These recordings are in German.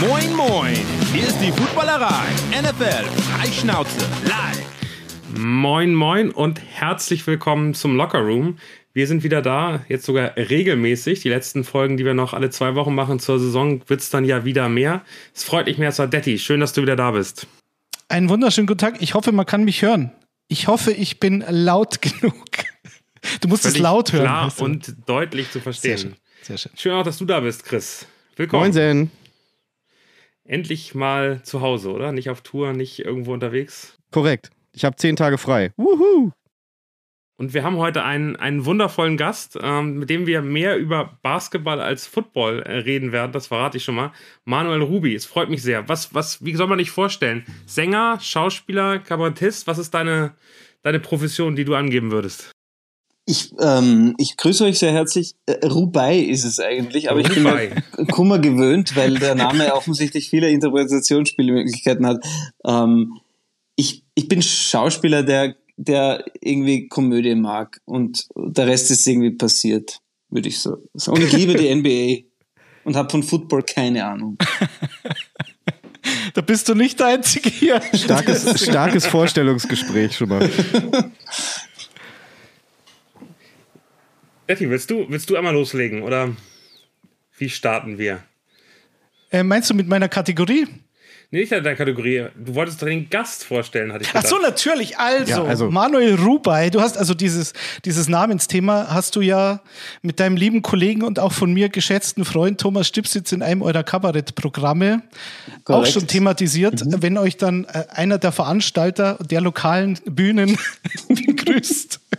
Moin, moin! Hier ist die Footballerei. NFL Freischnauze live. Moin, moin und herzlich willkommen zum Locker Room. Wir sind wieder da, jetzt sogar regelmäßig. Die letzten Folgen, die wir noch alle zwei Wochen machen zur Saison, wird es dann ja wieder mehr. Es freut mich mehr, Sadetti. Schön, dass du wieder da bist. Einen wunderschönen guten Tag. Ich hoffe, man kann mich hören. Ich hoffe, ich bin laut genug. Du musst Völlig es laut hören. Klar und deutlich zu verstehen. Sehr schön. Sehr schön. Schön auch, dass du da bist, Chris. Willkommen. Moin, Endlich mal zu Hause, oder? Nicht auf Tour, nicht irgendwo unterwegs. Korrekt. Ich habe zehn Tage frei. Wuhu! Und wir haben heute einen, einen wundervollen Gast, ähm, mit dem wir mehr über Basketball als Football äh, reden werden. Das verrate ich schon mal. Manuel Rubi, es freut mich sehr. Was, was, wie soll man dich vorstellen? Sänger, Schauspieler, Kabarettist? Was ist deine, deine Profession, die du angeben würdest? Ich, ähm, ich grüße euch sehr herzlich. Äh, Rubai ist es eigentlich, aber Rubai. ich bin Kummer gewöhnt, weil der Name offensichtlich viele Interpretationsspielmöglichkeiten hat. Ähm, ich, ich bin Schauspieler, der der irgendwie Komödie mag und der Rest ist irgendwie passiert, würde ich so sagen. Und ich liebe die NBA und habe von Football keine Ahnung. Da bist du nicht der Einzige hier. Starkes, starkes Vorstellungsgespräch schon mal. Betty, willst du, willst du einmal loslegen oder wie starten wir? Äh, meinst du mit meiner Kategorie? Nee, nicht deine Kategorie. Du wolltest doch den Gast vorstellen, hatte ich gedacht. Ach so, natürlich. Also, ja, also, Manuel Rubai, du hast also dieses, dieses Namensthema hast du ja mit deinem lieben Kollegen und auch von mir geschätzten Freund Thomas Stipsitz in einem eurer Kabarettprogramme auch schon thematisiert. Mhm. Wenn euch dann äh, einer der Veranstalter der lokalen Bühnen begrüßt.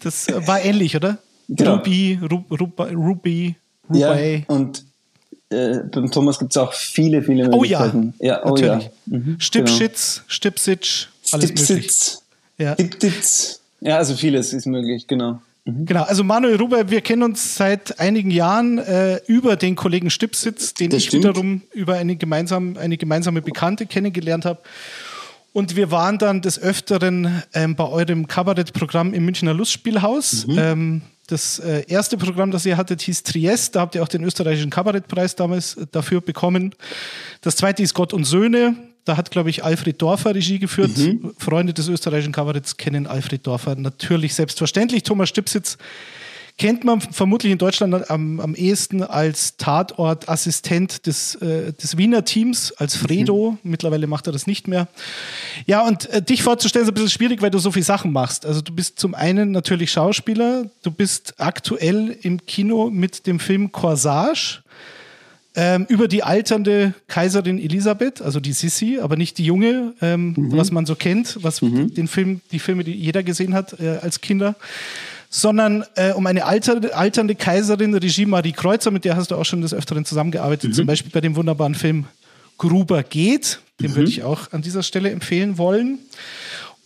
Das war ähnlich, oder? Genau. Ruby, Ru, Ruby, Ruby. Ja, und äh, beim Thomas gibt es auch viele, viele Möglichkeiten. Oh ja, ja oh natürlich. Ja. Mhm, Stipschitz, genau. Stipsitsch, alles Stipsitz. Ja. Stipsitz. Ja, also vieles ist möglich, genau. Mhm. Genau, also Manuel Ruber, wir kennen uns seit einigen Jahren äh, über den Kollegen Stipsitz, den das ich stimmt. wiederum über eine, gemeinsam, eine gemeinsame Bekannte kennengelernt habe. Und wir waren dann des Öfteren ähm, bei eurem Kabarettprogramm im Münchner Lustspielhaus. Mhm. Ähm, das äh, erste Programm, das ihr hattet, hieß Triest. Da habt ihr auch den österreichischen Kabarettpreis damals äh, dafür bekommen. Das zweite ist Gott und Söhne. Da hat, glaube ich, Alfred Dorfer Regie geführt. Mhm. Freunde des österreichischen Kabaretts kennen Alfred Dorfer natürlich selbstverständlich. Thomas Stipsitz kennt man vermutlich in Deutschland am, am ehesten als Tatortassistent des, äh, des Wiener Teams, als Fredo. Mhm. Mittlerweile macht er das nicht mehr. Ja, und äh, dich vorzustellen ist ein bisschen schwierig, weil du so viele Sachen machst. Also du bist zum einen natürlich Schauspieler, du bist aktuell im Kino mit dem Film Corsage. Ähm, über die alternde Kaiserin Elisabeth, also die Sissi, aber nicht die junge, ähm, mhm. was man so kennt, was mhm. den Film, die Filme, die jeder gesehen hat äh, als Kinder sondern äh, um eine alter, alternde Kaiserin, Regie Marie Kreuzer, mit der hast du auch schon des Öfteren zusammengearbeitet, mhm. zum Beispiel bei dem wunderbaren Film Gruber geht, den mhm. würde ich auch an dieser Stelle empfehlen wollen.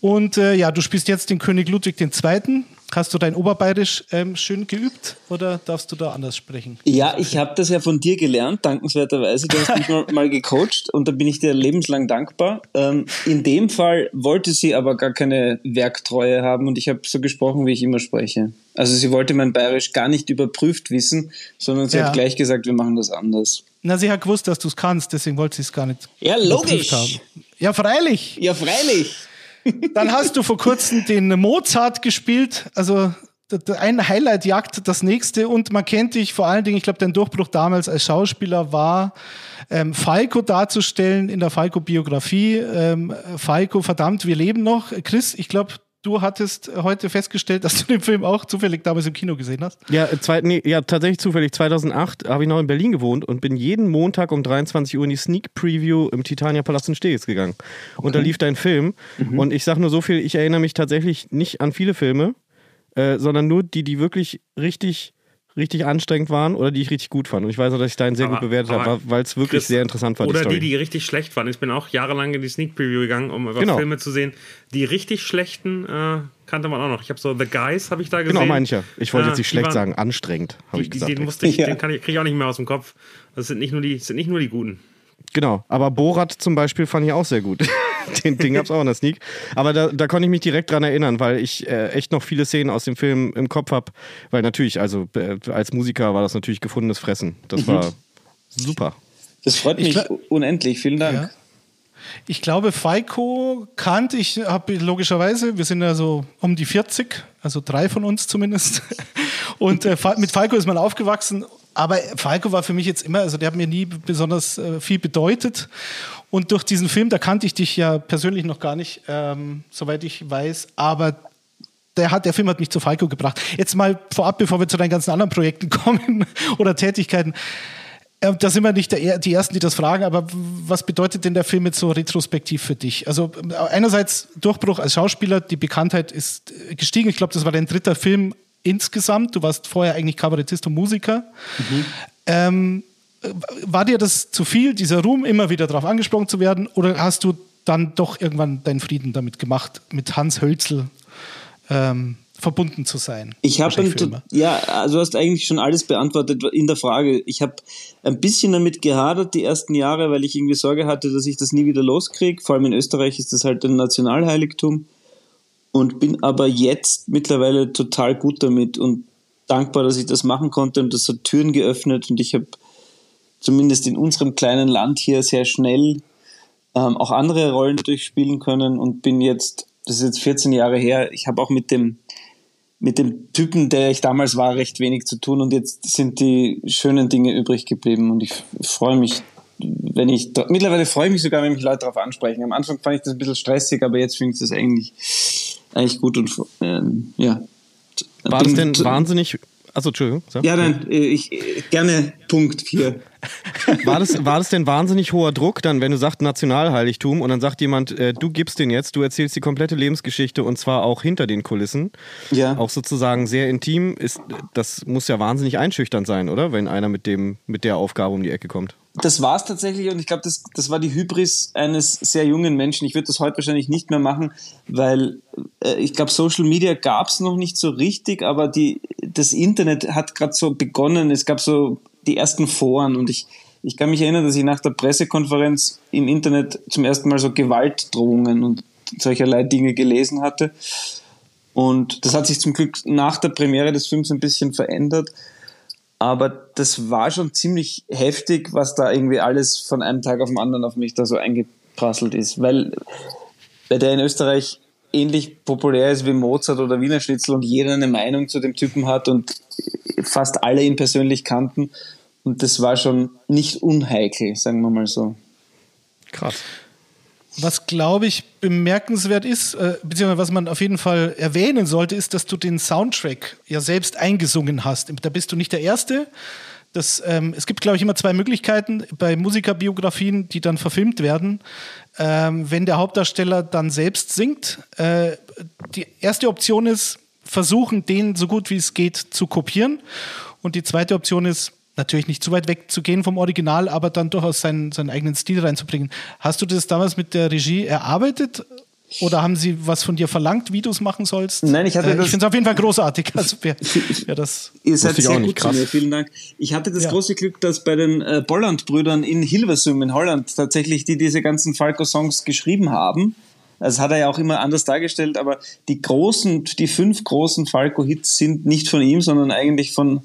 Und äh, ja, du spielst jetzt den König Ludwig II. Hast du dein Oberbayerisch ähm, schön geübt oder darfst du da anders sprechen? Ja, ich habe das ja von dir gelernt, dankenswerterweise. Du hast mich mal, mal gecoacht und da bin ich dir lebenslang dankbar. Ähm, in dem Fall wollte sie aber gar keine Werktreue haben und ich habe so gesprochen, wie ich immer spreche. Also sie wollte mein Bayerisch gar nicht überprüft wissen, sondern sie ja. hat gleich gesagt, wir machen das anders. Na, sie hat gewusst, dass du es kannst, deswegen wollte sie es gar nicht. Ja, logisch. Ja, freilich. Ja, freilich. Dann hast du vor kurzem den Mozart gespielt. Also ein Highlight jagt das nächste und man kennt dich vor allen Dingen, ich glaube, dein Durchbruch damals als Schauspieler war, ähm, Falco darzustellen in der Falco-Biografie. Ähm, Falco, verdammt, wir leben noch. Chris, ich glaube, du hattest heute festgestellt, dass du den Film auch zufällig damals im Kino gesehen hast. Ja, zwei, nee, ja tatsächlich zufällig. 2008 habe ich noch in Berlin gewohnt und bin jeden Montag um 23 Uhr in die Sneak Preview im Titania Palast in Steglitz gegangen. Okay. Und da lief dein Film. Mhm. Und ich sage nur so viel, ich erinnere mich tatsächlich nicht an viele Filme, äh, sondern nur die, die wirklich richtig richtig anstrengend waren oder die ich richtig gut fand. Und ich weiß auch, dass ich deinen sehr aber, gut bewertet habe, weil es wirklich Chris, sehr interessant war. Oder die, die, die richtig schlecht waren. Ich bin auch jahrelang in die Sneak Preview gegangen, um genau. Filme zu sehen. Die richtig schlechten äh, kannte man auch noch. Ich habe so The Guys habe ich da genau, gesehen. Genau, meine ich ja. Ich wollte äh, jetzt nicht schlecht waren, sagen, anstrengend, habe ich gesagt. Den musste ich, ja. den kriege ich auch nicht mehr aus dem Kopf. Das sind nicht nur die, sind nicht nur die guten. Genau, aber Borat zum Beispiel fand ich auch sehr gut. Den Ding gab es auch in der Sneak. Aber da, da konnte ich mich direkt dran erinnern, weil ich äh, echt noch viele Szenen aus dem Film im Kopf habe. Weil natürlich, also äh, als Musiker war das natürlich gefundenes Fressen. Das mhm. war super. Das freut mich unendlich. Vielen Dank. Ja. Ich glaube, Falco kannte ich, habe logischerweise, wir sind ja so um die 40, also drei von uns zumindest. Und äh, mit Falco ist man aufgewachsen. Aber Falco war für mich jetzt immer, also der hat mir nie besonders äh, viel bedeutet. Und durch diesen Film, da kannte ich dich ja persönlich noch gar nicht, ähm, soweit ich weiß. Aber der, hat, der Film hat mich zu Falco gebracht. Jetzt mal vorab, bevor wir zu deinen ganzen anderen Projekten kommen oder Tätigkeiten. Äh, da sind wir nicht der, die Ersten, die das fragen, aber was bedeutet denn der Film jetzt so retrospektiv für dich? Also einerseits Durchbruch als Schauspieler, die Bekanntheit ist gestiegen. Ich glaube, das war dein dritter Film insgesamt. Du warst vorher eigentlich Kabarettist und Musiker. Mhm. Ähm, war dir das zu viel, dieser Ruhm, immer wieder darauf angesprochen zu werden? Oder hast du dann doch irgendwann deinen Frieden damit gemacht, mit Hans Hölzel ähm, verbunden zu sein? Ich habe ja, also du hast eigentlich schon alles beantwortet in der Frage. Ich habe ein bisschen damit gehadert die ersten Jahre, weil ich irgendwie Sorge hatte, dass ich das nie wieder loskriege. Vor allem in Österreich ist das halt ein Nationalheiligtum und bin aber jetzt mittlerweile total gut damit und dankbar, dass ich das machen konnte und das hat Türen geöffnet und ich habe zumindest in unserem kleinen Land hier sehr schnell ähm, auch andere Rollen durchspielen können und bin jetzt, das ist jetzt 14 Jahre her, ich habe auch mit dem mit dem Typen, der ich damals war, recht wenig zu tun und jetzt sind die schönen Dinge übrig geblieben und ich freue mich, wenn ich, mittlerweile freue ich mich sogar, wenn mich Leute darauf ansprechen. Am Anfang fand ich das ein bisschen stressig, aber jetzt finde ich das eigentlich, eigentlich gut und ähm, ja. War das denn wahnsinnig Achso, Entschuldigung. So. Ja, dann äh, ich, gerne Punkt 4. War das, war das denn wahnsinnig hoher Druck dann, wenn du sagst Nationalheiligtum und dann sagt jemand, äh, du gibst den jetzt, du erzählst die komplette Lebensgeschichte und zwar auch hinter den Kulissen. Ja. Auch sozusagen sehr intim. Ist, das muss ja wahnsinnig einschüchternd sein, oder? Wenn einer mit, dem, mit der Aufgabe um die Ecke kommt das war es tatsächlich und ich glaube, das, das war die Hybris eines sehr jungen Menschen. Ich würde das heute wahrscheinlich nicht mehr machen, weil äh, ich glaube, Social Media gab es noch nicht so richtig, aber die, das Internet hat gerade so begonnen. Es gab so die ersten Foren und ich, ich kann mich erinnern, dass ich nach der Pressekonferenz im Internet zum ersten Mal so Gewaltdrohungen und solcherlei Dinge gelesen hatte. Und das hat sich zum Glück nach der Premiere des Films ein bisschen verändert. Aber das war schon ziemlich heftig, was da irgendwie alles von einem Tag auf den anderen auf mich da so eingeprasselt ist. Weil, weil der in Österreich ähnlich populär ist wie Mozart oder Wiener Schnitzel und jeder eine Meinung zu dem Typen hat und fast alle ihn persönlich kannten. Und das war schon nicht unheikel, sagen wir mal so. Krass. Was, glaube ich, bemerkenswert ist, äh, beziehungsweise was man auf jeden Fall erwähnen sollte, ist, dass du den Soundtrack ja selbst eingesungen hast. Da bist du nicht der Erste. Das, ähm, es gibt, glaube ich, immer zwei Möglichkeiten bei Musikerbiografien, die dann verfilmt werden. Ähm, wenn der Hauptdarsteller dann selbst singt, äh, die erste Option ist, versuchen, den so gut wie es geht zu kopieren. Und die zweite Option ist, natürlich nicht zu weit weg zu gehen vom Original, aber dann durchaus seinen, seinen eigenen Stil reinzubringen. Hast du das damals mit der Regie erarbeitet? Oder haben sie was von dir verlangt, wie du es machen sollst? Nein, ich hatte äh, das. Ich finde es auf jeden Fall großartig. Also wer, wer das Ihr seid sehr gut krass. zu mir, vielen Dank. Ich hatte das ja. große Glück, dass bei den äh, Bolland-Brüdern in Hilversum in Holland tatsächlich die diese ganzen Falco-Songs geschrieben haben. Das hat er ja auch immer anders dargestellt, aber die großen, die fünf großen Falco-Hits sind nicht von ihm, sondern eigentlich von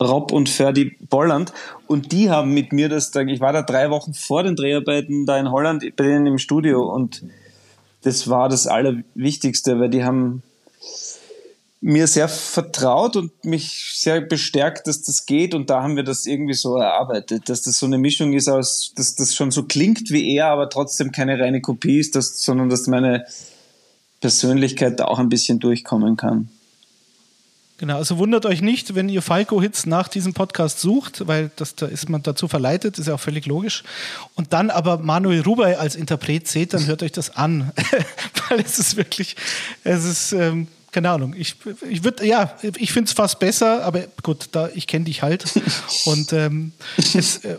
Rob und Ferdi Bolland. Und die haben mit mir das, ich war da drei Wochen vor den Dreharbeiten da in Holland bei denen im Studio und das war das Allerwichtigste, weil die haben mir sehr vertraut und mich sehr bestärkt, dass das geht und da haben wir das irgendwie so erarbeitet, dass das so eine Mischung ist aus, dass das schon so klingt wie er, aber trotzdem keine reine Kopie ist, dass, sondern dass meine Persönlichkeit da auch ein bisschen durchkommen kann. Genau, also wundert euch nicht, wenn ihr Falco-Hits nach diesem Podcast sucht, weil das, da ist man dazu verleitet, ist ja auch völlig logisch. Und dann aber Manuel Rubey als Interpret seht, dann hört euch das an. weil es ist wirklich, es ist, ähm, keine Ahnung, ich, ich würde, ja, ich finde es fast besser, aber gut, da, ich kenne dich halt. Und ähm, es, äh,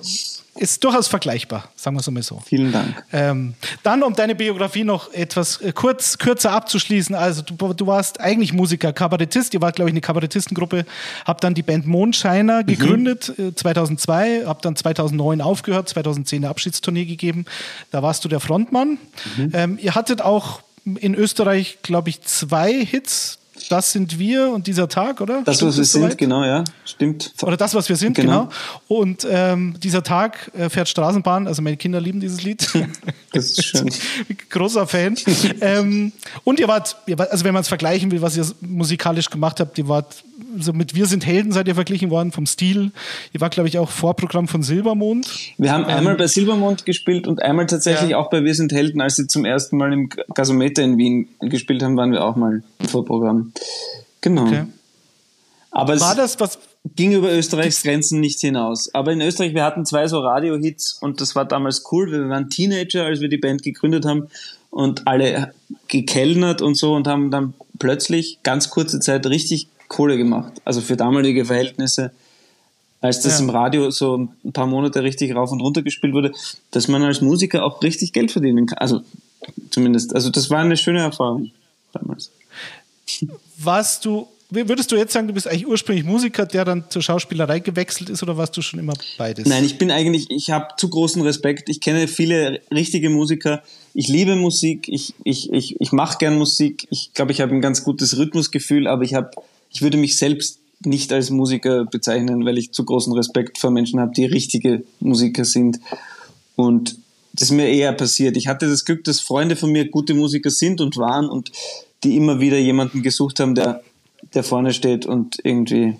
ist durchaus vergleichbar, sagen wir es mal so. Vielen Dank. Ähm, dann, um deine Biografie noch etwas äh, kurz, kürzer abzuschließen. Also, du, du warst eigentlich Musiker, Kabarettist. Ihr wart, glaube ich, eine Kabarettistengruppe. Habt dann die Band Mondscheiner mhm. gegründet, äh, 2002. Habt dann 2009 aufgehört, 2010 eine Abschiedstournee gegeben. Da warst du der Frontmann. Mhm. Ähm, ihr hattet auch in Österreich, glaube ich, zwei Hits das sind wir und dieser Tag, oder? Das, Stimmt was wir sind, soweit? genau, ja. Stimmt. Oder das, was wir sind, genau. genau. Und ähm, dieser Tag äh, fährt Straßenbahn, also meine Kinder lieben dieses Lied. das ist schön. Großer Fan. ähm, und ihr wart, ihr wart also wenn man es vergleichen will, was ihr musikalisch gemacht habt, ihr wart so mit Wir sind Helden seid ihr verglichen worden vom Stil. Ihr war, glaube ich, auch Vorprogramm von Silbermond. Wir haben ähm, einmal bei Silbermond gespielt und einmal tatsächlich ja. auch bei Wir sind Helden, als sie zum ersten Mal im Gasometer in Wien gespielt haben, waren wir auch mal im Vorprogramm. Genau. Okay. Aber war das was? ging über Österreichs Grenzen nicht hinaus. Aber in Österreich, wir hatten zwei so Radio-Hits und das war damals cool. Wir waren Teenager, als wir die Band gegründet haben und alle gekellnert und so und haben dann plötzlich ganz kurze Zeit richtig Kohle gemacht. Also für damalige Verhältnisse, als das ja. im Radio so ein paar Monate richtig rauf und runter gespielt wurde, dass man als Musiker auch richtig Geld verdienen kann. Also zumindest, also das war eine schöne Erfahrung damals. Warst du, würdest du jetzt sagen, du bist eigentlich ursprünglich Musiker, der dann zur Schauspielerei gewechselt ist oder warst du schon immer beides? Nein, ich bin eigentlich, ich habe zu großen Respekt. Ich kenne viele richtige Musiker. Ich liebe Musik, ich, ich, ich, ich mache gern Musik. Ich glaube, ich habe ein ganz gutes Rhythmusgefühl, aber ich habe ich würde mich selbst nicht als Musiker bezeichnen, weil ich zu großen Respekt vor Menschen habe, die richtige Musiker sind. Und das ist mir eher passiert. Ich hatte das Glück, dass Freunde von mir gute Musiker sind und waren und die immer wieder jemanden gesucht haben, der, der vorne steht und irgendwie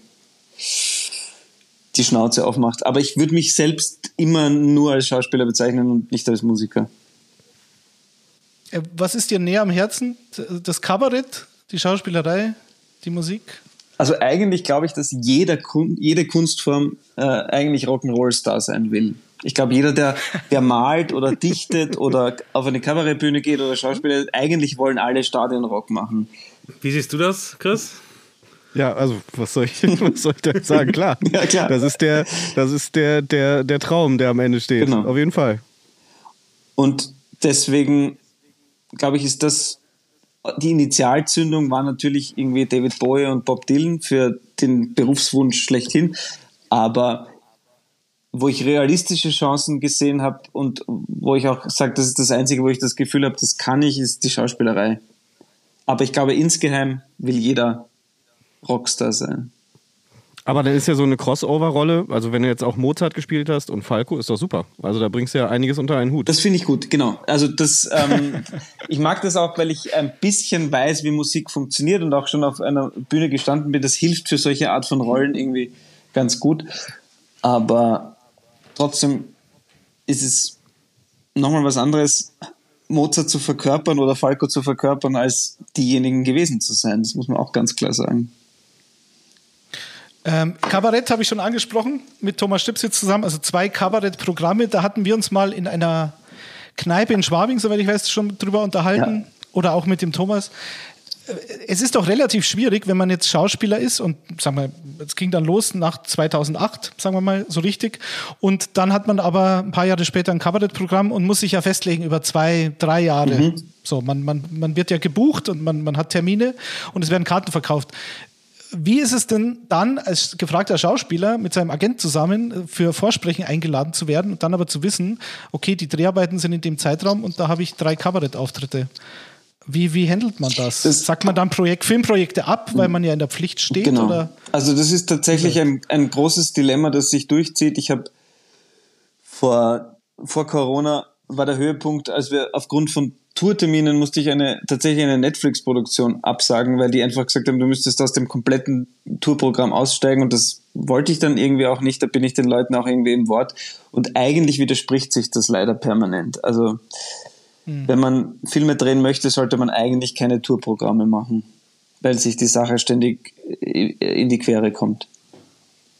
die Schnauze aufmacht. Aber ich würde mich selbst immer nur als Schauspieler bezeichnen und nicht als Musiker. Äh, was ist dir näher am Herzen? Das Kabarett, die Schauspielerei, die Musik? Also eigentlich glaube ich, dass jeder Kun jede Kunstform äh, eigentlich Rock'n'Roll-Star sein will. Ich glaube, jeder, der, der malt oder dichtet oder auf eine Kabarettbühne geht oder Schauspieler, eigentlich wollen alle Stadionrock machen. Wie siehst du das, Chris? Ja, also was soll ich, was soll ich da sagen? Klar. ja, klar. Das ist der, das ist der, der, der Traum, der am Ende steht. Genau. Auf jeden Fall. Und deswegen, glaube ich, ist das die Initialzündung war natürlich irgendwie David Bowie und Bob Dylan für den Berufswunsch schlechthin. Aber wo ich realistische Chancen gesehen habe und wo ich auch sage, das ist das Einzige, wo ich das Gefühl habe, das kann ich, ist die Schauspielerei. Aber ich glaube, insgeheim will jeder Rockstar sein. Aber dann ist ja so eine Crossover-Rolle, also wenn du jetzt auch Mozart gespielt hast und Falco, ist doch super. Also da bringst du ja einiges unter einen Hut. Das finde ich gut, genau. Also das, ähm, ich mag das auch, weil ich ein bisschen weiß, wie Musik funktioniert und auch schon auf einer Bühne gestanden bin. Das hilft für solche Art von Rollen irgendwie ganz gut. Aber trotzdem ist es nochmal was anderes, Mozart zu verkörpern oder Falco zu verkörpern, als diejenigen gewesen zu sein. Das muss man auch ganz klar sagen. Ähm, Kabarett habe ich schon angesprochen, mit Thomas Stipsitz zusammen, also zwei Kabarettprogramme. Da hatten wir uns mal in einer Kneipe in Schwabing, soweit ich weiß, schon drüber unterhalten. Ja. Oder auch mit dem Thomas. Äh, es ist doch relativ schwierig, wenn man jetzt Schauspieler ist und sagen wir, es ging dann los nach 2008, sagen wir mal so richtig. Und dann hat man aber ein paar Jahre später ein Kabarettprogramm und muss sich ja festlegen über zwei, drei Jahre. Mhm. So, man, man, man wird ja gebucht und man, man hat Termine und es werden Karten verkauft wie ist es denn dann als gefragter Schauspieler mit seinem Agent zusammen äh, für Vorsprechen eingeladen zu werden und dann aber zu wissen, okay, die Dreharbeiten sind in dem Zeitraum und da habe ich drei Kabarettauftritte. Wie, wie handelt man das? das? Sagt man dann Projekt, Filmprojekte ab, weil man ja in der Pflicht steht? Genau. Oder? Also das ist tatsächlich ein, ein großes Dilemma, das sich durchzieht. Ich habe vor, vor Corona war der Höhepunkt, als wir aufgrund von Tourterminen musste ich eine, tatsächlich eine Netflix-Produktion absagen, weil die einfach gesagt haben, du müsstest aus dem kompletten Tourprogramm aussteigen und das wollte ich dann irgendwie auch nicht, da bin ich den Leuten auch irgendwie im Wort und eigentlich widerspricht sich das leider permanent. Also hm. wenn man Filme drehen möchte, sollte man eigentlich keine Tourprogramme machen, weil sich die Sache ständig in die Quere kommt.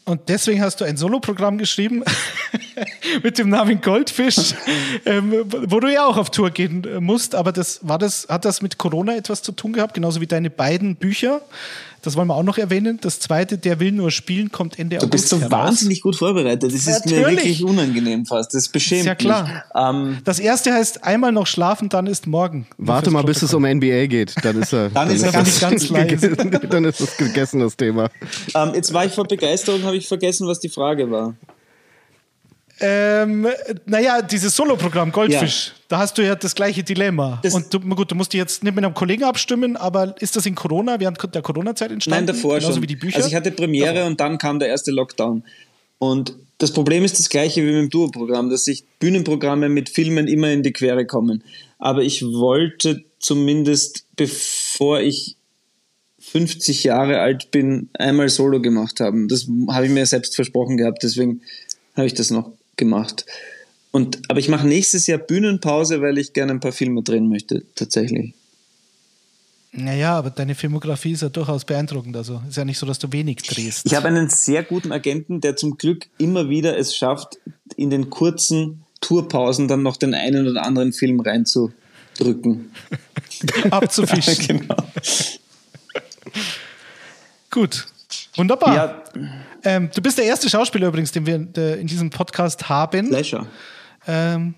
Und deswegen hast du ein Soloprogramm geschrieben mit dem Namen Goldfisch, ähm, wo du ja auch auf Tour gehen musst. Aber das, war das, hat das mit Corona etwas zu tun gehabt, genauso wie deine beiden Bücher? Das wollen wir auch noch erwähnen. Das zweite, der will nur spielen, kommt Ende August. Du bist so heraus. wahnsinnig gut vorbereitet. Das ist mir wirklich unangenehm fast. Das beschämt ist ja klar. Ähm, das erste heißt einmal noch schlafen, dann ist morgen. Warte mal, bis es um NBA geht. Dann ist er. dann, dann, ist er ganz, ganz leise. dann ist es gegessen, das Thema. Ähm, jetzt war ich vor Begeisterung, habe ich vergessen, was die Frage war. Ähm, naja, dieses Solo-Programm Goldfisch, ja. da hast du ja das gleiche Dilemma. Das und du, gut, du musst jetzt nicht mit einem Kollegen abstimmen, aber ist das in Corona, während der Corona-Zeit entstanden? Nein, davor Genauso schon. Wie die Bücher? Also ich hatte Premiere davor. und dann kam der erste Lockdown. Und das Problem ist das gleiche wie mit dem Duo-Programm, dass sich Bühnenprogramme mit Filmen immer in die Quere kommen. Aber ich wollte zumindest, bevor ich 50 Jahre alt bin, einmal Solo gemacht haben. Das habe ich mir selbst versprochen gehabt, deswegen habe ich das noch gemacht. Und, aber ich mache nächstes Jahr Bühnenpause, weil ich gerne ein paar Filme drehen möchte, tatsächlich. Naja, aber deine Filmografie ist ja durchaus beeindruckend. Also ist ja nicht so, dass du wenig drehst. Ich habe einen sehr guten Agenten, der zum Glück immer wieder es schafft, in den kurzen Tourpausen dann noch den einen oder anderen Film reinzudrücken. Abzufischen. genau. Gut. Wunderbar. Ja. Ähm, du bist der erste Schauspieler übrigens, den wir in diesem Podcast haben. Pleasure. Ähm,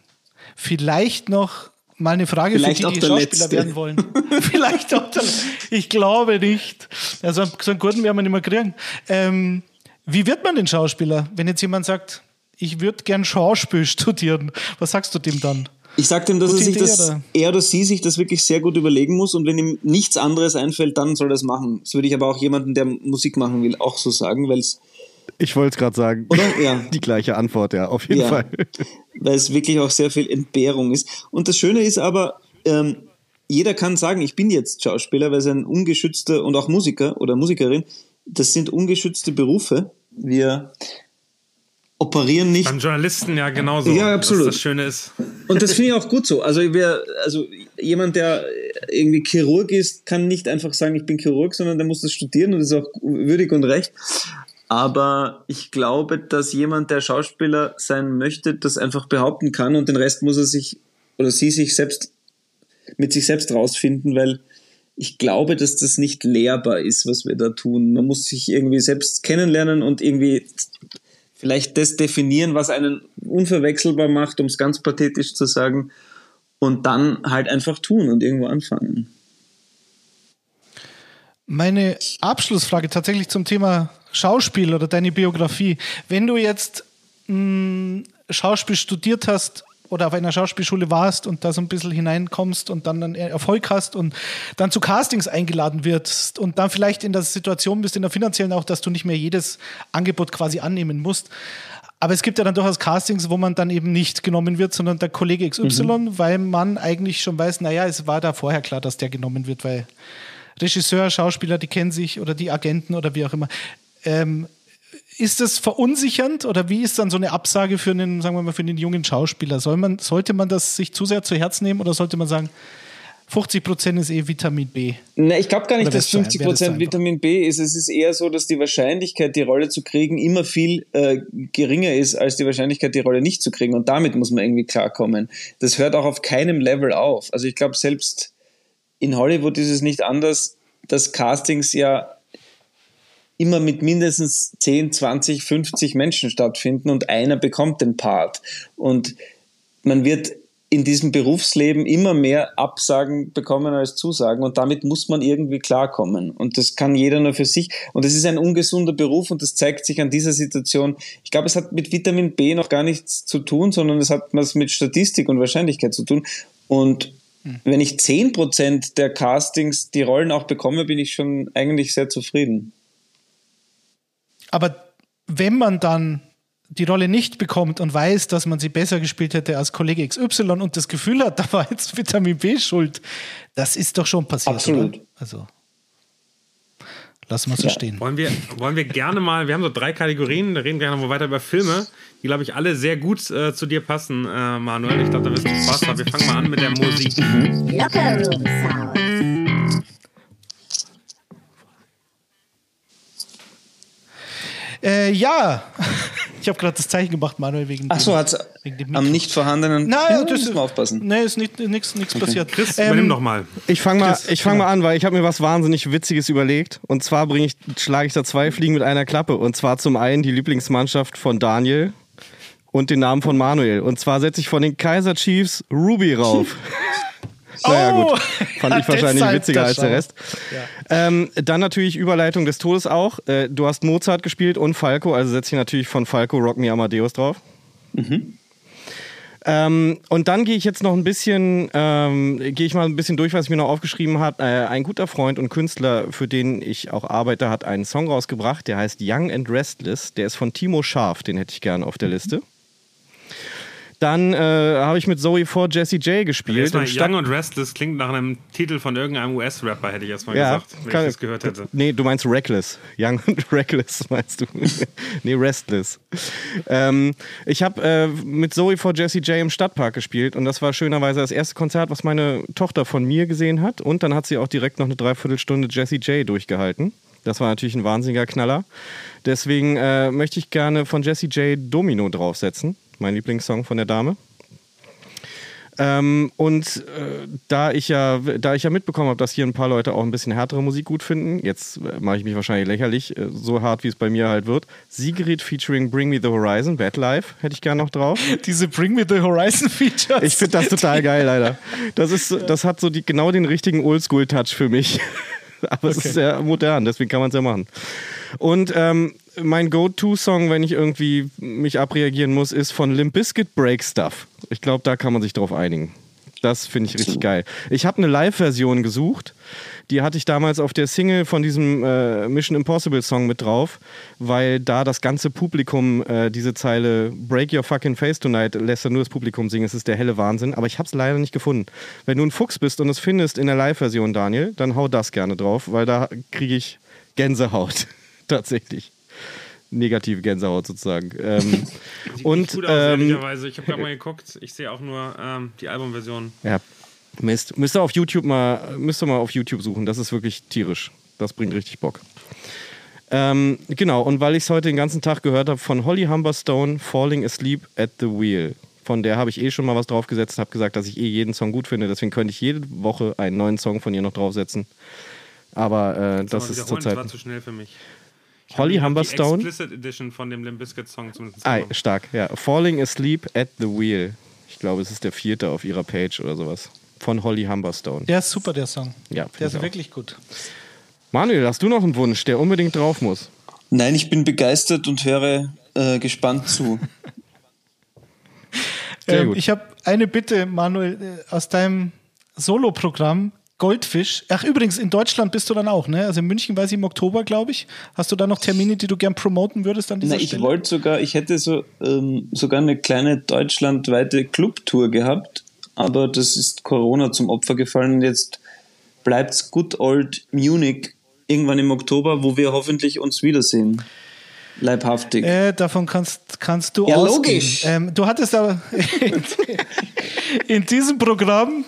vielleicht noch mal eine Frage vielleicht für die, die Schauspieler letzte. werden wollen. vielleicht auch der Ich glaube nicht. Also so einen guten werden wir nicht mehr kriegen. Ähm, wie wird man denn Schauspieler, wenn jetzt jemand sagt, ich würde gern Schauspiel studieren? Was sagst du dem dann? Ich sage dem, dass er sich das, oder? er oder sie sich das wirklich sehr gut überlegen muss und wenn ihm nichts anderes einfällt, dann soll er das machen. Das würde ich aber auch jemanden, der Musik machen will, auch so sagen, weil es ich wollte es gerade sagen. Oder? Ja. Die gleiche Antwort, ja, auf jeden ja, Fall. Weil es wirklich auch sehr viel Entbehrung ist. Und das Schöne ist aber, ähm, jeder kann sagen, ich bin jetzt Schauspieler, weil es ein ungeschützter und auch Musiker oder Musikerin, das sind ungeschützte Berufe. Wir operieren nicht. Beim Journalisten ja genauso. Ja, absolut. das Schöne ist. Und das finde ich auch gut so. Also, wer, also jemand, der irgendwie Chirurg ist, kann nicht einfach sagen, ich bin Chirurg, sondern der muss das studieren und das ist auch würdig und recht. Aber ich glaube, dass jemand, der Schauspieler sein möchte, das einfach behaupten kann und den Rest muss er sich oder sie sich selbst mit sich selbst rausfinden, weil ich glaube, dass das nicht lehrbar ist, was wir da tun. Man muss sich irgendwie selbst kennenlernen und irgendwie vielleicht das definieren, was einen unverwechselbar macht, um es ganz pathetisch zu sagen, und dann halt einfach tun und irgendwo anfangen. Meine Abschlussfrage tatsächlich zum Thema Schauspiel oder deine Biografie. Wenn du jetzt mh, hm, Schauspiel studiert hast oder auf einer Schauspielschule warst und da so ein bisschen hineinkommst und dann einen Erfolg hast und dann zu Castings eingeladen wirst und dann vielleicht in der Situation bist, in der finanziellen auch, dass du nicht mehr jedes Angebot quasi annehmen musst. Aber es gibt ja dann durchaus Castings, wo man dann eben nicht genommen wird, sondern der Kollege XY, mhm. weil man eigentlich schon weiß, naja, es war da vorher klar, dass der genommen wird, weil Regisseur, Schauspieler, die kennen sich oder die Agenten oder wie auch immer. Ähm, ist das verunsichernd oder wie ist dann so eine Absage für einen, sagen wir mal, für einen jungen Schauspieler? Soll man, sollte man das sich zu sehr zu Herzen nehmen oder sollte man sagen, 50 Prozent ist eh Vitamin B. Na, ich glaube gar nicht, dass 50 Prozent Vitamin B ist. Es ist eher so, dass die Wahrscheinlichkeit, die Rolle zu kriegen, immer viel äh, geringer ist, als die Wahrscheinlichkeit, die Rolle nicht zu kriegen. Und damit muss man irgendwie klarkommen. Das hört auch auf keinem Level auf. Also ich glaube, selbst in Hollywood ist es nicht anders, dass Castings ja immer mit mindestens 10, 20, 50 Menschen stattfinden und einer bekommt den Part. Und man wird in diesem Berufsleben immer mehr Absagen bekommen als Zusagen und damit muss man irgendwie klarkommen. Und das kann jeder nur für sich. Und es ist ein ungesunder Beruf und das zeigt sich an dieser Situation. Ich glaube, es hat mit Vitamin B noch gar nichts zu tun, sondern es hat was mit Statistik und Wahrscheinlichkeit zu tun. Und hm. wenn ich 10% der Castings die Rollen auch bekomme, bin ich schon eigentlich sehr zufrieden. Aber wenn man dann die Rolle nicht bekommt und weiß, dass man sie besser gespielt hätte als Kollege XY und das Gefühl hat, da war jetzt Vitamin B schuld, das ist doch schon passiert. Absolut. Oder? Also lassen wir es so ja. stehen. Wollen wir, wollen wir gerne mal, wir haben so drei Kategorien, da reden wir gerne noch weiter über Filme, die, glaube ich, alle sehr gut äh, zu dir passen, äh, Manuel. Ich glaube, da wirst du Spaß haben. Wir fangen mal an mit der Musik. Locker Room Sound. Äh, ja, ich habe gerade das Zeichen gemacht, Manuel, wegen Ach so, hat am nicht vorhandenen. Nein, das muss man aufpassen. Nee, ist nichts okay. passiert. Chris, ähm, übernimm doch mal. Ich fange mal, ich fang genau. mal an, weil ich habe mir was wahnsinnig Witziges überlegt. Und zwar ich, schlage ich da zwei Fliegen mit einer Klappe. Und zwar zum einen die Lieblingsmannschaft von Daniel und den Namen von Manuel. Und zwar setze ich von den Kaiser Chiefs Ruby rauf. Naja, oh, gut. Fand ich wahrscheinlich witziger als der Rest. Ja. Ähm, dann natürlich Überleitung des Todes auch. Äh, du hast Mozart gespielt und Falco, also setze ich natürlich von Falco Rock Me Amadeus drauf. Mhm. Ähm, und dann gehe ich jetzt noch ein bisschen, ähm, gehe ich mal ein bisschen durch, was ich mir noch aufgeschrieben habe. Äh, ein guter Freund und Künstler, für den ich auch arbeite, hat einen Song rausgebracht, der heißt Young and Restless. Der ist von Timo Scharf, den hätte ich gerne auf der Liste. Dann äh, habe ich mit Zoe 4 Jesse J gespielt. Erstmal Young and Restless klingt nach einem Titel von irgendeinem US-Rapper, hätte ich erstmal ja, gesagt, wenn kann, ich das gehört hätte. Nee, du meinst Reckless. Young and Reckless meinst du. nee, Restless. Ähm, ich habe äh, mit Zoe 4 Jesse J im Stadtpark gespielt und das war schönerweise das erste Konzert, was meine Tochter von mir gesehen hat. Und dann hat sie auch direkt noch eine Dreiviertelstunde Jesse J durchgehalten. Das war natürlich ein wahnsinniger Knaller. Deswegen äh, möchte ich gerne von Jesse J Domino draufsetzen mein Lieblingssong von der Dame. Ähm, und äh, da, ich ja, da ich ja mitbekommen habe, dass hier ein paar Leute auch ein bisschen härtere Musik gut finden, jetzt äh, mache ich mich wahrscheinlich lächerlich, äh, so hart wie es bei mir halt wird. Sigrid featuring Bring Me the Horizon, Bad Life, hätte ich gerne noch drauf. Diese Bring Me the Horizon Features. Ich finde das total geil, leider. Das, ist, das hat so die, genau den richtigen Oldschool-Touch für mich. Aber okay. es ist sehr modern, deswegen kann man es ja machen. Und ähm, mein Go-To-Song, wenn ich irgendwie mich abreagieren muss, ist von Limp Bizkit Break Stuff. Ich glaube, da kann man sich drauf einigen. Das finde ich richtig geil. Ich habe eine Live-Version gesucht. Die hatte ich damals auf der Single von diesem äh, Mission Impossible Song mit drauf, weil da das ganze Publikum äh, diese Zeile Break Your Fucking Face Tonight lässt dann nur das Publikum singen. Es ist der helle Wahnsinn. Aber ich habe es leider nicht gefunden. Wenn du ein Fuchs bist und es findest in der Live-Version, Daniel, dann hau das gerne drauf, weil da kriege ich Gänsehaut. Tatsächlich negative Gänsehaut sozusagen. Ähm, Sieht und gut aus, ähm, ehrlicherweise. Ich habe gerade mal geguckt. Ich sehe auch nur ähm, die Albumversion. Ja, Mist. Müsst ihr auf YouTube mal, müsst ihr mal auf YouTube suchen. Das ist wirklich tierisch. Das bringt richtig Bock. Ähm, genau, und weil ich es heute den ganzen Tag gehört habe von Holly Humberstone, Falling Asleep at the Wheel. Von der habe ich eh schon mal was draufgesetzt, habe gesagt, dass ich eh jeden Song gut finde. Deswegen könnte ich jede Woche einen neuen Song von ihr noch draufsetzen. Aber äh, das ist zurzeit. Das war zu schnell für mich. Holly Humberstone. Die Explicit Edition von dem Limp Bizkit Song zumindest. Ah, stark, ja. Falling Asleep at the Wheel. Ich glaube, es ist der vierte auf ihrer Page oder sowas. Von Holly Humberstone. Der ist super, der Song. Ja, der ist auch. wirklich gut. Manuel, hast du noch einen Wunsch, der unbedingt drauf muss? Nein, ich bin begeistert und höre äh, gespannt zu. ähm, ich habe eine Bitte, Manuel, äh, aus deinem Solo-Programm Goldfisch. Ach, übrigens, in Deutschland bist du dann auch, ne? Also in München weiß ich im Oktober, glaube ich. Hast du da noch Termine, die du gern promoten würdest an dieser Na, Stelle? Ich wollte sogar, ich hätte so ähm, sogar eine kleine deutschlandweite Clubtour gehabt, aber das ist Corona zum Opfer gefallen jetzt bleibt's good old Munich irgendwann im Oktober, wo wir hoffentlich uns wiedersehen. Leibhaftig. Äh, davon kannst, kannst du ja, ausgehen. logisch. Ähm, du hattest aber in diesem Programm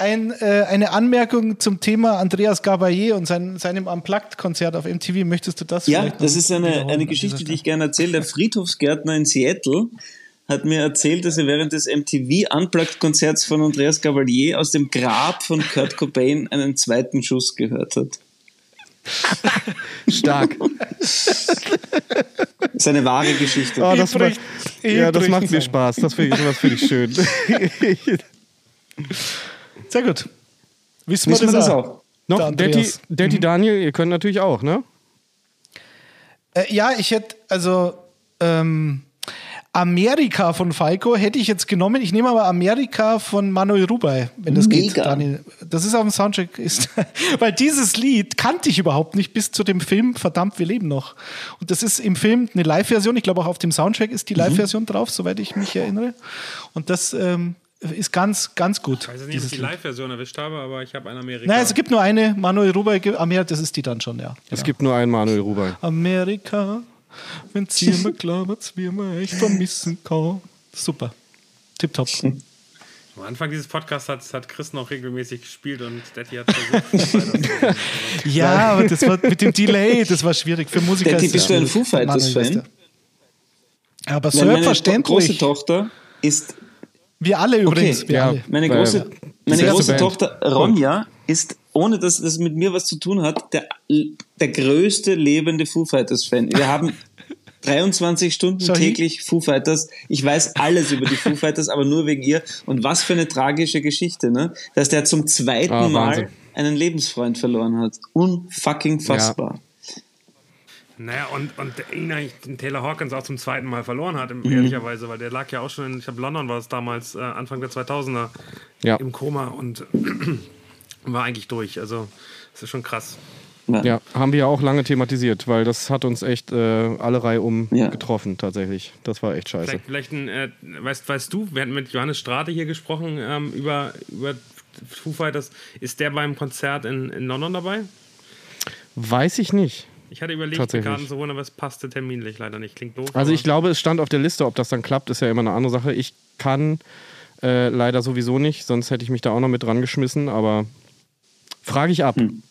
ein, äh, eine Anmerkung zum Thema Andreas Gabayé und sein, seinem Unplugged-Konzert auf MTV. Möchtest du das Ja, das ist eine, eine Geschichte, die ich gerne erzähle. Der Friedhofsgärtner in Seattle hat mir erzählt, dass er während des MTV Unplugged-Konzerts von Andreas Gabalier aus dem Grab von Kurt Cobain einen zweiten Schuss gehört hat. Stark. Das ist eine wahre Geschichte. Oh, das macht, ja, das macht mir Spaß. Das finde ich, find ich schön. Sehr gut. Wissen, Wissen wir das, auch. auch. Noch, Daddy, Daddy mhm. Daniel, ihr könnt natürlich auch, ne? Äh, ja, ich hätte, also ähm, Amerika von Falco hätte ich jetzt genommen. Ich nehme aber Amerika von Manuel Rubey, wenn das Mega. geht, Daniel. Das ist auf dem Soundtrack. Ist, weil dieses Lied kannte ich überhaupt nicht bis zu dem Film Verdammt, wir leben noch. Und das ist im Film eine Live-Version. Ich glaube auch auf dem Soundtrack ist die mhm. Live-Version mhm. drauf, soweit ich mich erinnere. Und das ähm, ist ganz, ganz gut. Ich weiß nicht, ob ich die Live-Version erwischt habe, aber ich habe eine Amerika. Nein, es gibt nur eine Manuel Rubey. Amerika, das ist die dann schon, ja. Es genau. gibt nur einen Manuel Rubey. Amerika, wenn sie mir glaubt, wir mir echt vermissen kann. Super. Tipptopp. Am Anfang dieses Podcasts hat, hat Chris noch regelmäßig gespielt und Daddy hat versucht. ja, aber das war mit dem Delay, das war schwierig. Für Musiker Daddy, bist du ein Foo Fighters-Fan? Aber selbstverständlich. Meine große Tochter ist wir alle übrigens. Okay, wir ja. alle. Meine große, meine große Tochter Ronja ist, ohne dass das mit mir was zu tun hat, der, der größte lebende Foo Fighters-Fan. Wir haben 23 Stunden Sorry. täglich Foo Fighters. Ich weiß alles über die Foo Fighters, aber nur wegen ihr. Und was für eine tragische Geschichte, ne? Dass der zum zweiten oh, Mal einen Lebensfreund verloren hat. Unfucking fassbar. Ja. Naja, und, und ihn eigentlich den Taylor Hawkins auch zum zweiten Mal verloren hat, mhm. ehrlicherweise, weil der lag ja auch schon in, ich glaube, London war es damals, äh, Anfang der 2000er, ja. im Koma und war eigentlich durch. Also, das ist schon krass. Ja. ja. haben wir ja auch lange thematisiert, weil das hat uns echt äh, alle Reihe um ja. getroffen, tatsächlich. Das war echt scheiße. Vielleicht, vielleicht ein, äh, weißt, weißt du, wir hatten mit Johannes Strate hier gesprochen ähm, über, über Foo Fighters. Ist der beim Konzert in, in London dabei? Weiß ich nicht. Ich hatte überlegt, die Karten zu holen, aber es passte terminlich leider nicht. Klingt doof. Also ich glaube, es stand auf der Liste, ob das dann klappt, ist ja immer eine andere Sache. Ich kann äh, leider sowieso nicht, sonst hätte ich mich da auch noch mit dran geschmissen, aber frage ich ab. Hm.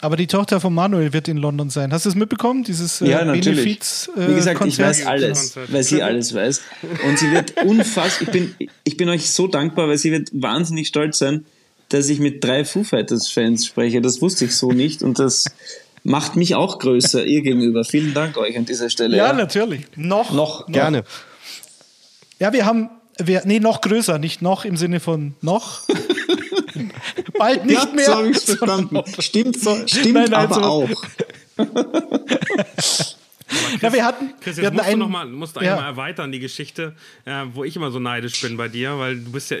Aber die Tochter von Manuel wird in London sein. Hast du es mitbekommen? Dieses äh, ja, natürlich. Benefiz, äh, Wie gesagt, Konzert? ich weiß alles, weil sie alles weiß. Und sie wird unfassbar, ich bin, ich bin euch so dankbar, weil sie wird wahnsinnig stolz sein, dass ich mit drei Foo Fighters Fans spreche. Das wusste ich so nicht und das macht mich auch größer ihr gegenüber. Vielen Dank euch an dieser Stelle. Ja, ja. natürlich. Noch, noch. Gerne. Ja, wir haben, wir, nee, noch größer, nicht noch im Sinne von noch. Bald nicht ja, mehr. So habe ich verstanden. Stimmt, so, stimmt nein, nein, aber so. auch. Chris, ja, wir hatten, Chris, jetzt wir hatten musst, einen, du noch mal, musst du ja. mal erweitern, die Geschichte, äh, wo ich immer so neidisch bin bei dir, weil du bist ja,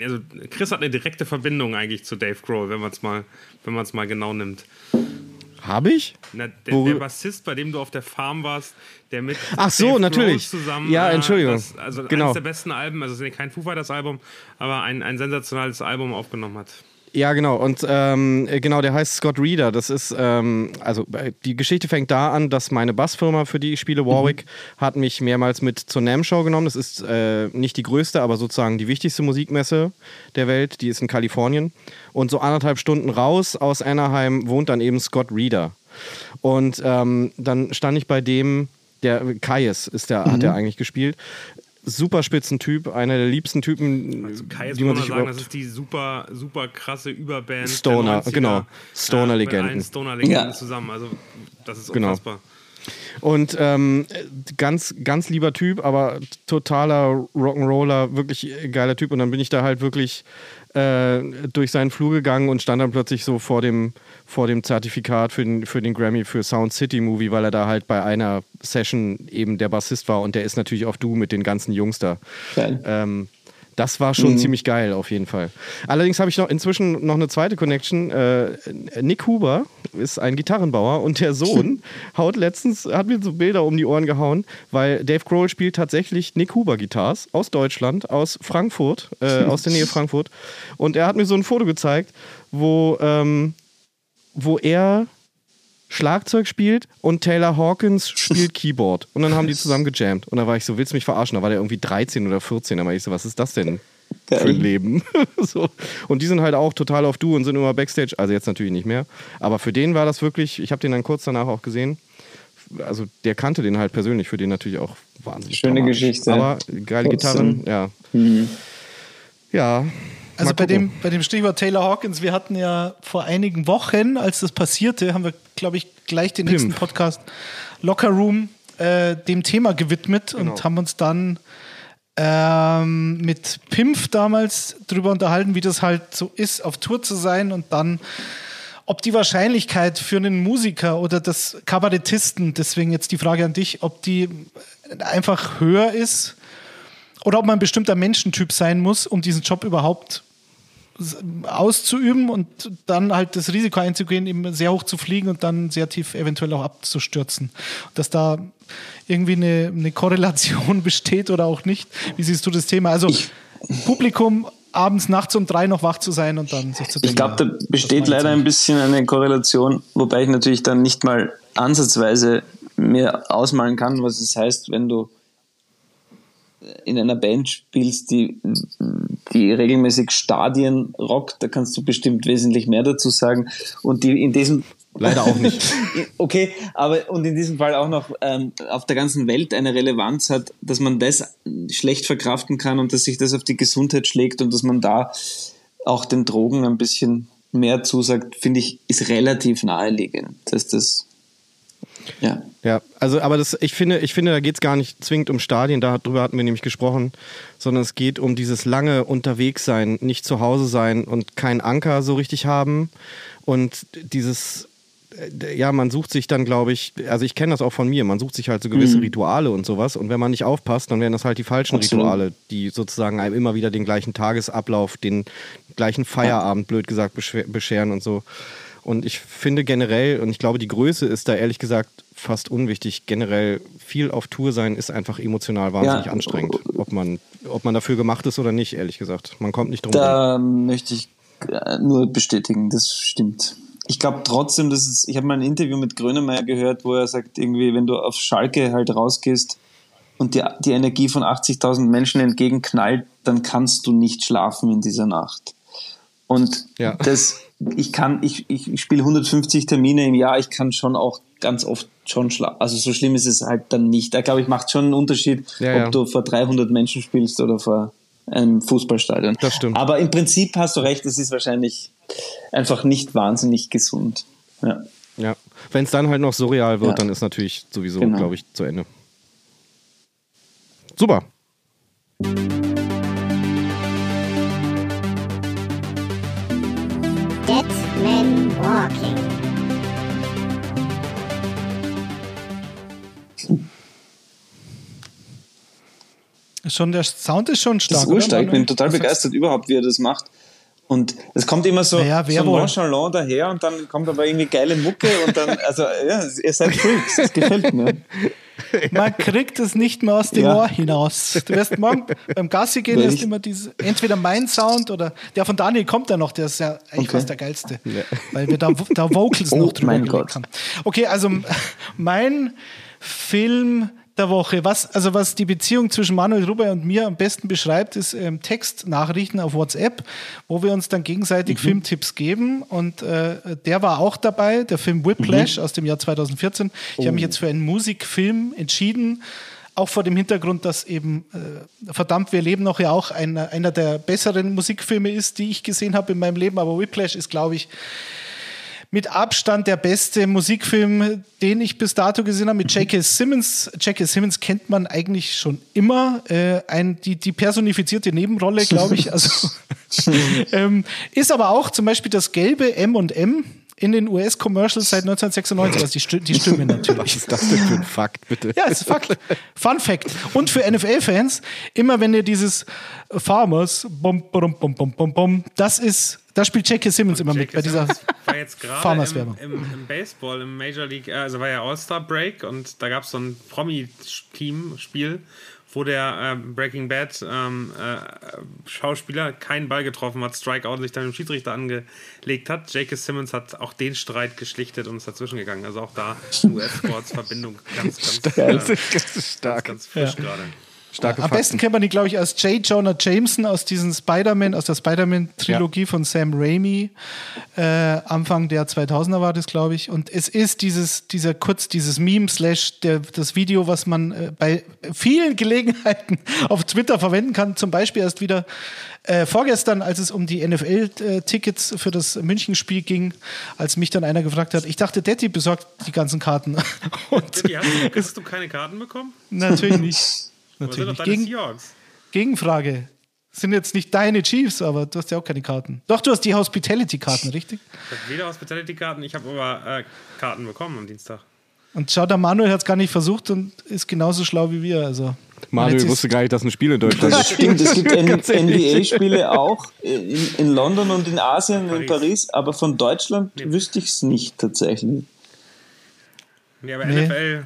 also Chris hat eine direkte Verbindung eigentlich zu Dave Grohl, wenn man es mal, mal genau nimmt. Habe ich? Na, der, der, Bassist, bei dem du auf der Farm warst, der mit Ach so, Dave natürlich. zusammen. Ja, äh, Entschuldigung. Das, also genau. eines der besten Alben, also kein Foo Fighters Album, aber ein, ein sensationales Album aufgenommen hat. Ja, genau. Und ähm, genau, der heißt Scott Reeder. Das ist, ähm, also äh, die Geschichte fängt da an, dass meine Bassfirma, für die ich spiele, Warwick, mhm. hat mich mehrmals mit zur NAM Show genommen. Das ist äh, nicht die größte, aber sozusagen die wichtigste Musikmesse der Welt. Die ist in Kalifornien. Und so anderthalb Stunden raus aus Anaheim wohnt dann eben Scott Reeder. Und ähm, dann stand ich bei dem, der Kaius ist der, mhm. hat er eigentlich gespielt super Spitzentyp, einer der liebsten Typen, also Kai die man sich sagen, das ist die super, super krasse Überband. Stoner, genau. Stoner-Legenden. Äh, Stoner-Legenden ja. zusammen. Also, das ist genau. unfassbar. Genau. Und ähm, ganz, ganz lieber Typ, aber totaler Rock'n'Roller, wirklich geiler Typ. Und dann bin ich da halt wirklich äh, durch seinen Flur gegangen und stand dann plötzlich so vor dem, vor dem Zertifikat für den, für den Grammy für Sound City Movie, weil er da halt bei einer Session eben der Bassist war und der ist natürlich auch du mit den ganzen Jungs da. Ähm, das war schon mhm. ziemlich geil, auf jeden Fall. Allerdings habe ich noch inzwischen noch eine zweite Connection. Äh, Nick Huber ist ein Gitarrenbauer und der Sohn haut letztens, hat mir so Bilder um die Ohren gehauen, weil Dave Grohl spielt tatsächlich Nick Huber Guitars aus Deutschland, aus Frankfurt, äh, aus der Nähe Frankfurt. Und er hat mir so ein Foto gezeigt, wo, ähm, wo er Schlagzeug spielt und Taylor Hawkins spielt Keyboard. Und dann haben die zusammen gejammt. Und da war ich so, willst du mich verarschen? Da war der irgendwie 13 oder 14. Da war ich so, was ist das denn Geil. für ein Leben? so. Und die sind halt auch total auf Du und sind immer Backstage. Also jetzt natürlich nicht mehr. Aber für den war das wirklich, ich habe den dann kurz danach auch gesehen. Also der kannte den halt persönlich, für den natürlich auch wahnsinnig. Schöne Geschichte. Aber geile Gitarren, ja. Mhm. Ja, also bei dem, bei dem Stichwort Taylor Hawkins, wir hatten ja vor einigen Wochen, als das passierte, haben wir, glaube ich, gleich den nächsten Pimp. Podcast Locker Room äh, dem Thema gewidmet genau. und haben uns dann ähm, mit Pimpf damals darüber unterhalten, wie das halt so ist, auf Tour zu sein und dann ob die Wahrscheinlichkeit für einen Musiker oder das Kabarettisten, deswegen jetzt die Frage an dich, ob die einfach höher ist oder ob man ein bestimmter Menschentyp sein muss, um diesen Job überhaupt auszuüben und dann halt das Risiko einzugehen, eben sehr hoch zu fliegen und dann sehr tief eventuell auch abzustürzen. Dass da irgendwie eine, eine Korrelation besteht oder auch nicht. Wie siehst du das Thema? Also Publikum abends, nachts um drei noch wach zu sein und dann sich zu denken. Ich glaube, da besteht leider ein bisschen eine Korrelation, wobei ich natürlich dann nicht mal ansatzweise mir ausmalen kann, was es heißt, wenn du in einer Band spielst, die, die regelmäßig Stadien rockt, da kannst du bestimmt wesentlich mehr dazu sagen. Und die in diesem Leider auch nicht. okay, aber und in diesem Fall auch noch ähm, auf der ganzen Welt eine Relevanz hat, dass man das schlecht verkraften kann und dass sich das auf die Gesundheit schlägt und dass man da auch den Drogen ein bisschen mehr zusagt, finde ich, ist relativ naheliegend, dass das ja. Ja, also aber das, ich finde, ich finde, da geht es gar nicht zwingend um Stadien, darüber hatten wir nämlich gesprochen, sondern es geht um dieses lange Unterwegssein, nicht zu Hause sein und keinen Anker so richtig haben und dieses äh, ja, man sucht sich dann, glaube ich, also ich kenne das auch von mir, man sucht sich halt so gewisse mhm. Rituale und sowas und wenn man nicht aufpasst, dann werden das halt die falschen Absolut. Rituale, die sozusagen einem immer wieder den gleichen Tagesablauf, den gleichen Feierabend, blöd gesagt, bescheren und so. Und ich finde generell, und ich glaube, die Größe ist da ehrlich gesagt fast unwichtig. Generell viel auf Tour sein ist einfach emotional wahnsinnig ja. anstrengend. Ob man, ob man dafür gemacht ist oder nicht, ehrlich gesagt. Man kommt nicht drum Da möchte ich äh, nur bestätigen, das stimmt. Ich glaube trotzdem, dass es, ich habe mal ein Interview mit Grönemeyer gehört, wo er sagt, irgendwie, wenn du auf Schalke halt rausgehst und die, die Energie von 80.000 Menschen entgegenknallt, dann kannst du nicht schlafen in dieser Nacht. Und ja. das, ich kann, ich, ich, spiele 150 Termine im Jahr, ich kann schon auch ganz oft schon schlafen. Also so schlimm ist es halt dann nicht. Da glaube ich, macht schon einen Unterschied, ja, ob ja. du vor 300 Menschen spielst oder vor einem Fußballstadion. Das stimmt. Aber im Prinzip hast du recht, es ist wahrscheinlich einfach nicht wahnsinnig gesund. Ja. Ja. Wenn es dann halt noch surreal wird, ja. dann ist natürlich sowieso, genau. glaube ich, zu Ende. Super. Walking. Schon, der Sound ist schon stark. Das urstark. Ich bin total begeistert überhaupt, wie er das macht. Und es kommt immer so, ja, so nonchalant daher und dann kommt aber irgendwie geile Mucke und dann, also ja, ihr seid Freaks, das gefällt mir. Man kriegt es nicht mehr aus dem ja. Ohr hinaus. Du wirst morgen beim Gassi gehen, ist immer dieses, entweder mein Sound oder der von Daniel kommt ja noch, der ist ja eigentlich okay. fast der geilste. Ja. Weil wir da, da Vocals oh, noch drüber mein Gott. haben. Okay, also mein Film der Woche. Was, also was die Beziehung zwischen Manuel Ruber und mir am besten beschreibt, ist ähm, Textnachrichten auf WhatsApp, wo wir uns dann gegenseitig mhm. Filmtipps geben. Und äh, der war auch dabei, der Film Whiplash mhm. aus dem Jahr 2014. Ich oh. habe mich jetzt für einen Musikfilm entschieden. Auch vor dem Hintergrund, dass eben äh, verdammt, wir leben noch ja auch einer, einer der besseren Musikfilme ist, die ich gesehen habe in meinem Leben. Aber Whiplash ist, glaube ich, mit Abstand der beste Musikfilm, den ich bis dato gesehen habe, mit J.K. Simmons. J.K. Simmons kennt man eigentlich schon immer. Äh, ein, die, die personifizierte Nebenrolle, glaube ich. Also, ähm, ist aber auch zum Beispiel das gelbe M&M in den US-Commercials seit 1996. Also die, St die Stimme natürlich. Was ist das denn für ein Fakt, bitte? Ja, ist Fakt. Fun Fact. Und für NFL-Fans, immer wenn ihr dieses Farmers, bom, bom, bom, bom, bom, bom, das ist, da spielt Jackie Simmons immer mit bei dieser war jetzt Farmers-Werbung. Im, im, Im, Baseball, im Major League, also war ja All-Star Break und da gab es so ein Promi-Team-Spiel wo der äh, Breaking Bad ähm, äh, Schauspieler keinen Ball getroffen hat, Strikeout sich dann dem Schiedsrichter angelegt hat. J.K. Simmons hat auch den Streit geschlichtet und ist dazwischen gegangen. Also auch da US-Sports-Verbindung ganz, ganz, äh, ganz, stark. ganz, ganz frisch ja. gerade. Starke Am besten kennt man die, glaube ich, als J. Jonah Jameson aus diesem Spider-Man, aus der Spider-Man-Trilogie ja. von Sam Raimi. Äh, Anfang der 2000er war das, glaube ich. Und es ist dieses, dieser kurz, dieses Meme slash das Video, was man äh, bei vielen Gelegenheiten auf Twitter verwenden kann. Zum Beispiel erst wieder äh, vorgestern, als es um die NFL-Tickets für das München-Spiel ging, als mich dann einer gefragt hat, ich dachte, Detti besorgt die ganzen Karten. Und Detti, hast, du, hast du keine Karten bekommen? Natürlich nicht. Natürlich. Gegen, Gegenfrage. Sind jetzt nicht deine Chiefs, aber du hast ja auch keine Karten. Doch, du hast die Hospitality-Karten, richtig? Ich habe weder Hospitality-Karten, ich habe aber äh, Karten bekommen am Dienstag. Und schau, der Manuel hat es gar nicht versucht und ist genauso schlau wie wir. Also, Manuel wusste gar nicht, dass ein Spiel in Deutschland ist. Stimmt, es gibt NBA-Spiele auch in, in, London und in Asien, Paris. in Paris, aber von Deutschland nee. wüsste ich es nicht tatsächlich. Ja, aber nee. NFL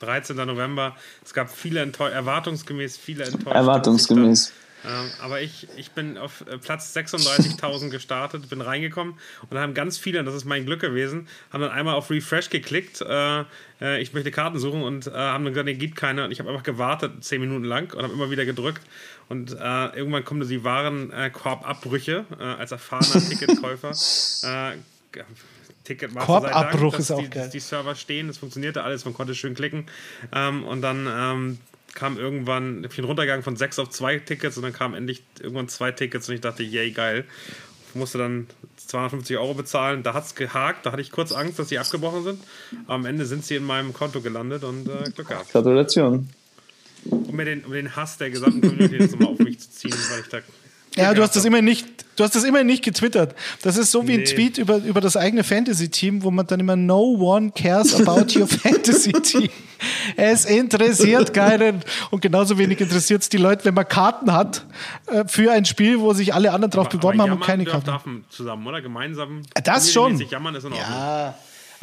13. November. Es gab viele Enttäu erwartungsgemäß viele Enttäuschungen. Erwartungsgemäß. Ähm, aber ich, ich bin auf äh, Platz 36.000 gestartet, bin reingekommen und haben ganz viele, und das ist mein Glück gewesen, haben dann einmal auf Refresh geklickt, äh, äh, ich möchte Karten suchen und äh, haben dann gesagt, nee, gibt keine. Und ich habe einfach gewartet, 10 Minuten lang und habe immer wieder gedrückt. Und äh, irgendwann kommen die Warenkorbabbrüche als erfahrener Ticketkäufer. Ticketmaster Korbabbruch Dank, ist auch die, geil. Die Server stehen, es funktionierte alles, man konnte schön klicken. Ähm, und dann ähm, kam irgendwann ein runtergegangen von sechs auf zwei Tickets und dann kamen endlich irgendwann zwei Tickets und ich dachte, yay, geil. Ich musste dann 250 Euro bezahlen. Da hat es gehakt, da hatte ich kurz Angst, dass sie abgebrochen sind. Am Ende sind sie in meinem Konto gelandet und äh, Glück gehabt. Gratulation. Um mir den, um den Hass der gesamten Community jetzt nochmal auf mich zu ziehen, weil ich da Ja, du hast das immer nicht, du hast das immer nicht getwittert. Das ist so wie nee. ein Tweet über, über das eigene Fantasy-Team, wo man dann immer No one cares about your Fantasy-Team. Es interessiert keinen. Und genauso wenig interessiert es die Leute, wenn man Karten hat äh, für ein Spiel, wo sich alle anderen drauf aber, beworben aber haben und keine Karten. zusammen, oder? Gemeinsam. Das schon. Jammern ist in Ordnung. Ja.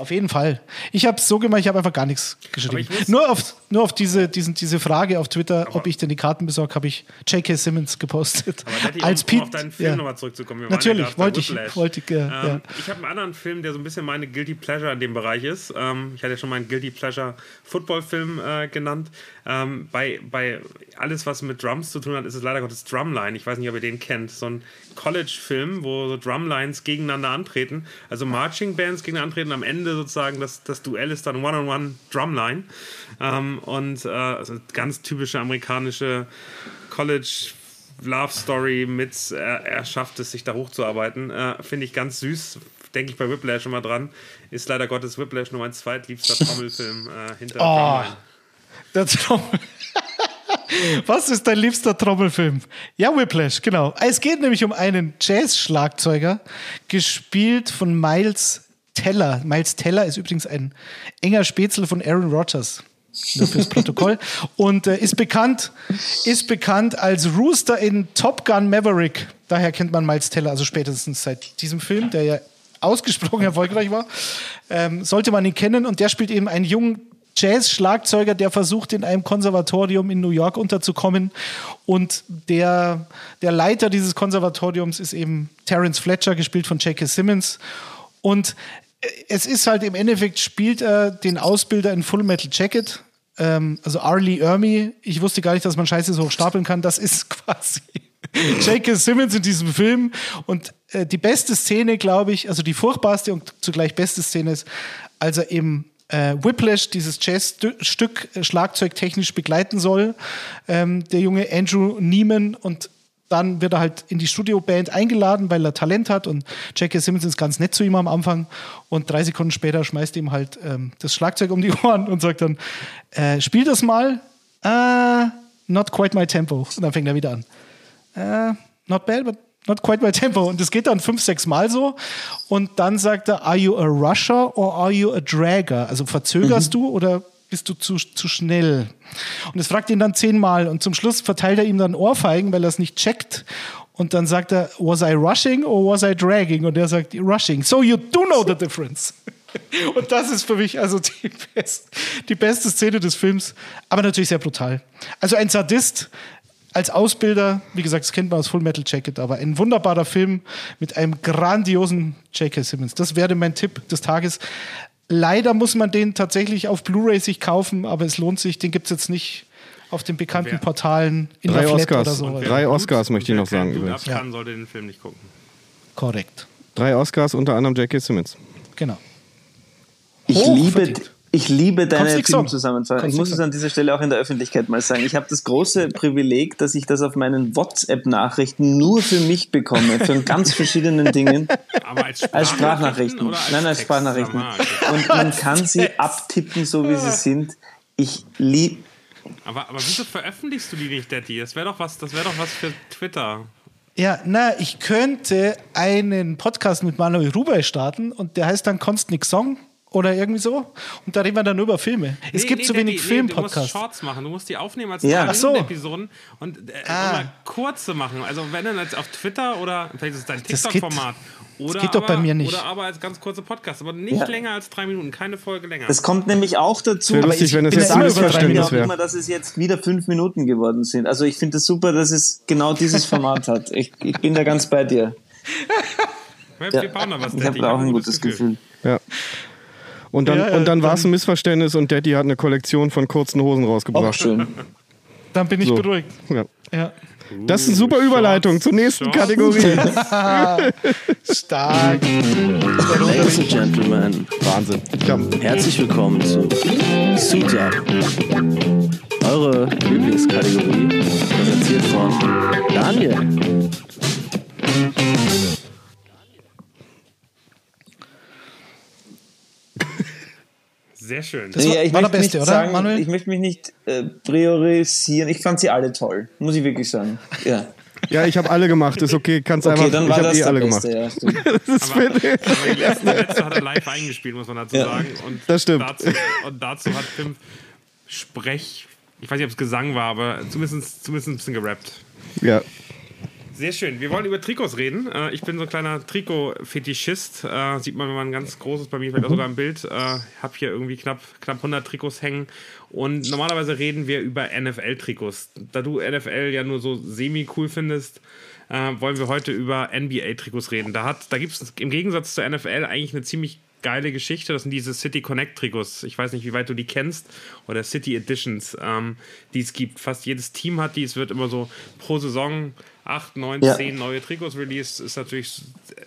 Auf jeden Fall. Ich habe es so gemacht, ich habe einfach gar nichts geschrieben. Nur auf, nur auf diese, diesen, diese Frage auf Twitter, aber ob ich denn die Karten besorge, habe ich J.K. Simmons gepostet. Aber Als um, Pete, um auf deinen Film ja. nochmal zurückzukommen. Natürlich, wollte ich. Wollte ich, ja, ähm, ja. ich habe einen anderen Film, der so ein bisschen meine Guilty Pleasure in dem Bereich ist. Ähm, ich hatte ja schon meinen Guilty Pleasure Football-Film äh, genannt. Ähm, bei, bei alles, was mit Drums zu tun hat, ist es leider Gottes Drumline. Ich weiß nicht, ob ihr den kennt. So ein College-Film, wo so Drumlines gegeneinander antreten. Also Marching Bands gegeneinander antreten. Am Ende sozusagen das, das Duell ist dann One-on-One Drumline. Ähm, und äh, also ganz typische amerikanische College- Love Story mit, äh, er schafft es, sich da hochzuarbeiten. Äh, Finde ich ganz süß. Denke ich bei Whiplash immer dran. Ist leider Gottes Whiplash nur mein zweitliebster Trommelfilm äh, hinter oh. Drumline. Der Trommel. Was ist dein liebster Trommelfilm? Ja, Whiplash, genau. Es geht nämlich um einen Jazz-Schlagzeuger, gespielt von Miles Teller. Miles Teller ist übrigens ein enger Spätzle von Aaron Rodgers. Nur fürs Protokoll. Und äh, ist bekannt, ist bekannt als Rooster in Top Gun Maverick. Daher kennt man Miles Teller, also spätestens seit diesem Film, der ja ausgesprochen erfolgreich war. Ähm, sollte man ihn kennen. Und der spielt eben einen jungen Jazz-Schlagzeuger, der versucht, in einem Konservatorium in New York unterzukommen. Und der, der Leiter dieses Konservatoriums ist eben Terence Fletcher, gespielt von J.K. Simmons. Und es ist halt im Endeffekt, spielt er den Ausbilder in Full Metal Jacket. Ähm, also Arlie Ermy. Ich wusste gar nicht, dass man Scheiße so stapeln kann. Das ist quasi J.K. Simmons in diesem Film. Und äh, die beste Szene, glaube ich, also die furchtbarste und zugleich beste Szene ist, als er eben äh, Whiplash, dieses Jazzstück äh, schlagzeugtechnisch begleiten soll. Ähm, der junge Andrew Neiman und dann wird er halt in die Studioband eingeladen, weil er Talent hat und Jackie Simmons ist ganz nett zu ihm am Anfang und drei Sekunden später schmeißt ihm halt ähm, das Schlagzeug um die Ohren und sagt dann, äh, spiel das mal, uh, not quite my tempo. Und dann fängt er wieder an. Uh, not bad, but not quite my tempo. Und das geht dann fünf, sechs Mal so. Und dann sagt er, are you a rusher or are you a dragger? Also verzögerst mhm. du oder bist du zu, zu schnell? Und das fragt ihn dann zehnmal. Und zum Schluss verteilt er ihm dann Ohrfeigen, weil er es nicht checkt. Und dann sagt er, was I rushing or was I dragging? Und er sagt, rushing. So you do know the difference. Und das ist für mich also die, best, die beste Szene des Films, aber natürlich sehr brutal. Also ein Sadist, als Ausbilder, wie gesagt, das kennt man aus Full Metal Jacket, aber ein wunderbarer Film mit einem grandiosen J.K. Simmons. Das wäre mein Tipp des Tages. Leider muss man den tatsächlich auf Blu-ray sich kaufen, aber es lohnt sich. Den gibt es jetzt nicht auf den bekannten Portalen in Drei der Flat Oscars. oder so. Drei Oscars möchte ich noch sagen. Übrigens. Ja. sollte den Film nicht gucken. Korrekt. Drei Oscars, unter anderem J.K. Simmons. Genau. Ich liebe, ich liebe deine Filmzusammenfassung. Ich muss es an dieser Stelle auch in der Öffentlichkeit mal sagen. Ich habe das große Privileg, dass ich das auf meinen WhatsApp-Nachrichten nur für mich bekomme, von ganz verschiedenen Dingen. Aber als Sprachnachrichten? Als Sprachnachrichten. Als Nein, als Sprachnachrichten. Und man kann sie abtippen, so wie sie sind. Ich liebe. Aber, aber wieso veröffentlichst du die nicht, Daddy? Das wäre doch was, das wäre doch was für Twitter. Ja, na, ich könnte einen Podcast mit Manuel Ruber starten und der heißt dann Konst Song oder irgendwie so. Und da reden wir dann nur über Filme. Nee, es gibt nee, zu wenig nee, Filmpodcasts. du musst Shorts machen. Du musst die aufnehmen als ja. so. Episoden und äh, ah. kurze machen. Also wenn dann jetzt auf Twitter oder vielleicht ist es dein TikTok-Format. Oder das geht doch bei mir nicht. Oder aber als ganz kurze Podcast, aber nicht ja. länger als drei Minuten, keine Folge länger. Das kommt nämlich auch dazu. aber lustig, ich wenn das jetzt Missverständnis wäre. immer, dass es jetzt wieder fünf Minuten geworden sind. Also ich finde es das super, dass es genau dieses Format hat. Ich, ich bin da ganz bei dir. ja. Wir bauen da was. Ich habe auch ein gutes Gefühl. Gefühl. Ja. Und dann, ja, und dann war es ein Missverständnis und Daddy hat eine Kollektion von kurzen Hosen rausgebracht. Auch schön. Dann bin ich so. beruhigt. Ja. ja. Das ist eine super Überleitung zur nächsten Shorts. Kategorie. Stark. Ladies and Gentlemen. Wahnsinn. Herzlich willkommen zu Suit Up. Eure Lieblingskategorie. Präsentiert von Daniel. Sehr schön. Das war, ja, ich war der Beste, oder, sagen, Manuel? Ich möchte mich nicht äh, priorisieren. Ich fand sie alle toll, muss ich wirklich sagen. Ja. Ja, ich habe alle gemacht, ist okay, kannst okay, einfach, dann war ich habe eh alle Beste, gemacht. Ja, das aber, aber die letzte, letzte hat er live eingespielt, muss man dazu ja. sagen. Und das stimmt. Dazu, und dazu hat Tim Sprech, ich weiß nicht, ob es Gesang war, aber zumindest, zumindest ein bisschen gerappt. Ja. Sehr schön. Wir wollen über Trikots reden. Äh, ich bin so ein kleiner Trikot-Fetischist. Äh, sieht man, wenn man ein ganz großes bei mir, vielleicht auch sogar im Bild. Ich äh, habe hier irgendwie knapp, knapp 100 Trikots hängen. Und normalerweise reden wir über NFL-Trikots. Da du NFL ja nur so semi-cool findest, wollen wir heute über NBA-Trikots reden. Da, da gibt es im Gegensatz zur NFL eigentlich eine ziemlich geile Geschichte. Das sind diese City Connect Trikots. Ich weiß nicht, wie weit du die kennst. Oder City Editions, ähm, die es gibt. Fast jedes Team hat die. Es wird immer so pro Saison acht, neun, ja. zehn neue Trikots released. Ist natürlich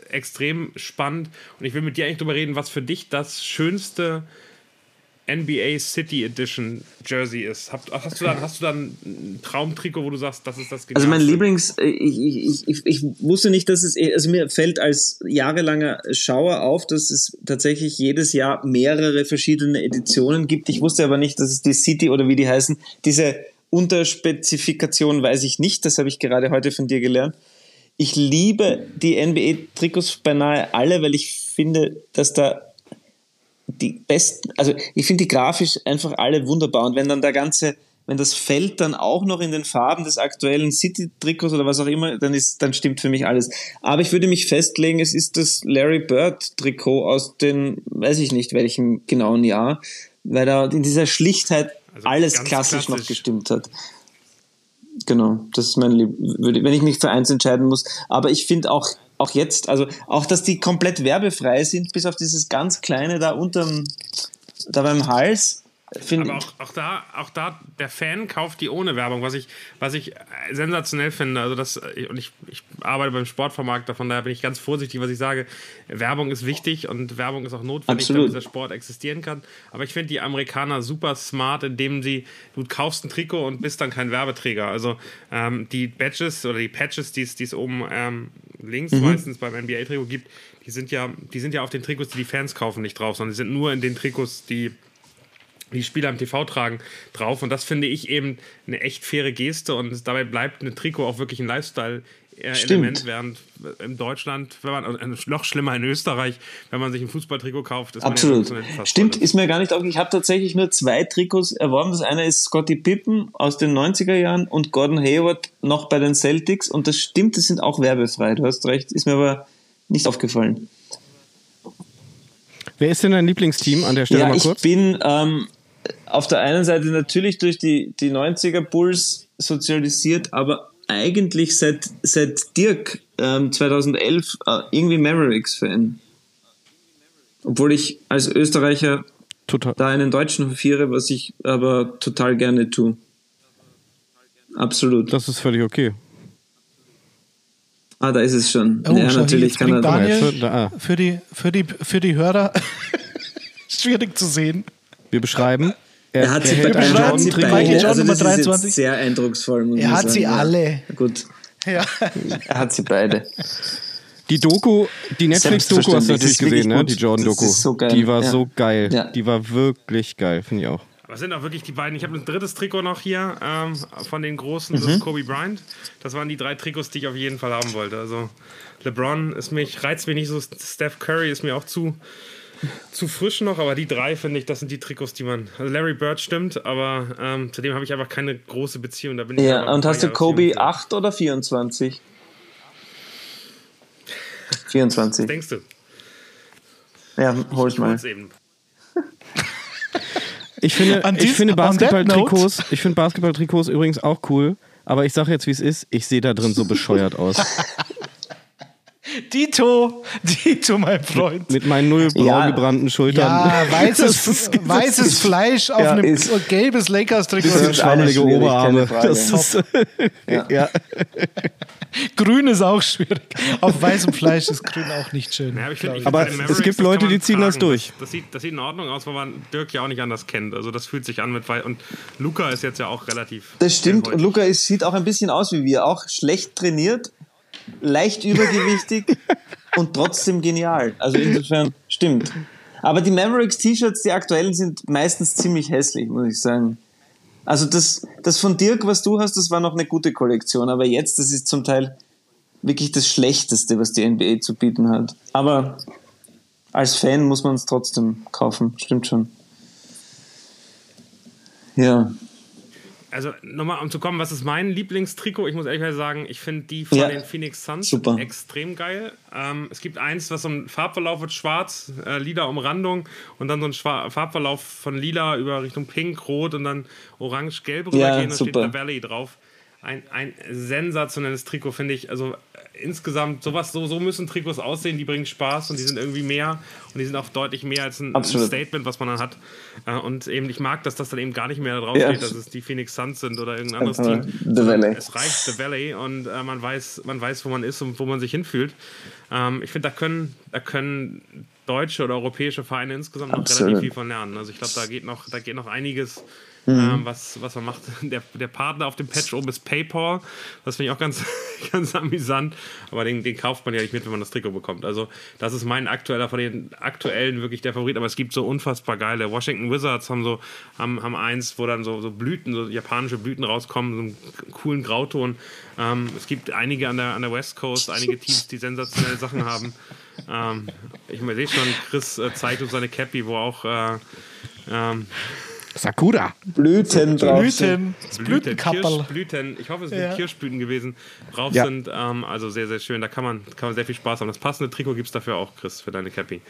extrem spannend. Und ich will mit dir eigentlich darüber reden, was für dich das schönste NBA City Edition Jersey ist. Hast, hast, du dann, hast du dann ein Traumtrikot, wo du sagst, das ist das Genialste? Also mein Lieblings, äh, ich, ich, ich, ich, wusste nicht, dass es, also mir fällt als jahrelanger Schauer auf, dass es tatsächlich jedes Jahr mehrere verschiedene Editionen gibt. Ich wusste aber nicht, dass es die City oder wie die heißen, diese Unterspezifikation weiß ich nicht, das habe ich gerade heute von dir gelernt. Ich liebe die NBA-Trikots beinahe alle, weil ich finde, dass da die besten, also ich finde die grafisch einfach alle wunderbar. Und wenn dann der ganze, wenn das Feld dann auch noch in den Farben des aktuellen City-Trikots oder was auch immer, dann ist, dann stimmt für mich alles. Aber ich würde mich festlegen, es ist das Larry Bird-Trikot aus den, weiß ich nicht welchem genauen Jahr, weil da in dieser Schlichtheit also alles klassisch, klassisch noch gestimmt hat. Genau, das ist mein Lieb wenn ich mich für eins entscheiden muss. Aber ich finde auch auch jetzt, also auch, dass die komplett werbefrei sind, bis auf dieses ganz kleine da unterm, da beim Hals, aber auch, auch, da, auch da, der Fan kauft die ohne Werbung, was ich, was ich sensationell finde. Also das, und ich, ich arbeite beim Sportvermarkter, von daher bin ich ganz vorsichtig, was ich sage. Werbung ist wichtig und Werbung ist auch notwendig, Absolut. damit dieser Sport existieren kann. Aber ich finde die Amerikaner super smart, indem sie, du kaufst ein Trikot und bist dann kein Werbeträger. Also ähm, die Badges oder die Patches, die es oben ähm, links mhm. meistens beim NBA-Trikot gibt, die sind ja, die sind ja auf den Trikots, die die Fans kaufen, nicht drauf, sondern die sind nur in den Trikots, die die Spieler im TV tragen, drauf. Und das finde ich eben eine echt faire Geste und dabei bleibt ein Trikot auch wirklich ein Lifestyle. Element, während in Deutschland, wenn man, äh, noch schlimmer in Österreich, wenn man sich ein Fußballtrikot kauft, ist Absolut. man ja Stimmt, ist mir gar nicht aufgefallen. Ich habe tatsächlich nur zwei Trikots erworben. Das eine ist Scotty Pippen aus den 90er Jahren und Gordon Hayward noch bei den Celtics. Und das stimmt, das sind auch werbefrei. Du hast recht, ist mir aber nicht aufgefallen. Wer ist denn dein Lieblingsteam an der Stelle ja, mal kurz? Ich bin ähm, auf der einen Seite natürlich durch die, die 90er Bulls sozialisiert, aber eigentlich seit, seit Dirk ähm, 2011 äh, irgendwie Mavericks-Fan. Obwohl ich als Österreicher total. da einen Deutschen hofiere, was ich aber total gerne tue. Absolut. Das ist völlig okay. Ah, da ist es schon. Oh, ja, natürlich kann er Daniel, für, die, für, die, für die Hörer schwierig zu sehen. Wir beschreiben. Er, hat sie, er hat sie beide. Also das 23. ist sehr eindrucksvoll. er hat sagen. sie alle. Ja, gut. Ja. Er hat sie beide. Die Doku, die Netflix-Doku hast du natürlich gesehen, ne? Die Jordan-Doku. So die war ja. so geil. Ja. Die war wirklich geil, finde ich auch. Aber es sind auch wirklich die beiden. Ich habe ein drittes Trikot noch hier ähm, von den großen, das ist mhm. Kobe Bryant. Das waren die drei Trikots, die ich auf jeden Fall haben wollte. Also LeBron ist mich, reizt mich nicht so, Steph Curry ist mir auch zu, zu frisch noch, aber die drei finde ich, das sind die Trikots, die man. Also Larry Bird stimmt, aber ähm, zu dem habe ich einfach keine große Beziehung. Da bin ich ja, und hast du Kobe 8 oder 24? 24. Was denkst du? Ja, hol ich mal. Eben. Ich finde, ich finde Basketball-Trikots, ich finde Basketball-Trikots übrigens auch cool, aber ich sage jetzt, wie es ist, ich sehe da drin so bescheuert aus. Dito, Dito, mein Freund. Mit, mit meinen null braun ja. gebrannten Schultern. Ja, weißes, ist, weißes Fleisch auf ja, einem gelbes Lakers-Trikot. Bisschen schwammelige Oberarme. Das ist, ja. ja. Grün ist auch schwierig. Auf weißem Fleisch ist grün auch nicht schön. Ja, aber, find, aber es gibt Leute, die ziehen tragen. das durch. Das, das, sieht, das sieht in Ordnung aus, weil man Dirk ja auch nicht anders kennt. Also das fühlt sich an mit Und Luca ist jetzt ja auch relativ. Das stimmt. Und Luca ist, sieht auch ein bisschen aus wie wir. Auch schlecht trainiert, leicht übergewichtig und trotzdem genial. Also insofern stimmt. Aber die Mavericks T-Shirts, die aktuellen, sind meistens ziemlich hässlich, muss ich sagen. Also das, das von Dirk, was du hast, das war noch eine gute Kollektion, aber jetzt, das ist zum Teil wirklich das Schlechteste, was die NBA zu bieten hat. Aber als Fan muss man es trotzdem kaufen, stimmt schon. Ja. Also nochmal, um zu kommen, was ist mein Lieblingstrikot? Ich muss ehrlich sagen, ich finde die von ja, den Phoenix Suns super. extrem geil. Ähm, es gibt eins, was so ein Farbverlauf wird schwarz, äh, lila Umrandung und dann so ein Schwar Farbverlauf von lila über Richtung pink, rot und dann orange, gelb rübergehen. Ja, da steht The Valley drauf. Ein, ein sensationelles Trikot, finde ich. Also insgesamt sowas, so, so müssen Trikots aussehen, die bringen Spaß und die sind irgendwie mehr und die sind auch deutlich mehr als ein, ein Statement, was man dann hat. Äh, und eben, ich mag, dass das dann eben gar nicht mehr drauf steht, dass es die Phoenix Suns sind oder irgendein anderes Team. The Valley. Es reicht The Valley und äh, man weiß, man weiß, wo man ist und wo man sich hinfühlt. Ähm, ich finde, da können, da können deutsche oder europäische Vereine insgesamt noch Absolut. relativ viel von lernen. Also ich glaube, da geht noch, da geht noch einiges Mhm. Ähm, was, was man macht. Der, der Partner auf dem Patch oben ist PayPal. Das finde ich auch ganz, ganz amüsant. Aber den, den kauft man ja nicht mit, wenn man das Trikot bekommt. Also, das ist mein aktueller von den aktuellen wirklich der Favorit. Aber es gibt so unfassbar geile. Washington Wizards haben so haben, haben eins, wo dann so, so Blüten, so japanische Blüten rauskommen, so einen coolen Grauton. Ähm, es gibt einige an der, an der West Coast, einige Teams, die sensationelle Sachen haben. Ähm, ich sehe schon, Chris äh, zeigt uns seine Cappy, wo auch äh, ähm, Sakura. Blüten drauf. Blüten. Blüten. Kirsch, Blüten. Ich hoffe, es sind ja. Kirschblüten gewesen. Drauf ja. sind. Ähm, also sehr, sehr schön. Da kann man, kann man sehr viel Spaß haben. Das passende Trikot gibt es dafür auch, Chris, für deine Cappy.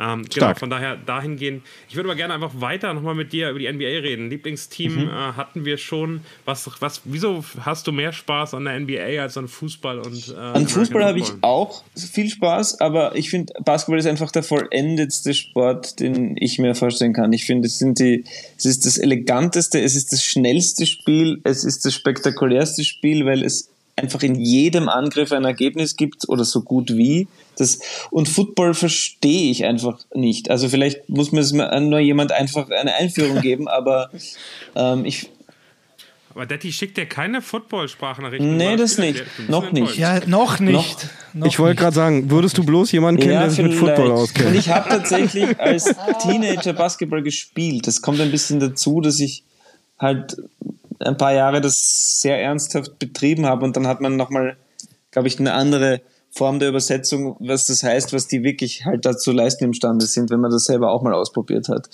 Ähm, genau, von daher dahingehend. Ich würde aber gerne einfach weiter nochmal mit dir über die NBA reden. Lieblingsteam mhm. äh, hatten wir schon. Was, was, wieso hast du mehr Spaß an der NBA als an Fußball und äh, An Fußball habe ich auch viel Spaß, aber ich finde, Basketball ist einfach der vollendetste Sport, den ich mir vorstellen kann. Ich finde, es sind die, es ist das eleganteste, es ist das schnellste Spiel, es ist das spektakulärste Spiel, weil es einfach in jedem Angriff ein Ergebnis gibt oder so gut wie. Das, und Football verstehe ich einfach nicht. Also vielleicht muss mir es nur jemand einfach eine Einführung geben, aber ähm, ich, aber Detti schickt dir keine Football-Sprachnachrichten. Nee, das nicht. Noch nicht. Ja, noch nicht. Noch, ich wollte gerade sagen, würdest du bloß jemanden kennen, ja, der sich mit Football auskennt? Und ich habe tatsächlich als Teenager Basketball gespielt. Das kommt ein bisschen dazu, dass ich halt ein paar Jahre das sehr ernsthaft betrieben habe und dann hat man nochmal, glaube ich, eine andere Form der Übersetzung, was das heißt, was die wirklich halt dazu leisten imstande sind, wenn man das selber auch mal ausprobiert hat.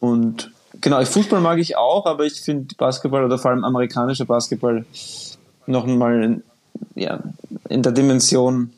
Und genau, Fußball mag ich auch, aber ich finde Basketball oder vor allem amerikanischer Basketball noch mal ja, in der Dimension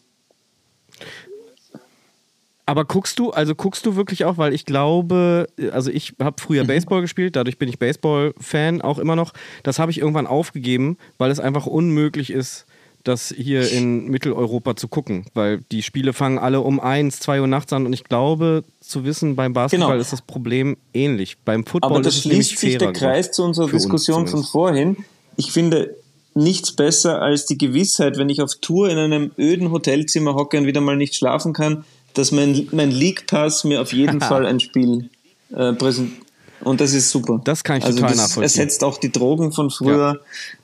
aber guckst du, also guckst du wirklich auch, weil ich glaube, also ich habe früher mhm. Baseball gespielt, dadurch bin ich Baseball-Fan auch immer noch. Das habe ich irgendwann aufgegeben, weil es einfach unmöglich ist, das hier in Mitteleuropa zu gucken, weil die Spiele fangen alle um eins, zwei Uhr nachts an und ich glaube zu wissen, beim Basketball genau. ist das Problem ähnlich. Beim Football Aber das schließt sich der Kreis zu unserer Diskussion von vorhin. Ich finde nichts besser als die Gewissheit, wenn ich auf Tour in einem öden Hotelzimmer hocke und wieder mal nicht schlafen kann, dass mein, mein League Pass mir auf jeden Fall ein Spiel äh, präsentiert. Und das ist super. Das kann ich also total das nachvollziehen. ersetzt auch die Drogen von früher, ja.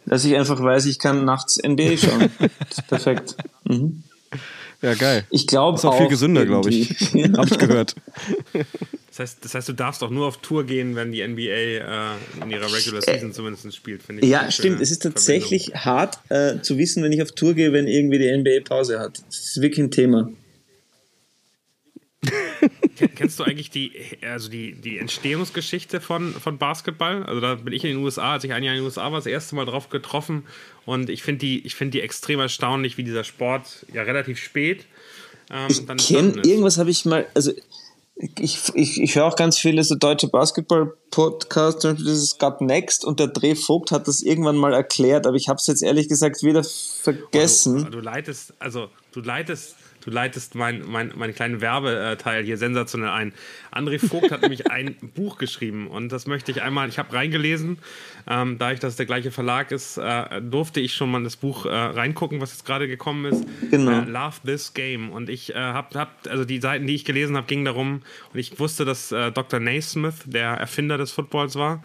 dass ich einfach weiß, ich kann nachts NBA schauen. das ist perfekt. Mhm. Ja, geil. Ich glaube auch. Ist auch viel gesünder, glaube ich. Hab ich gehört. Das heißt, das heißt, du darfst auch nur auf Tour gehen, wenn die NBA äh, in ihrer Regular Season zumindest spielt, finde ich. Ja, stimmt. Es ist tatsächlich Verbindung. hart äh, zu wissen, wenn ich auf Tour gehe, wenn irgendwie die NBA Pause hat. Das ist wirklich ein Thema. Kennst du eigentlich die, also die, die Entstehungsgeschichte von, von Basketball? Also da bin ich in den USA, als ich ein Jahr in den USA war, das erste Mal drauf getroffen und ich finde die, find die extrem erstaunlich, wie dieser Sport ja relativ spät ähm, ich dann kenn, Irgendwas habe ich mal, also ich, ich, ich höre auch ganz viele so deutsche Basketball-Podcasts, zum Beispiel dieses Got Next und der Dreh Vogt hat das irgendwann mal erklärt, aber ich habe es jetzt ehrlich gesagt wieder vergessen. Du, du leitest, also du leitest Du leitest meinen mein, mein kleinen Werbeteil hier sensationell ein. André Vogt hat nämlich ein Buch geschrieben und das möchte ich einmal, ich habe reingelesen, ähm, da ich das der gleiche Verlag ist, äh, durfte ich schon mal das Buch äh, reingucken, was jetzt gerade gekommen ist. Genau. Äh, Love This Game. Und ich äh, habe, hab, also die Seiten, die ich gelesen habe, gingen darum und ich wusste, dass äh, Dr. Naismith der Erfinder des Footballs war.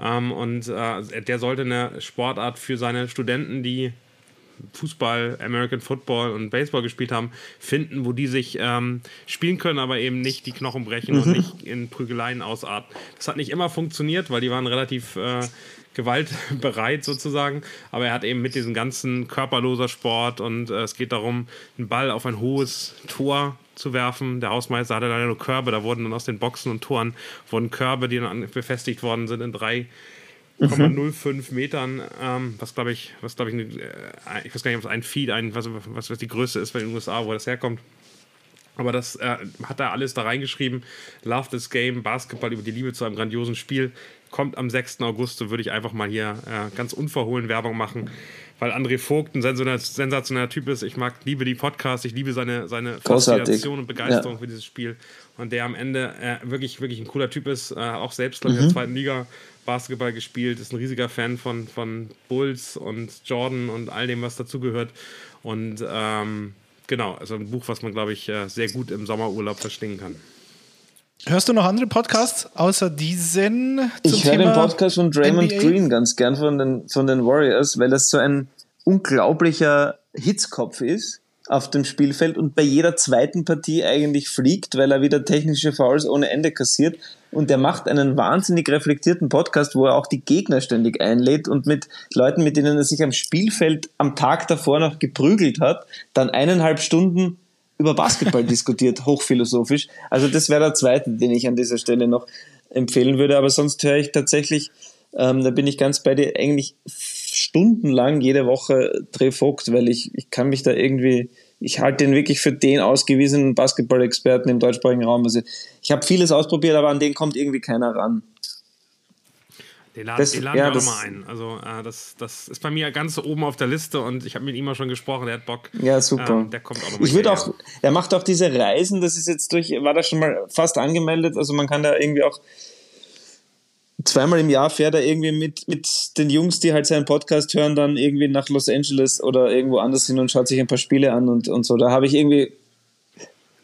Ähm, und äh, der sollte eine Sportart für seine Studenten, die Fußball, American Football und Baseball gespielt haben, finden, wo die sich ähm, spielen können, aber eben nicht die Knochen brechen mhm. und nicht in Prügeleien ausarten. Das hat nicht immer funktioniert, weil die waren relativ äh, gewaltbereit sozusagen, aber er hat eben mit diesem ganzen körperloser Sport und äh, es geht darum, einen Ball auf ein hohes Tor zu werfen. Der Hausmeister hatte dann nur Körbe, da wurden dann aus den Boxen und Toren wurden Körbe, die dann befestigt worden sind in drei 0,05 mhm. Metern, ähm, was glaube ich, was glaube ich, äh, ich weiß gar nicht, ob es ein Feed, ein, was, was, was die Größe ist bei den USA, wo das herkommt. Aber das äh, hat er alles da reingeschrieben. Love this game, Basketball über die Liebe zu einem grandiosen Spiel. Kommt am 6. August, so würde ich einfach mal hier äh, ganz unverhohlen Werbung machen, weil André Vogt ein sensationeller Typ ist. Ich mag, liebe die Podcasts, ich liebe seine, seine Faszination und Begeisterung ja. für dieses Spiel. Und der am Ende äh, wirklich, wirklich ein cooler Typ ist, äh, auch selbst, glaube ich, mhm. in der zweiten Liga Basketball gespielt, ist ein riesiger Fan von, von Bulls und Jordan und all dem, was dazugehört. Und ähm, genau, also ein Buch, was man, glaube ich, äh, sehr gut im Sommerurlaub verstehen kann. Hörst du noch andere Podcasts außer diesen? ich höre den Podcast von Draymond NBA? Green ganz gern von den, von den Warriors, weil das so ein unglaublicher Hitzkopf ist auf dem Spielfeld und bei jeder zweiten Partie eigentlich fliegt, weil er wieder technische Fouls ohne Ende kassiert. Und er macht einen wahnsinnig reflektierten Podcast, wo er auch die Gegner ständig einlädt und mit Leuten, mit denen er sich am Spielfeld am Tag davor noch geprügelt hat, dann eineinhalb Stunden über Basketball diskutiert, hochphilosophisch. Also das wäre der zweite, den ich an dieser Stelle noch empfehlen würde. Aber sonst höre ich tatsächlich, ähm, da bin ich ganz bei dir, eigentlich stundenlang jede Woche Dreh Vogt, weil ich, ich kann mich da irgendwie, ich halte den wirklich für den ausgewiesenen Basketball-Experten im deutschsprachigen Raum. Also ich habe vieles ausprobiert, aber an den kommt irgendwie keiner ran. Den laden, das, den laden ja, wir auch mal ein. Also äh, das, das ist bei mir ganz oben auf der Liste und ich habe mit ihm auch schon gesprochen, der hat Bock. Ja, super. Ähm, der kommt auch noch mal Ich würde auch, er macht auch diese Reisen, das ist jetzt durch, war da schon mal fast angemeldet, also man kann da irgendwie auch zweimal im Jahr fährt er irgendwie mit, mit den Jungs, die halt seinen Podcast hören, dann irgendwie nach Los Angeles oder irgendwo anders hin und schaut sich ein paar Spiele an und, und so. Da habe ich irgendwie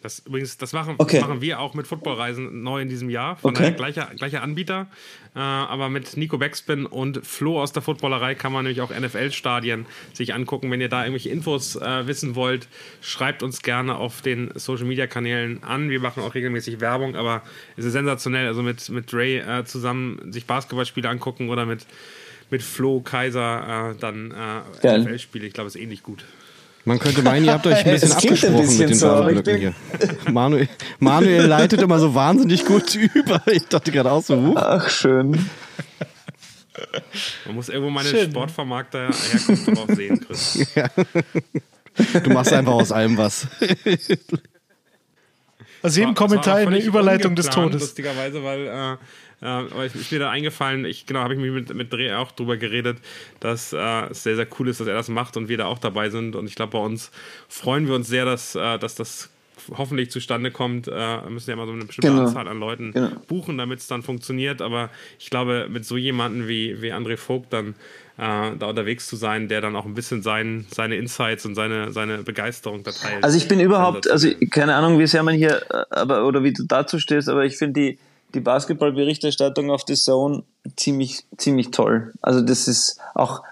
das übrigens, das machen, okay. machen wir auch mit Footballreisen neu in diesem Jahr. Von okay. gleicher, gleicher Anbieter. Äh, aber mit Nico Backspin und Flo aus der Footballerei kann man nämlich auch NFL-Stadien sich angucken. Wenn ihr da irgendwelche Infos äh, wissen wollt, schreibt uns gerne auf den Social Media Kanälen an. Wir machen auch regelmäßig Werbung, aber es ist sensationell. Also mit, mit Ray äh, zusammen sich Basketballspiele angucken oder mit, mit Flo Kaiser äh, dann äh, NFL-Spiele. Ich glaube, es ist ähnlich gut. Man könnte meinen, ihr habt euch ein bisschen abgesprochen ein bisschen mit den so, Werbblöcken hier. Manuel, Manuel leitet immer so wahnsinnig gut über. Ich dachte gerade auch so, uh. Ach, schön. Man muss irgendwo meine schön. Sportvermarkter Herkunft drauf sehen, Chris. Ja. Du machst einfach aus allem was. Aus jedem Kommentar eine Überleitung des Todes. Lustigerweise, weil äh, äh, aber ist mir da eingefallen, ich genau, habe ich mich mit, mit Dreh auch drüber geredet, dass äh, es sehr, sehr cool ist, dass er das macht und wir da auch dabei sind. Und ich glaube, bei uns freuen wir uns sehr, dass, äh, dass das hoffentlich zustande kommt. Äh, müssen ja immer so eine bestimmte genau. Anzahl an Leuten genau. buchen, damit es dann funktioniert. Aber ich glaube, mit so jemandem wie, wie André Vogt dann äh, da unterwegs zu sein, der dann auch ein bisschen sein, seine Insights und seine, seine Begeisterung da teilt. Also ich bin überhaupt, also keine Ahnung, wie sehr man hier, äh, aber oder wie du dazu stehst, aber ich finde die die Basketballberichterstattung auf The Zone ziemlich, ziemlich toll. Also das ist auch,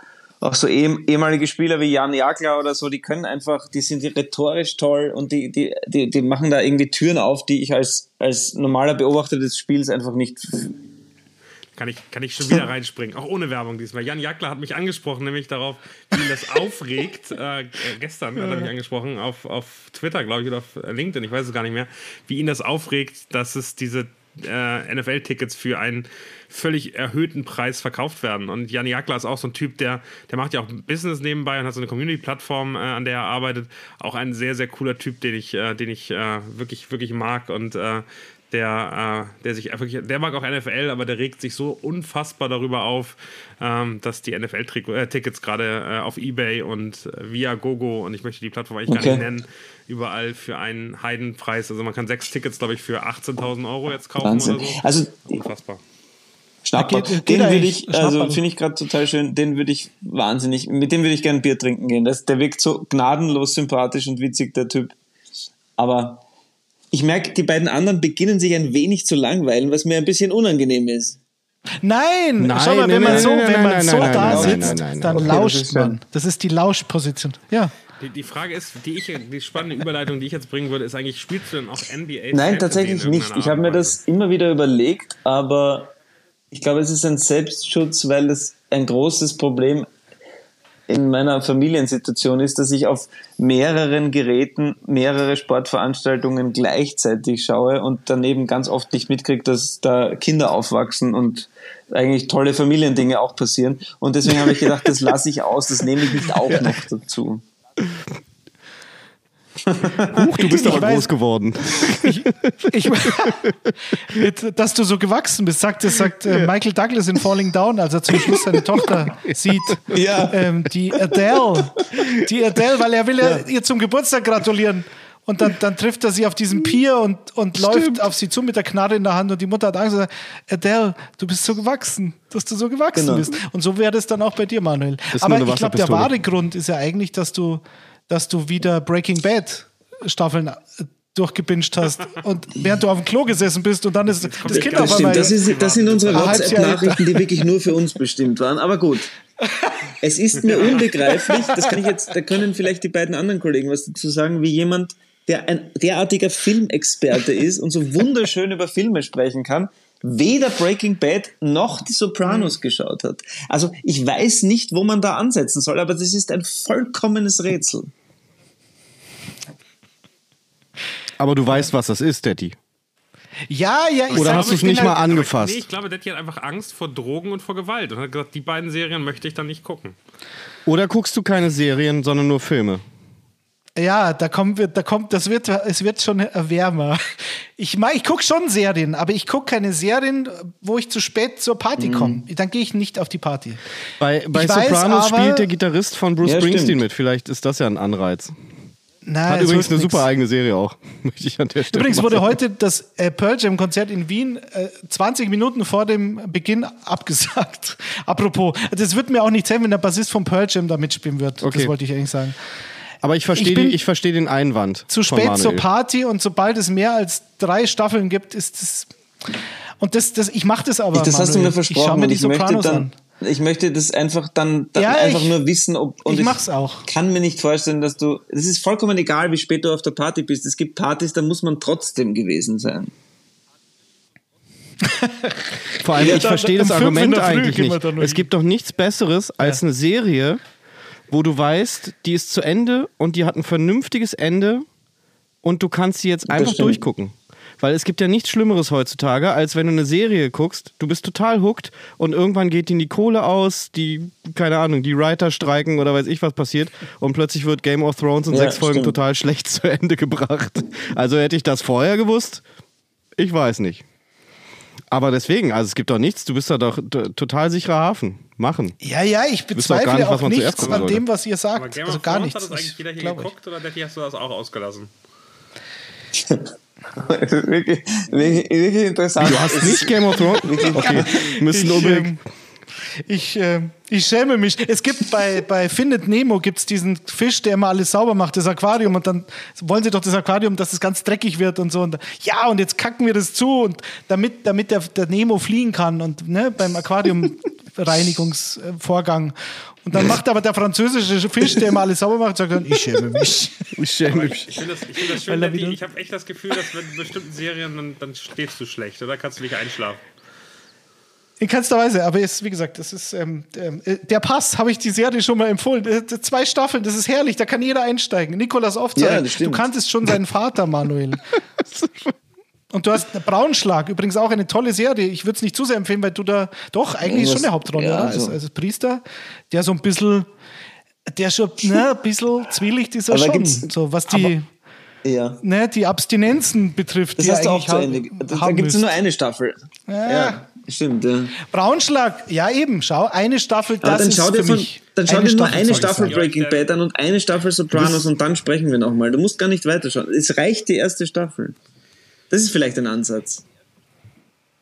auch so ehemalige Spieler wie Jan Jagler oder so, die können einfach, die sind rhetorisch toll und die, die, die, die machen da irgendwie Türen auf, die ich als, als normaler Beobachter des Spiels einfach nicht kann ich, kann ich schon wieder reinspringen, auch ohne Werbung diesmal. Jan Jagler hat mich angesprochen, nämlich darauf, wie ihn das aufregt. Äh, gestern hat er mich angesprochen, auf, auf Twitter, glaube ich, oder auf LinkedIn, ich weiß es gar nicht mehr, wie ihn das aufregt, dass es diese äh, NFL-Tickets für einen völlig erhöhten Preis verkauft werden. Und Jan Jagler ist auch so ein Typ, der, der macht ja auch Business nebenbei und hat so eine Community-Plattform, äh, an der er arbeitet. Auch ein sehr, sehr cooler Typ, den ich, äh, den ich äh, wirklich, wirklich mag und äh, der, äh, der sich wirklich, der mag auch NFL, aber der regt sich so unfassbar darüber auf, ähm, dass die NFL-Tickets gerade auf Ebay und via Gogo und ich möchte die Plattform eigentlich okay. gar nicht nennen, überall für einen Heidenpreis. Also man kann sechs Tickets, glaube ich, für 18.000 Euro jetzt kaufen Wahnsinn. oder so. Also unfassbar. Geht, geht den würde ich, also finde ich gerade total schön, den würde ich wahnsinnig, mit dem würde ich gerne Bier trinken gehen. Das, der wirkt so gnadenlos sympathisch und witzig, der Typ. Aber ich merke, die beiden anderen beginnen sich ein wenig zu langweilen, was mir ein bisschen unangenehm ist. Nein, Nein, schau mal, nein, wenn man nein, so, nein, wenn man nein, so nein, da nein, sitzt, nein, nein, nein. dann lauscht man. Das ist die Lauschposition. Ja. Die, die Frage ist, die, ich, die spannende Überleitung, die ich jetzt bringen würde, ist eigentlich, spielst du denn auch NBA? Nein, tatsächlich nicht. Ich habe mir das immer wieder überlegt, aber ich glaube, es ist ein Selbstschutz, weil es ein großes Problem in meiner Familiensituation ist, dass ich auf mehreren Geräten mehrere Sportveranstaltungen gleichzeitig schaue und daneben ganz oft nicht mitkriege, dass da Kinder aufwachsen und eigentlich tolle Familiendinge auch passieren. Und deswegen habe ich gedacht, das lasse ich aus, das nehme ich nicht auch noch dazu. Huch, du bist Ich aber weiß- groß geworden. Ich, Jetzt, dass du so gewachsen bist, sagt, das sagt äh, Michael Douglas in Falling Down, als er zum Schluss seine Tochter sieht. Ja. Ähm, die Adele. Die Adele, weil er will ja. ihr zum Geburtstag gratulieren. Und dann, dann trifft er sie auf diesem Pier und, und läuft auf sie zu mit der Knarre in der Hand und die Mutter hat Angst und sagt, Adele, du bist so gewachsen, dass du so gewachsen Genau. bist. Und so wäre das dann auch bei dir, Manuel. Aber ich glaube, der wahre Grund ist ja eigentlich, dass du, dass du wieder Breaking Bad Staffeln äh, durchgebinged hast und während du auf dem Klo gesessen bist und dann ist das Kind auf Das einmal. das, ist, das sind unsere WhatsApp-Nachrichten, die wirklich nur für uns bestimmt waren. Aber gut. Es ist mir unbegreiflich, das kann ich jetzt, da können vielleicht die beiden anderen Kollegen was dazu sagen, wie jemand, der ein derartiger Filmexperte ist und so wunderschön über Filme sprechen kann, weder Breaking Bad noch die Sopranos geschaut hat. Also ich weiß nicht, wo man da ansetzen soll, aber das ist ein vollkommenes Rätsel. Aber du weißt, was das ist, Daddy. ja, ja, ich Oder sag, hast du ich es nicht halt- mal angefasst? Nee, ich glaube, Detti hat einfach Angst vor Drogen und vor Gewalt und hat gesagt, die beiden Serien möchte ich dann nicht gucken. Oder guckst du keine Serien, sondern nur Filme? Ja, da kommt, wir- da kommt, das wird, es wird schon wärmer. Ich, mag- ich gucke schon Serien, aber ich gucke keine Serien, wo ich zu spät zur Party Mhm. komme. Dann gehe ich nicht auf die Party. Bei, bei Sopranos aber- spielt der Gitarrist von Bruce Ja, Springsteen stimmt. mit. Vielleicht ist das ja ein Anreiz. Na, Hat es übrigens eine nix. super eigene Serie auch. Möchte ich an der Stelle Übrigens wurde heute das äh, Pearl Jam Konzert in Wien äh, 20 Minuten vor dem Beginn abgesagt. Apropos, das wird mir auch nicht helfen, wenn der Bassist von Pearl Jam da mitspielen wird. Okay. Das wollte ich eigentlich sagen. Aber ich verstehe Ich die- ich verstehe den Einwand. Zu von spät zur Manuel. Party und sobald es mehr als drei Staffeln gibt, ist das. Und das, das, ich mache das aber. das hast du Manuel. mir Ich schau versprochen mir die ich möchte Sopranos dann, an. ich möchte das einfach dann, dann Ja, einfach ich- nur wissen, ob und ich mach's auch. kann mir nicht vorstellen, dass du, es ist vollkommen egal, wie spät du auf der Party bist. Es gibt Partys, da muss man trotzdem gewesen sein. Vor allem, Ja, ich verstehe das Argument eigentlich nicht. Es gibt doch nichts Besseres als eine Serie, wo du weißt, die ist zu Ende und die hat ein vernünftiges Ende und du kannst sie jetzt einfach durchgucken. Weil es gibt ja nichts Schlimmeres heutzutage, als wenn du eine Serie guckst, du bist total hooked und irgendwann geht ihnen die Kohle aus, die, keine Ahnung, die Writer streiken oder weiß ich was passiert und plötzlich wird Game of Thrones in Ja, sechs Folgen stimmt. total schlecht zu Ende gebracht. Also hätte ich das vorher gewusst, ich weiß nicht. Aber deswegen, also es gibt doch nichts, du bist da doch total sicherer Hafen. Machen. Ja, ja, ich bezweifle nicht, auch, was man zuerst nichts an dem, was ihr Aber sagt. Game Also gar nichts. hat das eigentlich jeder hier glaub ich. geguckt oder Detti hast du das auch ausgelassen? wirklich, wirklich, wirklich interessant. Du hast nicht Game of Thrones? Okay, müssen Ich, unbedingt. Ich, äh, ich schäme mich. Es gibt bei, bei Findet Nemo gibt's diesen Fisch, der immer alles sauber macht, das Aquarium. Und dann wollen sie doch das Aquarium, dass es ganz dreckig wird und so. Und ja, und jetzt kacken wir das zu, und damit, damit der, der Nemo fliehen kann und ne, beim Aquariumreinigungsvorgang. Und dann macht aber der französische Fisch, der immer alles sauber macht, sagt dann, ich schäme mich. Ich schäme mich. Ich finde das, ich find das schön, wieder- Ich habe echt das Gefühl, dass bei bestimmten Serien dann, dann stehst du schlecht oder kannst du nicht einschlafen. In keinster Weise, aber es, wie gesagt, das ist ähm, ähm, äh, der Pass, habe ich die Serie schon mal empfohlen. Äh, zwei Staffeln, das ist herrlich, da kann jeder einsteigen. Nikolas Ja, Ofzarek, das du kanntest schon seinen Vater, Manuel. Und du hast Braunschlag, übrigens auch eine tolle Serie. Ich würde es nicht zu sehr empfehlen, weil du da doch eigentlich Ja, schon eine was- Hauptrolle ja, oder? als, also- als Priester, der so ein bisschen, der schon ne, ein bisschen zwielicht ist er Aber schon. So, was die, Ja. ne, die Abstinenzen betrifft. Das die hast du auch zu Ende. Da, da gibt es nur eine Staffel. Ja, stimmt. Ja. Braunschlag, ja eben, schau, eine Staffel, das Aber dann ist schau dir, für von, mich dann schau dir nur eine Staffel sagen. Breaking Bad an und eine Staffel Sopranos und dann sprechen wir nochmal. Du musst gar nicht weiterschauen. Es reicht die erste Staffel. Das ist vielleicht ein Ansatz.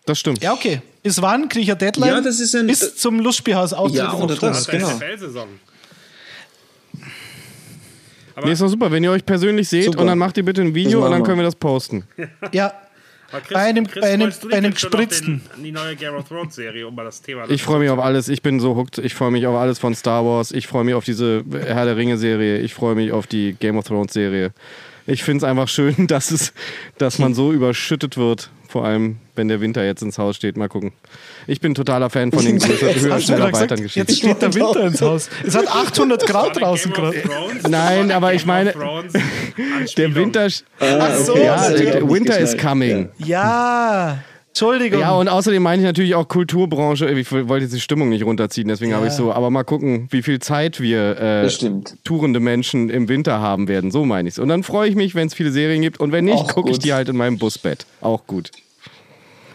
Das stimmt. Ja, okay. Bis wann kriege ich eine Deadline? Ja, das ist ein- Bis zum Lustspielhaus Austritt Ja, oder das- genau. eine NFL-Saison. Nee, ist doch super, wenn ihr euch persönlich seht Super. und dann macht ihr bitte ein Video und dann können wir das posten. Ja, Aber Chris, bei einem, Chris, bei einem, freust du dich bei einem gespritzten. Den, die neue Game of Thrones Serie, um mal das Thema. Ich freue mich auf alles. Ich bin so hooked. Ich freue mich auf alles von Star Wars. Ich freue mich auf diese Herr der Ringe Serie. Ich freue mich auf die Game of Thrones Serie. Ich finde es einfach schön, dass, es, dass man so überschüttet wird. Vor allem, wenn der Winter jetzt ins Haus steht. Mal gucken. Ich bin totaler Fan von den größer, höher, Hast du schneller, gerade weiteren gesagt, jetzt steht der Winter ins Haus. Es hat 800 Grad draußen gerade. Nein, aber ich meine, Der. Winter, Ach so. ja, Winter is coming. Ja, Entschuldigung. Ja, und außerdem meine ich natürlich auch Kulturbranche. Ich wollte jetzt die Stimmung nicht runterziehen, deswegen habe ich so. Aber mal gucken, wie viel Zeit wir äh, tourende Menschen im Winter haben werden. So meine ich es. Und dann freue ich mich, wenn es viele Serien gibt. Und wenn nicht, gucke ich die halt in meinem Busbett. Auch gut.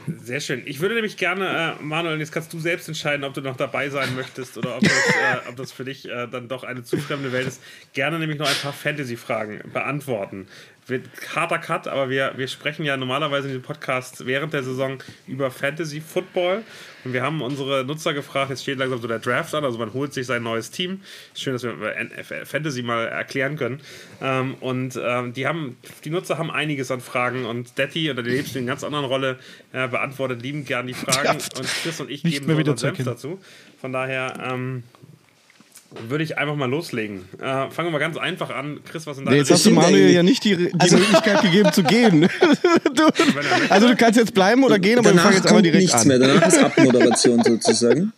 Sehr schön. Ich würde nämlich gerne, äh, Manuel, jetzt kannst du selbst entscheiden, ob du noch dabei sein möchtest oder ob das, äh, ob das für dich äh, dann doch eine zu fremde Welt ist. Gerne nämlich noch ein paar Fantasy-Fragen beantworten. Wird harter Cut, aber wir, wir sprechen ja normalerweise in diesem Podcast während der Saison über Fantasy Football. Und wir haben unsere Nutzer gefragt, jetzt steht langsam so der Draft an, also man holt sich sein neues Team. Schön, dass wir Fantasy mal erklären können. Ähm, und ähm, die haben, die Nutzer haben einiges an Fragen und Detti oder die lebst in einer ganz anderen Rolle äh, beantwortet lieben gern die Fragen und Chris und ich Nicht geben unseren Senf dazu. Von daher ähm, würde ich einfach mal loslegen. Äh, fangen wir mal ganz einfach an. Chris, was sind deine Nee, jetzt hast du Manuel ja nicht die, die Möglichkeit gegeben zu gehen. du, also du kannst jetzt bleiben oder gehen, aber wir Danach fangen jetzt aber kommt direkt nichts an. mehr. Danach ist Abmoderation sozusagen.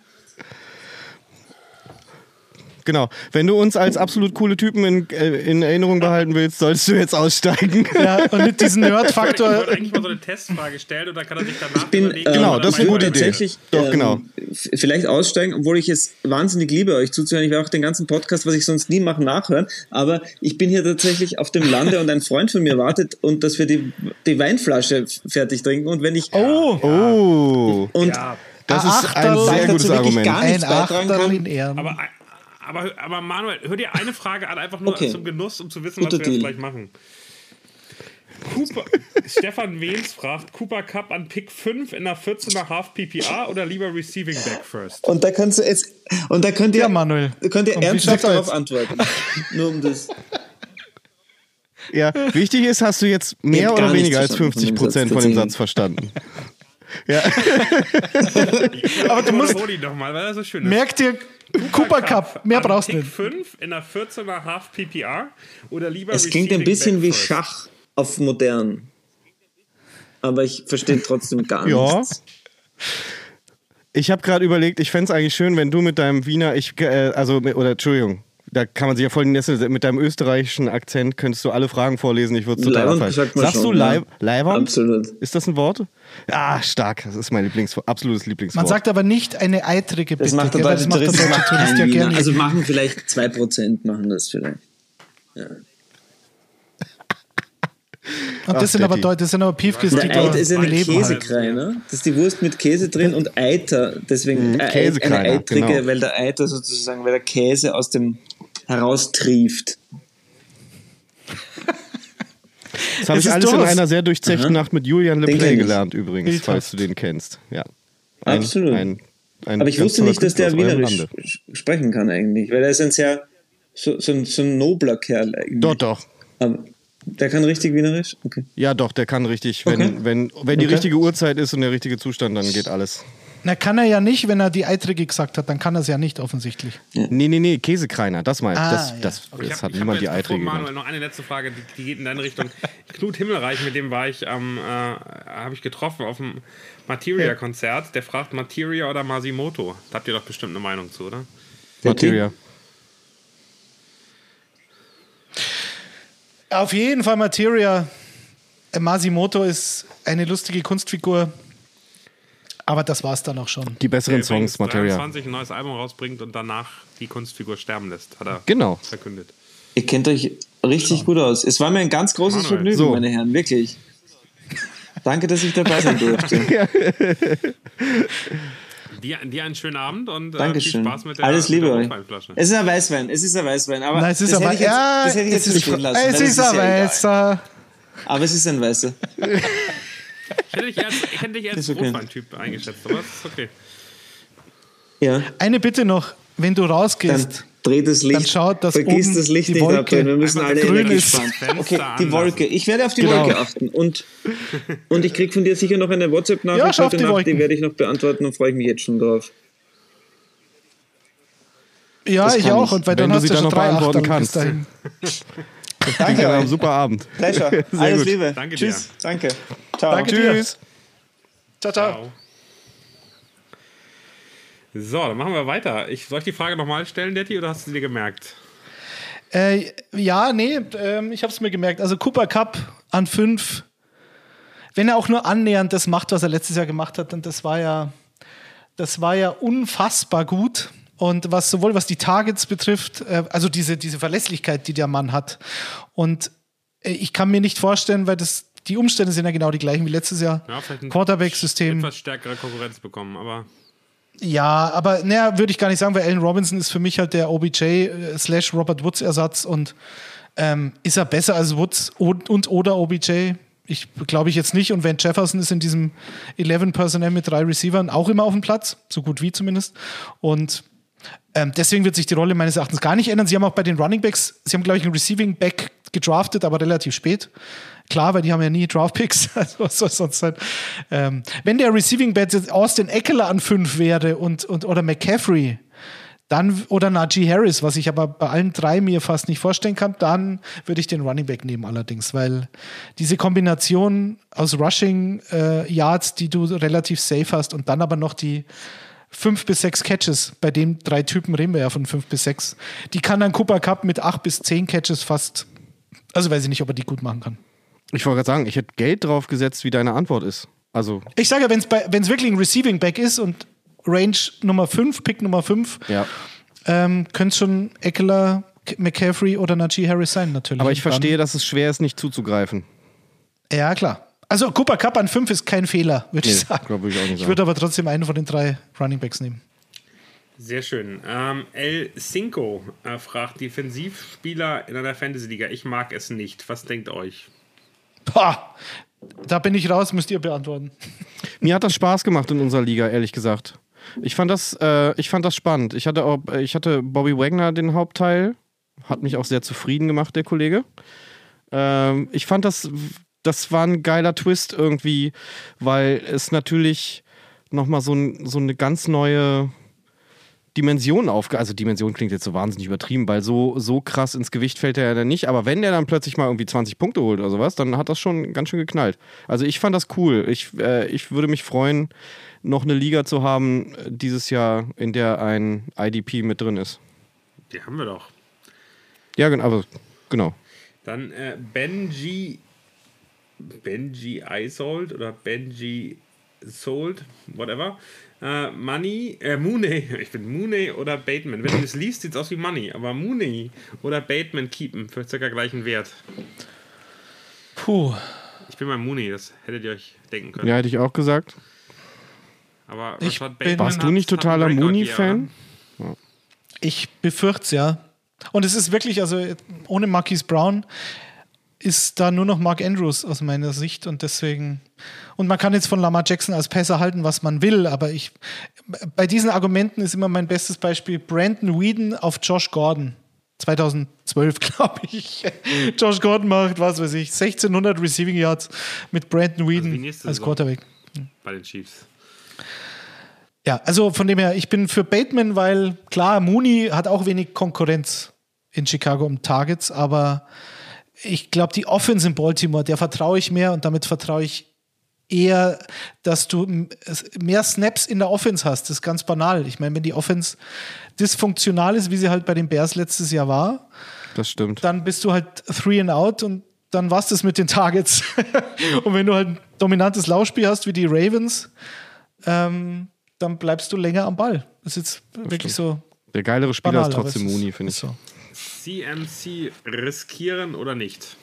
Genau. Wenn du uns als absolut coole Typen in, äh, in Erinnerung behalten willst, solltest du jetzt aussteigen. Ja, und mit diesem Ich Nerd-Faktor. wollte eigentlich mal so eine Testfrage stellen und dann kann er sich danach bin, überlegen. Genau, das ist eine gute Idee. tatsächlich Doch, ähm, genau. vielleicht aussteigen, obwohl ich es wahnsinnig liebe, euch zuzuhören. Ich werde auch den ganzen Podcast, was ich sonst nie mache, nachhören. Aber ich bin hier tatsächlich auf dem Lande und ein Freund von mir wartet und dass wir die, die Weinflasche fertig trinken. Und wenn ich Oh, Oh, und Ja, das ist ein sehr gutes wirklich Argument. gar ein Achterl in Ehren. aber, aber, aber Manuel, hör dir eine Frage an, einfach nur Okay. zum Genuss, um zu wissen, Guter was wir jetzt Deal. gleich machen. Cooper, Stefan Wehns fragt, Cooper Cup an Pick 5 in der 14er Half PPA oder lieber Receiving Back First? Und da kannst du jetzt, und da könnt ihr, Ja, Manuel. könnt ihr ernsthaft darauf antworten. Nur um das. Ja, wichtig ist, hast du jetzt mehr oder weniger als verstanden 50 Prozent von von dem Satz verstanden. Ja, Aber du musst, Hol ihn doch mal, weil er so schön ist. merk dir, Cooper Cup, mehr brauchst du nicht. 5 in der 14er Half PPA oder lieber Es klingt ein bisschen wie? Schach auf modern. Aber ich verstehe trotzdem gar Ja. nichts. ich habe gerade überlegt, ich fände es eigentlich schön, wenn du mit deinem Wiener, ich, äh, also, mit- oder Entschuldigung, da kann man sich ja voll in die Nessel, mit deinem österreichischen Akzent könntest du alle Fragen vorlesen, ich würde es total abfallen. Sagst schon, du ja. Leib Leiband? Absolut. Ist das ein Wort? Ah, stark, das ist mein Lieblingswort, absolutes Lieblingswort. Man sagt aber nicht eine eitrige Bitte. Das macht der deutsche der Tourist, deutsche ja gerne. Also machen vielleicht 2% machen das vielleicht. und das Ach, sind aber das sind aber Piefkes, die da ist eine leben halt. Käsekrei, ne? Das ist die Wurst mit Käse drin und Eiter. Deswegen Mhm, äh, eine eitrige, genau. weil der Eiter sozusagen, weil der Käse aus dem heraustrieft. Das habe ich alles in durchaus- einer sehr durchzechten Nacht mit Julian LePlay gelernt übrigens, Bildhaft. falls du den kennst. Ja. Absolut. ein Aber ich wusste nicht, dass der Wienerisch sprechen kann eigentlich, weil er ist ein sehr, so, so, ein, so ein nobler Kerl eigentlich. Doch, doch. Aber der kann richtig Wienerisch? Okay. Ja, doch, der kann richtig. Wenn, Okay. wenn, wenn die Okay. richtige Uhrzeit ist und der richtige Zustand, dann geht alles. Na, kann er ja nicht, wenn er die eitrige gesagt hat, dann kann er es ja nicht offensichtlich. Nee, nee, nee, Käsekreiner, das meint. Ah, das, ja. das, Aber ich das hat niemand die jetzt bevor Eiträge Manuel genannt. noch eine letzte Frage, die, die geht in deine Richtung. Knut Himmelreich, mit dem war ich am, äh, habe ich getroffen auf dem Materia-Konzert. Der fragt Materia oder Masimoto. Da habt ihr doch bestimmt eine Meinung zu, oder? Materia. Auf jeden Fall Materia. Äh, Masimoto ist eine lustige Kunstfigur. Aber das war's dann auch schon. Die besseren Songs, übrigens Materia. 23 ein neues Album rausbringt und danach die Kunstfigur sterben lässt, hat er Genau. verkündet. Ihr kennt euch richtig gut aus. Es war mir ein ganz großes Manuel. Vergnügen, So. meine Herren, wirklich. Danke, dass ich dabei sein durfte. Dir, dir einen schönen Abend und äh, viel. Spaß mit der, Alles Liebe euch. Es ist ein Weißwein, es ist ein Weißwein, aber Nein, es ist das, aber hätte jetzt, ja, das hätte ich jetzt es nicht ist, stehen lassen. es ist ein ja egal. weißer. Aber es ist ein Weißer. Ich hätte dich als, ich hätte dich als Ist okay. Rotweintyp eingeschätzt, aber das ist okay. Ja. Eine Bitte noch, wenn du Dann, rausgehst, dreht das Licht. Dann schaut, dass Vergiss das Licht nicht Wolke abdrehen. Wir müssen alle Energie sparen. Okay, die Wolke. Ich werde auf die genau. Wolke achten. Und, und ich kriege von dir sicher noch eine WhatsApp-Nachricht ja, heute die Nacht, die werde ich noch beantworten und freue ich mich jetzt schon drauf. Ja, ich auch. Und weil Wenn dann hast du dann schon noch drei beantworten kannst. Danke. Genau, super Abend. Pleasure. Alles gut. Liebe. Danke Tschüss. dir. Danke. Ciao. Danke Tschüss. Ciao, ciao. Ciao. So, dann machen wir weiter. Ich, soll ich die Frage nochmal stellen, Detti, oder hast du sie dir gemerkt? Äh, ja, nee, ähm, ich habe es mir gemerkt. Also Cooper Cup an fünf, wenn er auch nur annähernd das macht, was er letztes Jahr gemacht hat, dann das war ja, das war ja unfassbar gut. Und was sowohl was die Targets betrifft, äh, also diese, diese Verlässlichkeit, die der Mann hat. Und äh, ich kann mir nicht vorstellen, weil das die Umstände sind ja genau die gleichen wie letztes Jahr. Ja, Quarterback-System. etwas stärkere Konkurrenz bekommen, aber Ja, aber naja, würde ich gar nicht sagen, weil Allen Robinson ist für mich halt der OBJ äh, slash Robert Woods Ersatz und ähm, ist er besser als Woods und, und oder OBJ? Ich glaube ich jetzt nicht. Und Van Jefferson ist in diesem 11 Personnel mit drei Receivern auch immer auf dem Platz, so gut wie zumindest. Und ähm, deswegen wird sich die Rolle meines Erachtens gar nicht ändern. Sie haben auch bei den Running Backs, sie haben, glaube ich, einen Receiving Back gedraftet, aber relativ spät. Klar, weil die haben ja nie Draftpicks, also was soll sonst sein. Ähm, wenn der Receiving Back jetzt Austin Eckler an fünf wäre und, und oder McCaffrey, dann oder Najee Harris, was ich aber bei allen drei mir fast nicht vorstellen kann, dann würde ich den Running Back nehmen allerdings, weil diese Kombination aus Rushing äh, Yards, die du relativ safe hast und dann aber noch die fünf bis sechs Catches, bei den drei Typen reden wir ja von fünf bis sechs, die kann dann Cooper Cup mit acht bis zehn Catches fast, also weiß ich nicht, ob er die gut machen kann. Ich wollte gerade sagen, ich hätte Geld drauf gesetzt, wie deine Antwort ist. Also, Ich sage ja, wenn es wirklich ein Receiving Back ist und Range Nummer 5, Pick Nummer 5, ja. ähm, könnte es schon Eckler, McCaffrey oder Najee Harris sein, natürlich. Aber ich verstehe, dass es schwer ist, nicht zuzugreifen. Ja, klar. Also Cooper Cup an 5 ist kein Fehler, würde Nee, ich sagen. glaub ich auch nicht ich würde aber trotzdem einen von den drei Running Backs nehmen. sehr schön. Ähm, El Cinco äh, fragt Defensivspieler in einer Fantasy-Liga. Ich mag es nicht. Was denkt euch? Pah, da bin ich raus, müsst ihr beantworten. Mir hat das Spaß gemacht in unserer Liga, ehrlich gesagt. Ich fand das, äh, ich fand das spannend. Ich hatte, auch, ich hatte Bobby Wagner den Hauptteil. Hat mich auch sehr zufrieden gemacht, der Kollege. Ähm, ich fand das, das war ein geiler Twist irgendwie, weil es natürlich nochmal so, ein, so eine ganz neue Dimension aufge... Also Dimension klingt jetzt so wahnsinnig übertrieben, weil so, so krass ins Gewicht fällt er ja dann nicht. Aber wenn der dann plötzlich mal irgendwie 20 Punkte holt oder sowas, dann hat das schon ganz schön geknallt. Also ich fand das cool. Ich, äh, ich würde mich freuen, noch eine Liga zu haben äh, dieses Jahr, in der ein IDP mit drin ist. Die haben wir doch. Ja, genau. Also, genau. Dann äh, Benji. Benji Isold oder Benji Sold, whatever. Äh, Money, äh, Mooney, ich bin Mooney oder Bateman. Wenn du das liest, sieht es aus wie Money, aber Mooney oder Bateman keepen für circa gleichen Wert. Puh. Ich bin mal Mooney, das hättet ihr euch denken können. Ja, hätte ich auch gesagt. Aber Ich bin- Warst du nicht totaler Mooney-Fan? Ich befürchte es ja. Und es ist wirklich, also ohne Marquise Brown ist da nur noch Mark Andrews aus meiner Sicht und deswegen. Und man kann jetzt von Lamar Jackson als Pässer halten, was man will, aber ich. Bei diesen Argumenten ist immer mein bestes Beispiel Brandon Whedon auf Josh Gordon. 2012, glaube ich. Josh Gordon macht, was weiß ich, 1600 Receiving Yards mit Brandon wie Whedon nächste als. Quarterback. Bei den Chiefs. Ja, also von dem her, ich bin für Bateman, weil klar, Mooney hat auch wenig Konkurrenz in Chicago um Targets, aber ich glaube, die Offense in Baltimore, der vertraue ich mehr und damit vertraue ich eher, dass du mehr Snaps in der Offense hast. Das ist ganz banal. Ich meine, wenn die Offense dysfunktional ist, wie sie halt bei den Bears letztes Jahr war, Das stimmt. dann bist du halt three and out und dann war's das mit den Targets. und wenn du halt ein dominantes Laufspiel hast wie die Ravens, ähm, dann bleibst du länger am Ball. Das ist jetzt wirklich so Der geilere Spieler banal. ist trotzdem Mooney, finde ich. so. CMC riskieren oder nicht?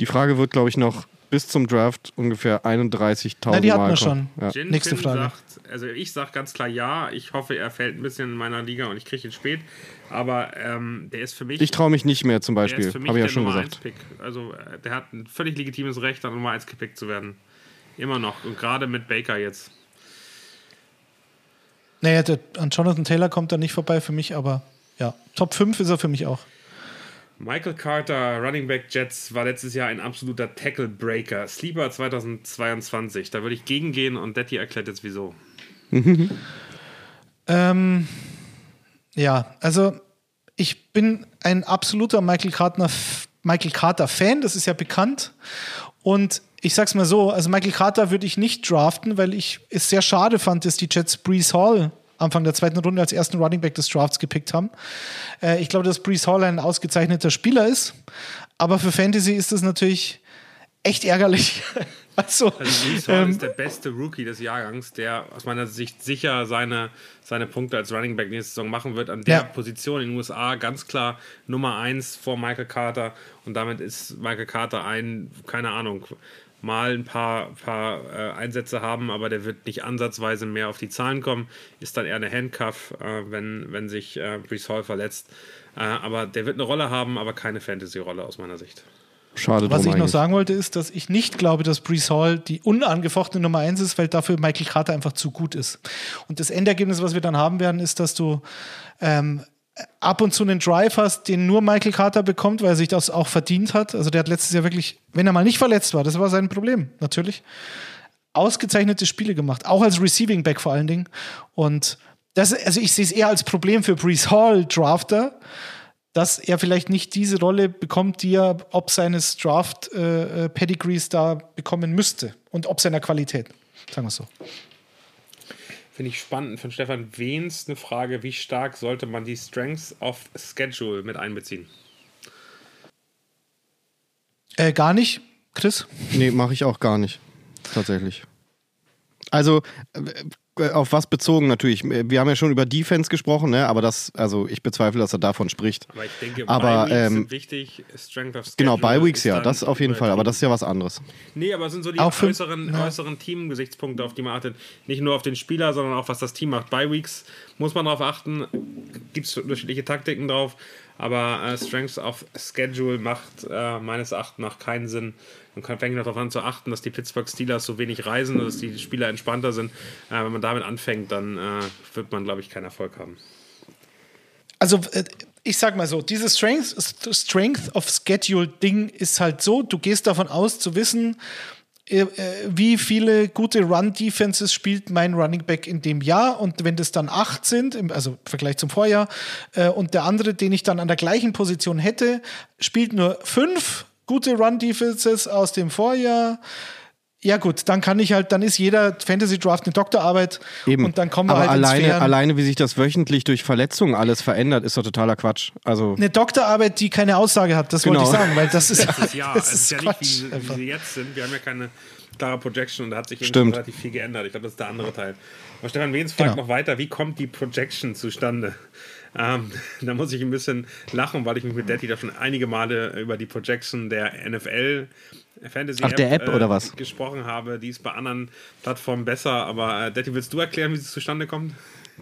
Die Frage wird, glaube ich, noch bis zum Draft ungefähr 31.000 Na, die hatten Mal wir kommen. schon. Ja. Jinping Nächste Frage. sagt, also ich sage ganz klar ja. Ich hoffe, er fällt ein bisschen in meiner Liga und ich kriege ihn spät. Aber ähm, der ist für mich. Ich traue mich nicht mehr zum Beispiel. Habe ich ja schon Nummer gesagt. 1 Pick. Also äh, der hat ein völlig legitimes Recht, an Nummer 1 gepickt zu werden. Immer noch. Und gerade mit Baker jetzt. Naja, der, an Jonathan Taylor kommt er nicht vorbei für mich, aber Ja, Top 5 ist er für mich auch. Michael Carter, Running Back Jets, war letztes Jahr ein absoluter Tackle Breaker. Sleeper 2022. Da würde ich gegengehen und Detti erklärt jetzt wieso. ähm, ja, also ich bin ein absoluter Michael Carter, Michael Carter Fan, das ist ja bekannt. Und ich sag's mal so, also Michael Carter würde ich nicht draften, weil ich es sehr schade fand, dass die Jets Brees Hall Anfang der zweiten Runde als ersten Running Back des Drafts gepickt haben. Äh, ich glaube, dass Brees Hall ein ausgezeichneter Spieler ist, aber für Fantasy ist das natürlich echt ärgerlich. also, also Brees Hall ähm, ist der beste Rookie des Jahrgangs, der aus meiner Sicht sicher seine, seine Punkte als Running Back nächste Saison machen wird. An der ja. Position in den USA ganz klar Nummer eins vor Michael Carter und damit ist Michael Carter ein, keine Ahnung, mal ein paar, paar äh, Einsätze haben, aber der wird nicht ansatzweise mehr auf die Zahlen kommen. Ist dann eher eine Handcuff, äh, wenn, wenn sich äh, Brees Hall verletzt. Äh, aber der wird eine Rolle haben, aber keine Fantasy-Rolle aus meiner Sicht. Schade Was ich eigentlich. noch sagen wollte, ist, dass ich nicht glaube, dass Brees Hall die unangefochtene Nummer 1 ist, weil dafür Michael Carter einfach zu gut ist. Und das Endergebnis, was wir dann haben werden, ist, dass du ähm, ab und zu einen Drive hast, den nur Michael Carter bekommt, weil er sich das auch verdient hat. Also der hat letztes Jahr wirklich, wenn er mal nicht verletzt war, das war sein Problem, natürlich, ausgezeichnete Spiele gemacht, auch als Receiving Back vor allen Dingen. Und das, also ich sehe es eher als Problem für Brees Hall, Drafter, dass er vielleicht nicht diese Rolle bekommt, die er ob seines Draft-Pedigrees äh, da bekommen müsste und ob seiner Qualität, sagen wir es so. Finde ich spannend von Stefan Wehns eine Frage, wie stark sollte man die Strengths of Schedule mit einbeziehen? Äh, gar nicht, Chris? Nee, mache ich auch gar nicht. Tatsächlich. Also, äh, auf was bezogen natürlich? Wir haben ja schon über Defense gesprochen, ne? aber das, also ich bezweifle, dass er davon spricht. Aber ich denke, aber, ähm, sind wichtig, Strength of Genau, Bye Weeks ja, das auf jeden Fall, aber das ist ja was anderes. Nee, aber es sind so die auch äußeren, ja. äußeren Teamgesichtspunkte, auf die man achtet. Nicht nur auf den Spieler, sondern auch, was das Team macht. Bye Weeks muss man darauf achten, gibt es unterschiedliche Taktiken drauf, aber äh, Strength of Schedule macht äh, meines Erachtens nach keinen Sinn man fängt darauf an zu achten, dass die Pittsburgh Steelers so wenig reisen, dass die Spieler entspannter sind. Äh, wenn man damit anfängt, dann äh, wird man, glaube ich, keinen Erfolg haben. Also, äh, ich sag mal so, dieses Strength, Strength of Schedule-Ding ist halt so, du gehst davon aus zu wissen, wie viele gute Run-Defenses spielt mein Running Back in dem Jahr und wenn das dann acht sind, also im Vergleich zum Vorjahr, und der andere, den ich dann an der gleichen Position hätte, spielt nur fünf gute Run-Defenses aus dem Vorjahr. Ja gut, dann kann ich halt, dann ist jeder Fantasy Draft eine Doktorarbeit Eben. und dann kommen wir Aber halt alleine, alleine, wie sich das wöchentlich durch Verletzungen alles verändert, ist doch totaler Quatsch. Also eine Doktorarbeit, die keine Aussage hat, das genau. wollte ich sagen, weil das ist, ja, das ist, ja nicht wie, wie sie jetzt sind. Wir haben ja keine klare Projection und da hat sich Stimmt. relativ viel geändert. Ich glaube, das ist der andere Teil. Aber Stefan Wehns fragt genau. noch weiter, wie kommt die Projection zustande? Ähm, da muss ich ein bisschen lachen, weil ich mich mit Daddy da schon einige Male über die Projection der NFL Fantasy Ach, der App, äh, oder was? gesprochen habe. Die ist bei anderen Plattformen besser, aber äh, Daddy, willst du erklären, wie es zustande kommt?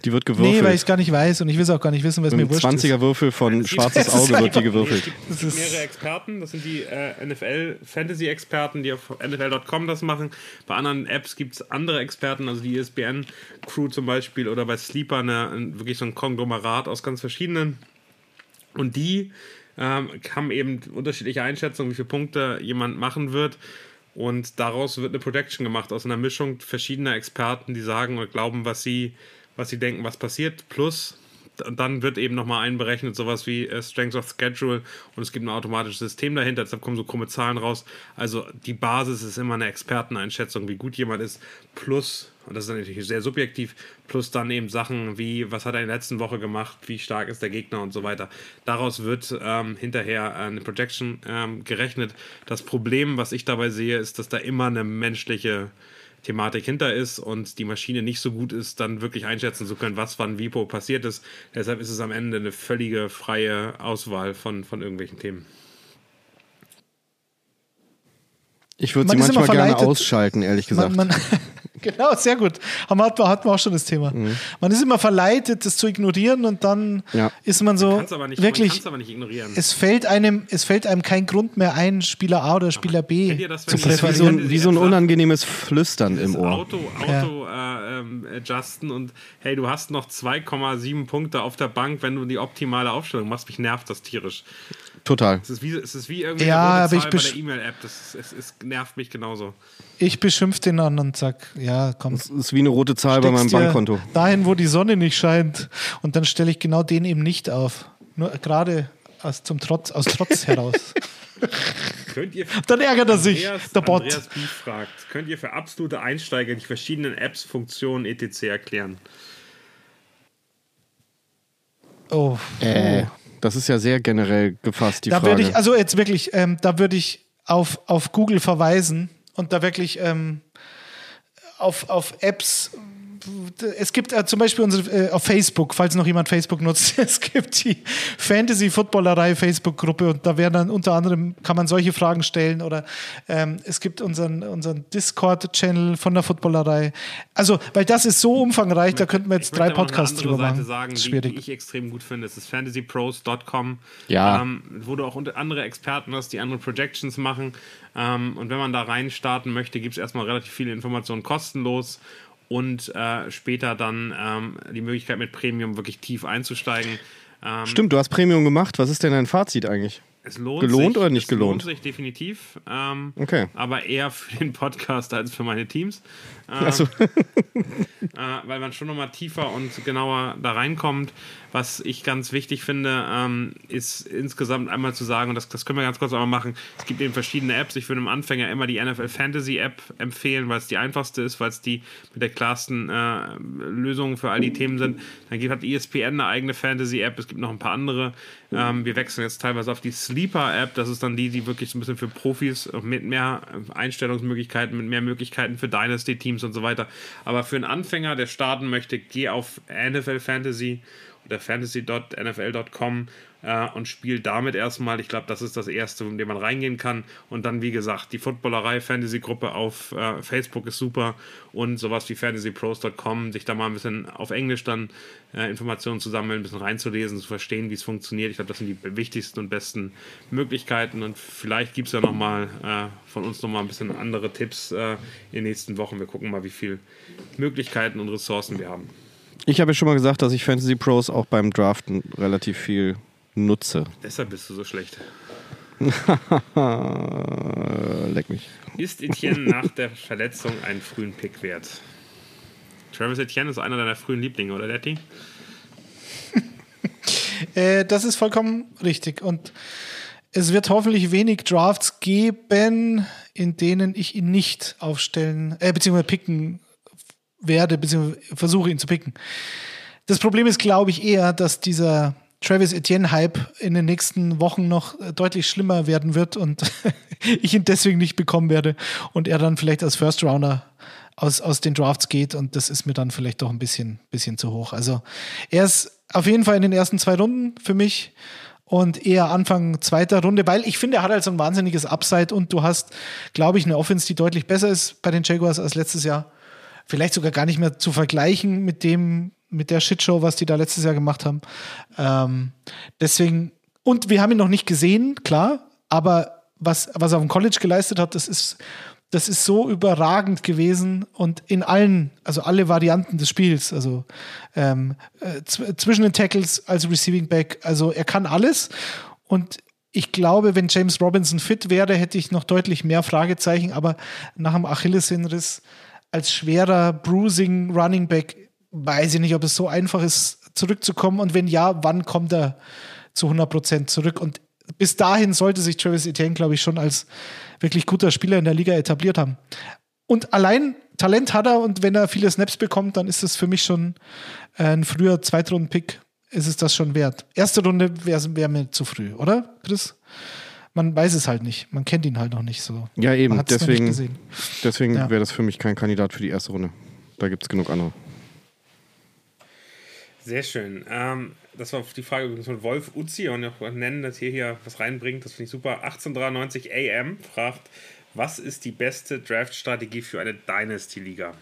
Die wird gewürfelt. Nee, weil ich es gar nicht weiß und ich will es auch gar nicht wissen, was mir wurscht 20er Würfel von schwarzes Auge wird die gewürfelt. Es gibt mehrere Experten, das sind die äh, NFL-Fantasy-Experten, die auf NFL.com das machen. Bei anderen Apps gibt es andere Experten, also die ESPN-Crew zum Beispiel oder bei Sleeper eine, wirklich so ein Konglomerat aus ganz verschiedenen. Und die ähm, haben eben unterschiedliche Einschätzungen, wie viele Punkte jemand machen wird. Und daraus wird eine Projection gemacht aus einer Mischung verschiedener Experten, die sagen oder glauben, was sie was sie denken, was passiert, plus dann wird eben nochmal einberechnet, sowas wie äh, Strength of Schedule und es gibt ein automatisches System dahinter, deshalb kommen so krumme Zahlen raus. Also die Basis ist immer eine Experteneinschätzung, wie gut jemand ist, plus, und das ist natürlich sehr subjektiv, plus dann eben Sachen wie, was hat er in der letzten Woche gemacht, wie stark ist der Gegner und so weiter. Daraus wird ähm, hinterher eine Projection ähm, gerechnet. Das Problem, was ich dabei sehe, ist, dass da immer eine menschliche Thematik hinter ist und die Maschine nicht so gut ist, dann wirklich einschätzen zu können, was wann Vipo passiert ist. Deshalb ist es am Ende eine völlige freie Auswahl von, von irgendwelchen Themen. Ich würde sie manchmal gerne ausschalten, ehrlich gesagt. Man, man, genau, sehr gut. Haben wir, hatten wir auch schon das Thema. Mhm. Man ist immer verleitet, das zu ignorieren und dann ja. ist man so aber nicht, wirklich. Man aber nicht ignorieren. Es fällt einem, es fällt einem kein Grund mehr ein, Spieler A oder Spieler B das, zu präferieren. Wie so, ein, wie so ein unangenehmes Flüstern im Ohr. Auto, Auto, ja. äh, ähm, adjusten und hey, du hast noch 2,7 Punkte auf der Bank, wenn du die optimale Aufstellung machst. Mich nervt das tierisch. Total. Es ist wie, es ist wie irgendwie ja, eine aber ich bei der E-Mail-App. Das es, es nervt mich genauso. Ich beschimpfe den an und sag, ja, komm. Das ist wie eine rote Zahl bei meinem Bankkonto. Dahin, wo die Sonne nicht scheint. Und dann stelle ich genau den eben nicht auf. Nur gerade aus, zum Trotz, aus Trotz heraus. Könnt ihr Dann ärgert er sich, Andreas, der Bot. Andreas Bief fragt, könnt ihr für absolute Einsteiger die verschiedenen Apps, Funktionen etc. erklären? Oh. Äh, das ist ja sehr generell gefasst, die da Frage. würde ich, also jetzt wirklich, ähm, da würde ich auf, auf Google verweisen und da wirklich ähm, auf, auf Apps. Es gibt äh, zum Beispiel unsere, äh, auf Facebook, falls noch jemand Facebook nutzt, es gibt die Fantasy-Footballerei Facebook-Gruppe und da werden dann unter anderem, kann man solche Fragen stellen oder ähm, es gibt unseren, unseren Discord-Channel von der Footballerei. Also, weil das ist so umfangreich, da könnten wir jetzt Ich drei Podcasts drüber Seite machen. sagen, Das ist die, schwierig. die ich extrem gut finde. Das ist fantasypros.com, Ja. ähm, wo du auch unter andere Experten hast, die andere Projections machen. Ähm, und wenn man da rein starten möchte, gibt es erstmal relativ viele Informationen kostenlos und äh, später dann ähm, die Möglichkeit mit Premium wirklich tief einzusteigen. Ähm, Stimmt, du hast Premium gemacht. Was ist denn dein Fazit eigentlich? Es lohnt Gelohnt sich, oder nicht es gelohnt? lohnt sich definitiv. Ähm, Okay. Aber eher für den Podcast als für meine Teams. Ähm, Achso. äh, weil man schon nochmal tiefer und genauer da reinkommt. Was ich ganz wichtig finde, ähm, ist insgesamt einmal zu sagen, und das, das können wir ganz kurz einmal machen, es gibt eben verschiedene Apps. Ich würde einem Anfänger immer die NFL Fantasy App empfehlen, weil es die einfachste ist, weil es die mit der klarsten äh, Lösung für all die Themen sind. Dann gibt, hat ESPN eine eigene Fantasy App, es gibt noch ein paar andere. Ähm, wir wechseln jetzt teilweise auf die Sleeper App, das ist dann die, die wirklich so ein bisschen für Profis äh, mit mehr Einstellungsmöglichkeiten, mit mehr Möglichkeiten für Dynasty-Teams und so weiter. Aber für einen Anfänger, der starten möchte, geh auf NFL Fantasy oder fantasy.nfl.com äh, und spielt damit erstmal. Ich glaube, das ist das Erste, in dem man reingehen kann. Und dann, wie gesagt, die Footballerei Fantasy-Gruppe auf äh, Facebook ist super und sowas wie fantasypros.com, sich da mal ein bisschen auf Englisch dann äh, Informationen zu sammeln, ein bisschen reinzulesen, zu verstehen, wie es funktioniert. Ich glaube, das sind die wichtigsten und besten Möglichkeiten. Und vielleicht gibt es ja nochmal äh, von uns nochmal ein bisschen andere Tipps äh, in den nächsten Wochen. Wir gucken mal, wie viele Möglichkeiten und Ressourcen wir haben. Ich habe ja schon mal gesagt, dass ich Fantasy Pros auch beim Draften relativ viel nutze. Deshalb bist du so schlecht. Leck mich. Ist Etienne nach der Verletzung einen frühen Pick wert? Travis Etienne ist einer deiner frühen Lieblinge, oder Letty? Äh, das ist vollkommen richtig. Und es wird hoffentlich wenig Drafts geben, in denen ich ihn nicht aufstellen, äh, beziehungsweise picken werde, beziehungsweise versuche ihn zu picken. Das Problem ist, glaube ich, eher, dass dieser Travis Etienne-Hype in den nächsten Wochen noch äh, deutlich schlimmer werden wird und ich ihn deswegen nicht bekommen werde und er dann vielleicht als First Rounder aus, aus den Drafts geht und das ist mir dann vielleicht doch ein bisschen, bisschen zu hoch. Also er ist auf jeden Fall in den ersten zwei Runden für mich und eher Anfang zweiter Runde, weil ich finde, er hat halt so ein wahnsinniges Upside und du hast, glaube ich, eine Offense, die deutlich besser ist bei den Jaguars als letztes Jahr. Vielleicht sogar gar nicht mehr zu vergleichen mit dem, mit der Shitshow, was die da letztes Jahr gemacht haben. Ähm, deswegen, und wir haben ihn noch nicht gesehen, klar, aber was, was er auf dem College geleistet hat, das ist, das ist so überragend gewesen und in allen, also alle Varianten des Spiels, also ähm, äh, zw zwischen den Tackles als Receiving Back, also er kann alles und ich glaube, wenn James Robinson fit wäre, hätte ich noch deutlich mehr Fragezeichen, aber nach dem Achillessehnenriss als schwerer Bruising Running Back weiß ich nicht, ob es so einfach ist, zurückzukommen und wenn ja, wann kommt er zu 100% zurück und bis dahin sollte sich Travis Etienne, glaube ich, schon als wirklich guter Spieler in der Liga etabliert haben. Und allein Talent hat er und wenn er viele Snaps bekommt, dann ist es für mich schon ein früher Zweitrunden-Pick, ist es das schon wert. Erste Runde wäre wär mir zu früh, oder, Chris? Man weiß es halt nicht. Man kennt ihn halt noch nicht so. Ja, eben. Deswegen, deswegen Ja. wäre das für mich kein Kandidat für die erste Runde. Da gibt es genug andere. Sehr schön. Ähm, das war die Frage übrigens von Wolf Uzi und auch nennen, dass hier hier was reinbringt. Das finde ich super. 1893 AM fragt, was ist die beste Draft-Strategie für eine Dynasty-Liga?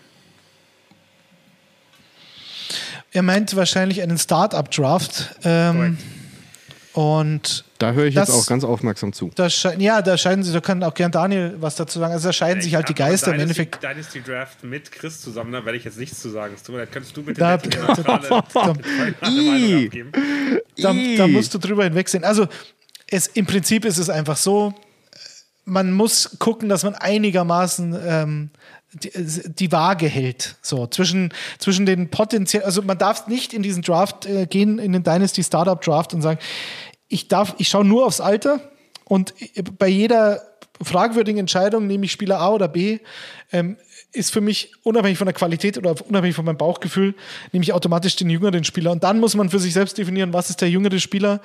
Er meint wahrscheinlich einen Start-up-Draft. Ähm, Korrekt. Und da höre ich das, jetzt auch ganz aufmerksam zu. Da ja, da scheiden sich, da kann auch gern Daniel was dazu sagen. Also da scheiden ich sich halt die Geister Dynasty, im Endeffekt. Dynasty Draft mit Chris zusammen, da werde ich jetzt nichts zu sagen. Es tut mir leid, könntest du bitte da, da, da, da, musst du drüber hinwegsehen. Also es, im Prinzip ist es einfach so, man muss gucken, dass man einigermaßen ähm, die, die, Waage hält. So, zwischen, zwischen den potenziellen, also man darf nicht in diesen Draft äh, gehen, in den Dynasty Startup Draft und sagen, ich darf, ich schaue nur aufs Alter und bei jeder fragwürdigen Entscheidung nehme ich Spieler A oder B. Ähm, ist für mich unabhängig von der Qualität oder unabhängig von meinem Bauchgefühl, nehme ich automatisch den jüngeren Spieler. Und dann muss man für sich selbst definieren, was ist der jüngere Spieler.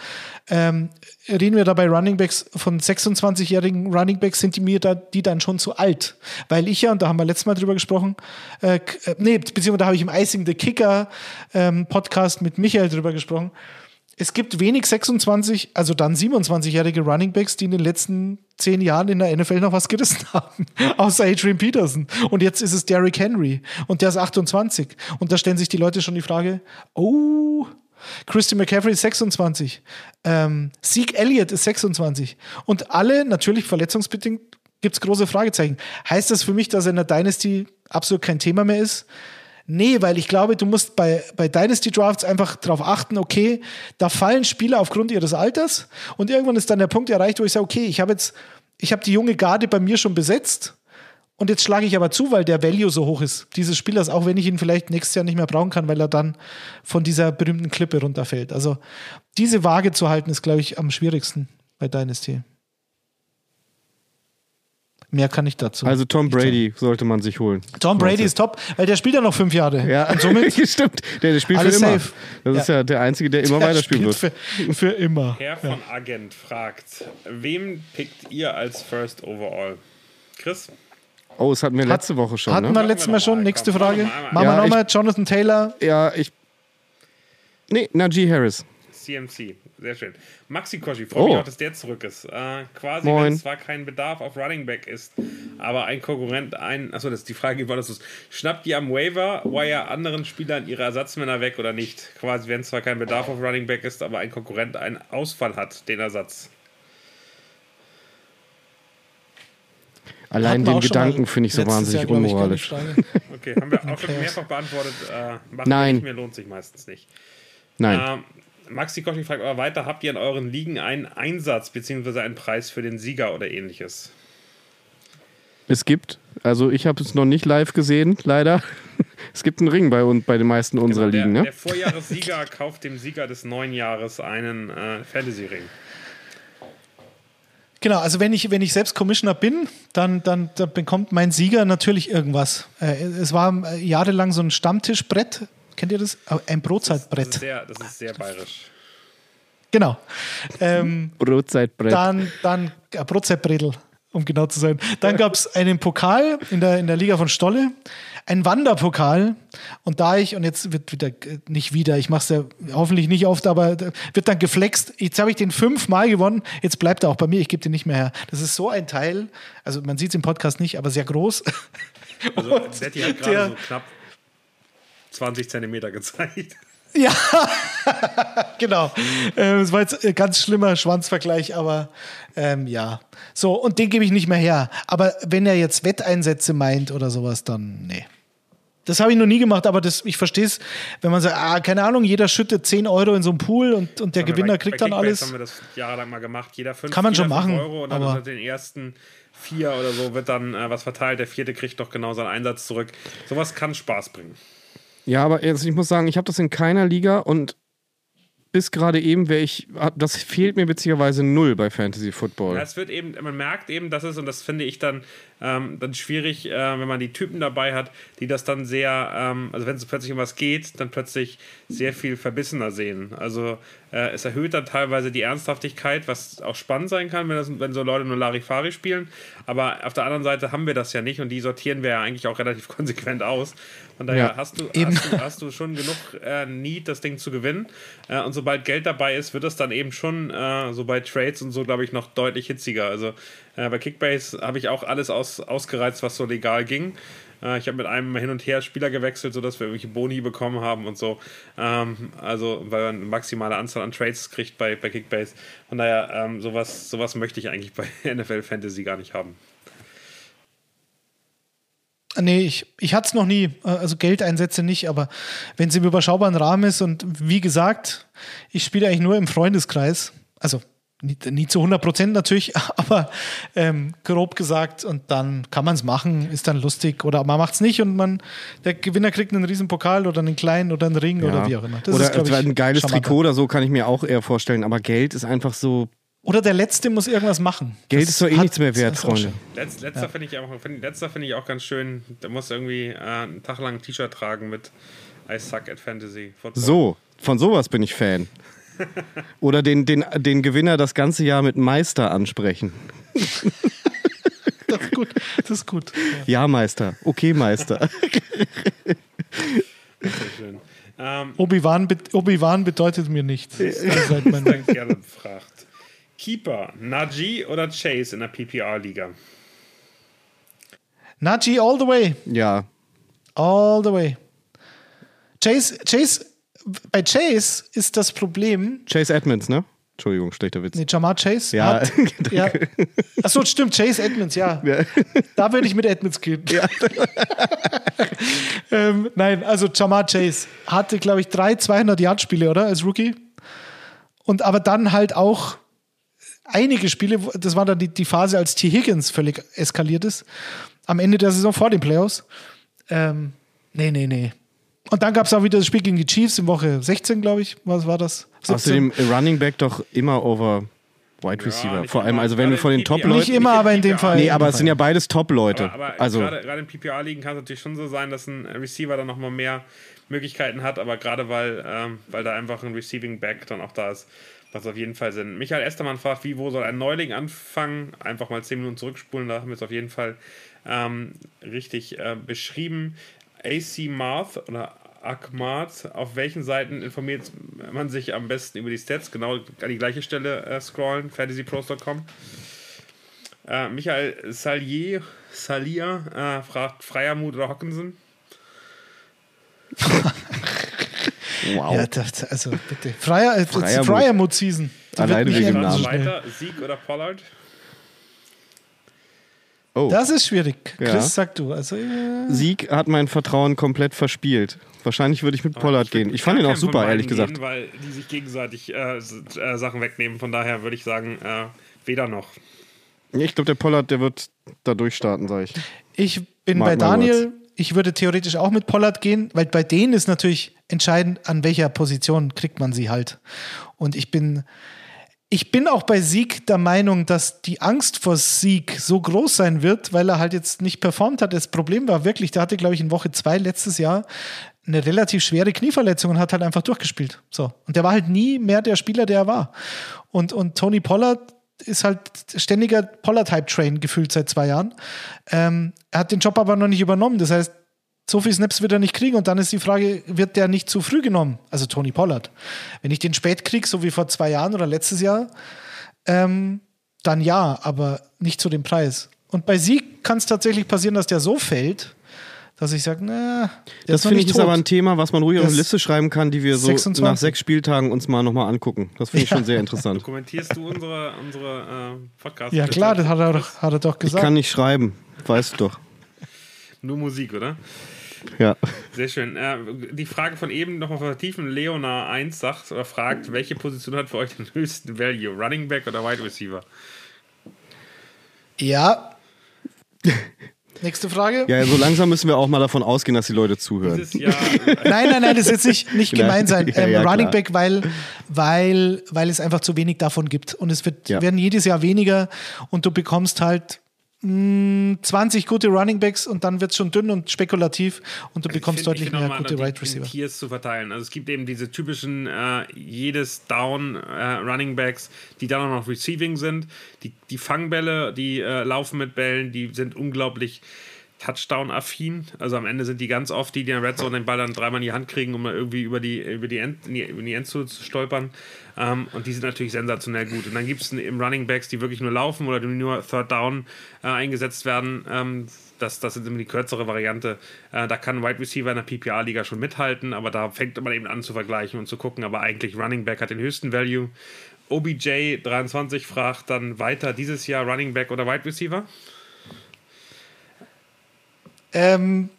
Ähm, reden wir da bei Runningbacks von 26-jährigen Runningbacks, sind die mir da, die dann schon zu alt? Weil ich ja, und da haben wir letztes Mal drüber gesprochen, äh, äh nee, beziehungsweise da habe ich im Icing the Kicker ähm, Podcast mit Michael drüber gesprochen es gibt wenig 26, also dann 27-jährige Runningbacks, die in den letzten zehn Jahren in der NFL noch was gerissen haben. Außer Adrian Peterson. Und jetzt ist es Derrick Henry. Und der ist 28. Und da stellen sich die Leute schon die Frage, oh, Christian McCaffrey ist 26. Ähm, Zeke Elliott ist 26. Und alle, natürlich verletzungsbedingt, gibt es große Fragezeichen. Heißt das für mich, dass er in der Dynasty absolut kein Thema mehr ist? Nee, weil ich glaube, du musst bei, bei Dynasty Drafts einfach darauf achten, okay, da fallen Spieler aufgrund ihres Alters und irgendwann ist dann der Punkt erreicht, wo ich sage, okay, ich habe jetzt, ich habe die junge Garde bei mir schon besetzt und jetzt schlage ich aber zu, weil der Value so hoch ist, dieses Spielers, auch wenn ich ihn vielleicht nächstes Jahr nicht mehr brauchen kann, weil er dann von dieser berühmten Klippe runterfällt. Also diese Waage zu halten, ist, glaube ich, am schwierigsten bei Dynasty. Mehr kann ich dazu. Also Tom Brady sollte man sich holen. Tom Brady ist top, weil der spielt ja noch fünf Jahre. Ja, und somit stimmt. Der, der spielt für immer. Safe. Das ja. ist ja der Einzige, der immer der weiterspielen wird. Für, für immer. Herr von ja. Agent fragt, wem pickt ihr als First Overall? Chris? Oh, das hatten wir letzte Hat, Woche schon. Hatten ne? wir letztes Mal schon. Nächste Frage. Machen wir nochmal. Jonathan Taylor. Ja, ich. Nee, Najee Harris. CMC. Sehr schön. Maxi Koschi, freue oh. mich auch, dass der zurück ist. Äh, quasi, wenn es zwar kein Bedarf auf Running Back ist, aber ein Konkurrent, ein, achso, das ist die Frage, wie war das? Ist, schnappt ihr am Waiver Wire anderen Spielern ihre Ersatzmänner weg oder nicht? Quasi, wenn es zwar kein Bedarf auf Running Back ist, aber ein Konkurrent einen Ausfall hat, den Ersatz. Allein den Gedanken finde ich so wahnsinnig Jahr, unmoralisch. okay, haben wir auch schon mehrfach beantwortet. Äh, Nein. Nicht mehr lohnt sich meistens nicht. Nein. Ähm, Maxi Kosching fragt aber weiter: Habt ihr in euren Ligen einen Einsatz bzw. einen Preis für den Sieger oder ähnliches? Es gibt, also ich habe es noch nicht live gesehen, leider. Es gibt einen Ring bei, bei den meisten genau, unserer der, Ligen. Ne? Der Vorjahressieger kauft dem Sieger des neuen Jahres einen äh, Fantasy-Ring. Genau, also wenn ich, wenn ich selbst Commissioner bin, dann, dann, dann bekommt mein Sieger natürlich irgendwas. Äh, es war äh, jahrelang so ein Stammtischbrett, Kennt ihr das? Ein Brotzeitbrett. Das ist sehr, das ist sehr bayerisch. Genau. Ähm, Brotzeitbrett. Dann, dann äh, Brotzeitbredel, um genau zu sein. Dann gab es einen Pokal in der, in der Liga von Stolle, einen Wanderpokal. Und da ich, und jetzt wird wieder, äh, nicht wieder, ich mache es ja hoffentlich nicht oft, aber wird dann geflext. Jetzt habe ich den fünfmal gewonnen, jetzt bleibt er auch bei mir, ich gebe den nicht mehr her. Das ist so ein Teil, also man sieht es im Podcast nicht, aber sehr groß. Also, Betty hat gerade so knapp 20 Zentimeter gezeigt. Ja, genau. Ähm, es war jetzt ein ganz schlimmer Schwanzvergleich, aber ähm, ja. So, und den gebe ich nicht mehr her. Aber wenn er jetzt Wetteinsätze meint oder sowas, dann nee. Das habe ich noch nie gemacht, aber das, ich verstehe es, wenn man sagt, ah, keine Ahnung, jeder schüttet 10 Euro in so einen Pool und, und der Gewinner bei, kriegt bei dann alles. haben wir das jahrelang mal gemacht. Jeder 5 Kann man schon machen, Euro und dann aber den ersten vier oder so wird dann äh, was verteilt. Der vierte kriegt doch genau seinen Einsatz zurück. Sowas kann Spaß bringen. Ja, aber jetzt, ich muss sagen, ich habe das in keiner Liga und bis gerade eben wäre ich, das fehlt mir beziehungsweise null bei Fantasy Football. Ja, es wird eben, man merkt eben, dass es, und das finde ich dann, ähm, dann schwierig, äh, wenn man die Typen dabei hat, die das dann sehr, ähm, also wenn es plötzlich um was geht, dann plötzlich sehr viel verbissener sehen. Also äh, es erhöht dann teilweise die Ernsthaftigkeit, was auch spannend sein kann, wenn, das, wenn so Leute nur Larifari spielen. Aber auf der anderen Seite haben wir das ja nicht und die sortieren wir ja eigentlich auch relativ konsequent aus. Von daher ja, hast, du, hast, du, hast, du, schon genug äh, Need, das Ding zu gewinnen. Äh, und sobald Geld dabei ist, wird es dann eben schon, äh, so bei Trades und so, glaube ich, noch deutlich hitziger. Also äh, bei Kickbase habe ich auch alles aus, ausgereizt, was so legal ging. Äh, ich habe mit einem hin und her Spieler gewechselt, sodass wir irgendwelche Boni bekommen haben und so. Ähm, also, weil man eine maximale Anzahl an Trades kriegt bei, bei Kickbase. Von daher, ähm, sowas, sowas möchte ich eigentlich bei NFL Fantasy gar nicht haben. Nee, ich, ich hatte es noch nie, äh, also Geldeinsätze nicht, aber wenn es im überschaubaren Rahmen ist und wie gesagt, ich spiele eigentlich nur im Freundeskreis, also nie, nie zu 100 Prozent natürlich, aber ähm, grob gesagt und dann kann man es machen, ist dann lustig oder man macht es nicht und man, der Gewinner kriegt einen riesen Pokal oder einen kleinen oder einen Ring ja. oder wie auch immer. Das oder ist, ich, ein geiles Trikot oder so kann ich mir auch eher vorstellen, aber Geld ist einfach so oder der Letzte muss irgendwas machen. Geld das ist doch eh nichts mehr wert, Freunde. Letz, letzter ja. finde ich, auch, find, find ich auch ganz schön. Der muss irgendwie äh, einen Tag lang ein T-Shirt tragen mit I suck at Fantasy. Football. So, von sowas bin ich Fan. Oder den, den, den Gewinner das ganze Jahr mit Meister ansprechen. das ist gut. Das ist gut. Ja, ja Meister. Okay, Meister. Sehr schön. Ähm, Obi-Wan Obi bedeutet mir nichts. Das ist halt mein gerne gefragt. Keeper, Najee oder Chase in der PPR-Liga? Najee all the way. Ja. All the way. Chase, Chase, bei Chase ist das Problem. Chase Edmonds, ne? Entschuldigung, schlechter Witz. Nee, Jamar Chase. Ja. Hat, ja. Achso, stimmt, Chase Edmonds, ja. ja. Da würde ich mit Edmonds gehen. Ja. ähm, nein, also Jamar Chase hatte, glaube ich, drei 200-Yard-Spiele, oder? Als Rookie. Und aber dann halt auch einige Spiele, das war dann die, die Phase, als T. Higgins völlig eskaliert ist, am Ende der Saison vor den Playoffs. Ähm, nee, nee, nee. Und dann gab es auch wieder das Spiel gegen die Chiefs in Woche 16, glaube ich. Was war das? 17. Außerdem Running Back doch immer over Wide Receiver. Ja, Vor allem, also wenn du von den Top-Leuten. Nicht immer, aber in dem Fall. Nee, aber es sind ja beides Top-Leute. Aber, aber also gerade in PPA-Ligen kann es natürlich schon so sein, dass ein Receiver dann nochmal mehr Möglichkeiten hat, aber gerade weil, ähm, weil da einfach ein Receiving Back dann auch da ist, Macht auf jeden Fall Sinn. Michael Estermann fragt, wie, wo soll ein Neuling anfangen? Einfach mal 10 Minuten zurückspulen, da haben wir es auf jeden Fall ähm, richtig äh, beschrieben. AC Marth oder Akmat, auf welchen Seiten informiert man sich am besten über die Stats? Genau an die gleiche Stelle äh, scrollen, fantasypros.com. Äh, Michael Salier, Salier äh, fragt Freiermut oder Hockensen? Wow. Ja, das, also bitte. Freier, äh, Freier, Freier Mood Season. Die Alleine wegen Namen. Weiter, Sieg oder Pollard? Oh. Das ist schwierig. Chris, ja. sag du. Also, ja. Sieg hat mein Vertrauen komplett verspielt. Wahrscheinlich würde ich mit Pollard ich gehen. Ich fand ihn auch super, ehrlich gesagt. Gehen, weil die sich gegenseitig äh, äh, Sachen wegnehmen. Von daher würde ich sagen, äh, weder noch. Ich glaube, der Pollard, der wird da durchstarten, sage ich. Ich bin Mark bei Daniel ich würde theoretisch auch mit Pollard gehen, weil bei denen ist natürlich entscheidend, an welcher Position kriegt man sie halt. Und ich bin, ich bin auch bei Sieg der Meinung, dass die Angst vor Sieg so groß sein wird, weil er halt jetzt nicht performt hat. Das Problem war wirklich, der hatte, glaube ich, in Woche zwei letztes Jahr eine relativ schwere Knieverletzung und hat halt einfach durchgespielt. So. Und der war halt nie mehr der Spieler, der er war. Und, und Tony Pollard ist halt ständiger Pollard-Type-Train gefühlt seit zwei Jahren. Ähm, er hat den Job aber noch nicht übernommen. Das heißt, so viele Snaps wird er nicht kriegen. Und dann ist die Frage, wird der nicht zu früh genommen? Also Tony Pollard. Wenn ich den spät kriege, so wie vor zwei Jahren oder letztes Jahr, ähm, dann ja, aber nicht zu dem Preis. Und bei Sieg kann es tatsächlich passieren, dass der so fällt, dass ich sage, na, das finde ich tot. ist aber ein Thema, was man ruhig auf eine Liste schreiben kann, die wir so 26. nach sechs Spieltagen uns mal nochmal angucken. Das finde ich ja. schon sehr interessant. Dokumentierst du unsere, unsere äh, Podcasts? Ja klar, das hat er, doch, hat er doch gesagt. Ich kann nicht schreiben, weißt du doch. Nur Musik, oder? Ja. Sehr schön. Äh, die Frage von eben nochmal vertiefen. Leona 1 sagt oder fragt, welche Position hat für euch den höchsten Value? Running Back oder Wide Receiver? Ja. Nächste Frage. Ja, so langsam müssen wir auch mal davon ausgehen, dass die Leute zuhören. nein, nein, nein, das ist jetzt nicht, nicht gemein sein. Ähm, ja, Running Back, weil, weil, weil es einfach zu wenig davon gibt. Und es wird, ja. werden jedes Jahr weniger und du bekommst halt 20 gute Running Backs und dann wird es schon dünn und spekulativ und du bekommst find, deutlich mehr gute Right Receiver. Tiers zu verteilen. Also es gibt eben diese typischen äh, jedes Down äh, Running Backs, die dann auch noch Receiving sind. Die, die Fangbälle, die äh, laufen mit Bällen, die sind unglaublich Touchdown-affin. Also am Ende sind die ganz oft die, die in der Red Zone den Ball dann dreimal in die Hand kriegen, um irgendwie über die, über die, End, in die, in die Endzone zu stolpern. Ähm, und die sind natürlich sensationell gut. Und dann gibt es im Running Backs, die wirklich nur laufen oder die nur Third Down äh, eingesetzt werden. Ähm, das, das ist immer die kürzere Variante. Äh, da kann Wide Receiver in der PPR-Liga schon mithalten, aber da fängt man eben an zu vergleichen und zu gucken. Aber eigentlich Running Back hat den höchsten Value. OBJ23 fragt dann weiter dieses Jahr Running Back oder Wide Receiver? Ähm,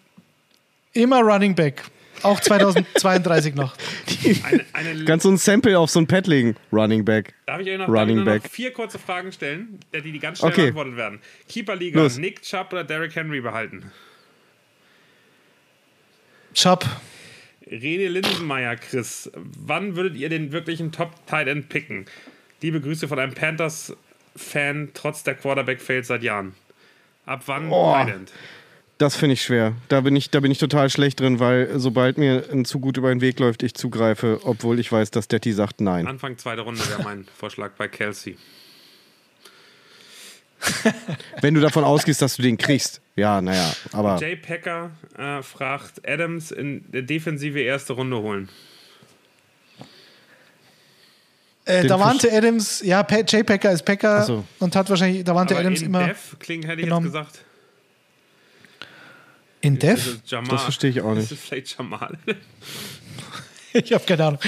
immer Running Back. Auch 2032 noch. Eine, eine Kannst du ein Sample auf so ein Pad legen? Running Back. Darf ich euch noch, Running back. noch vier kurze Fragen stellen, die, die ganz schnell okay. beantwortet werden? Keeper-Liga, Nick Chubb oder Derrick Henry behalten? Chubb. Rene Linsenmeier, Chris, wann würdet ihr den wirklichen Top-Tight End picken? Liebe Grüße von einem Panthers-Fan, trotz der Quarterback-Fails seit Jahren. Ab wann oh. Tight End? Das finde ich schwer. Da bin ich, da bin ich total schlecht drin, weil sobald mir ein zu gut über den Weg läuft, ich zugreife, obwohl ich weiß, dass Detti sagt nein. Anfang zweite Runde wäre mein Vorschlag bei Kelsey. Wenn du davon ausgehst, dass du den kriegst. Ja, naja, aber. Jay Packer äh, fragt Adams in der Defensive erste Runde holen. Äh, Davante Adams, ja, Jay Packer ist Packer so. und hat wahrscheinlich Davante Aber Adams in immer. Def klingt, hätte ich genommen. jetzt gesagt. In Dev? Das verstehe ich auch nicht. Ist es vielleicht Jamal? ich habe keine Ahnung.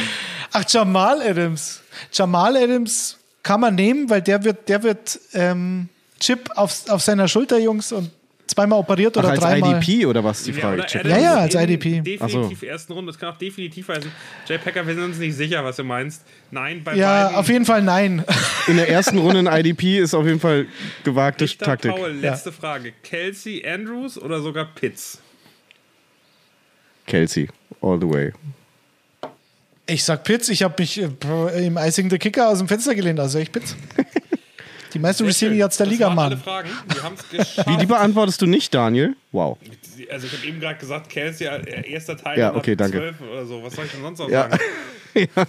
Ach, Jamal Adams. Jamal Adams kann man nehmen, weil der wird, der wird ähm, Chip auf, auf seiner Schulter, Jungs, und zweimal operiert Ach, oder als dreimal. als IDP oder was die Frage? Ja, ja, ja, als IDP. Definitiv so. ersten Runde. Das kann auch definitiv heißen. Jay Packer, wir sind uns nicht sicher, was du meinst. Nein, bei Ja, beiden. auf jeden Fall nein. In der ersten Runde ein IDP ist auf jeden Fall gewagte Richter Taktik. Paul, letzte ja. Frage. Kelsey Andrews oder sogar Pitts? Kelsey, all the way. Ich sag Pitts, ich habe mich äh, im Icing the Kicker aus dem Fenster gelehnt, also ich Pitts. Die meisten Receiving Yards der Liga, Mann. Wie, die beantwortest du nicht, Daniel? Wow. Also ich habe eben gerade gesagt, Kelsey, äh, erster Teil ja, okay, danke. oder so. Was soll ich denn sonst noch ja. sagen? ja.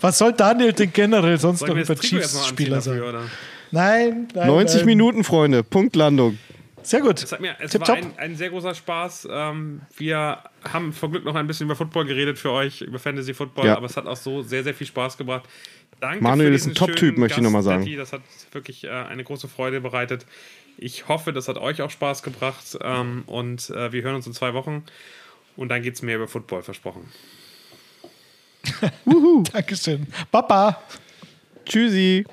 Was soll Daniel denn generell sonst noch über Chiefs-Spieler sagen? Nein, nein, 90 nein. Minuten, Freunde. Punktlandung. Sehr gut. Es, hat mir, es war ein, ein, sehr großer Spaß. Ähm, wir haben vor Glück noch ein bisschen über Football geredet für euch, über Fantasy Football, ja. aber es hat auch so sehr, sehr viel Spaß gebracht. Danke Manuel ist ein Top-Typ, möchte ich nochmal sagen. Das hat wirklich äh, eine große Freude bereitet. Ich hoffe, das hat euch auch Spaß gebracht ähm, und äh, wir hören uns in zwei Wochen und dann geht es mehr über Football, versprochen. Dankeschön. Papa. Tschüssi.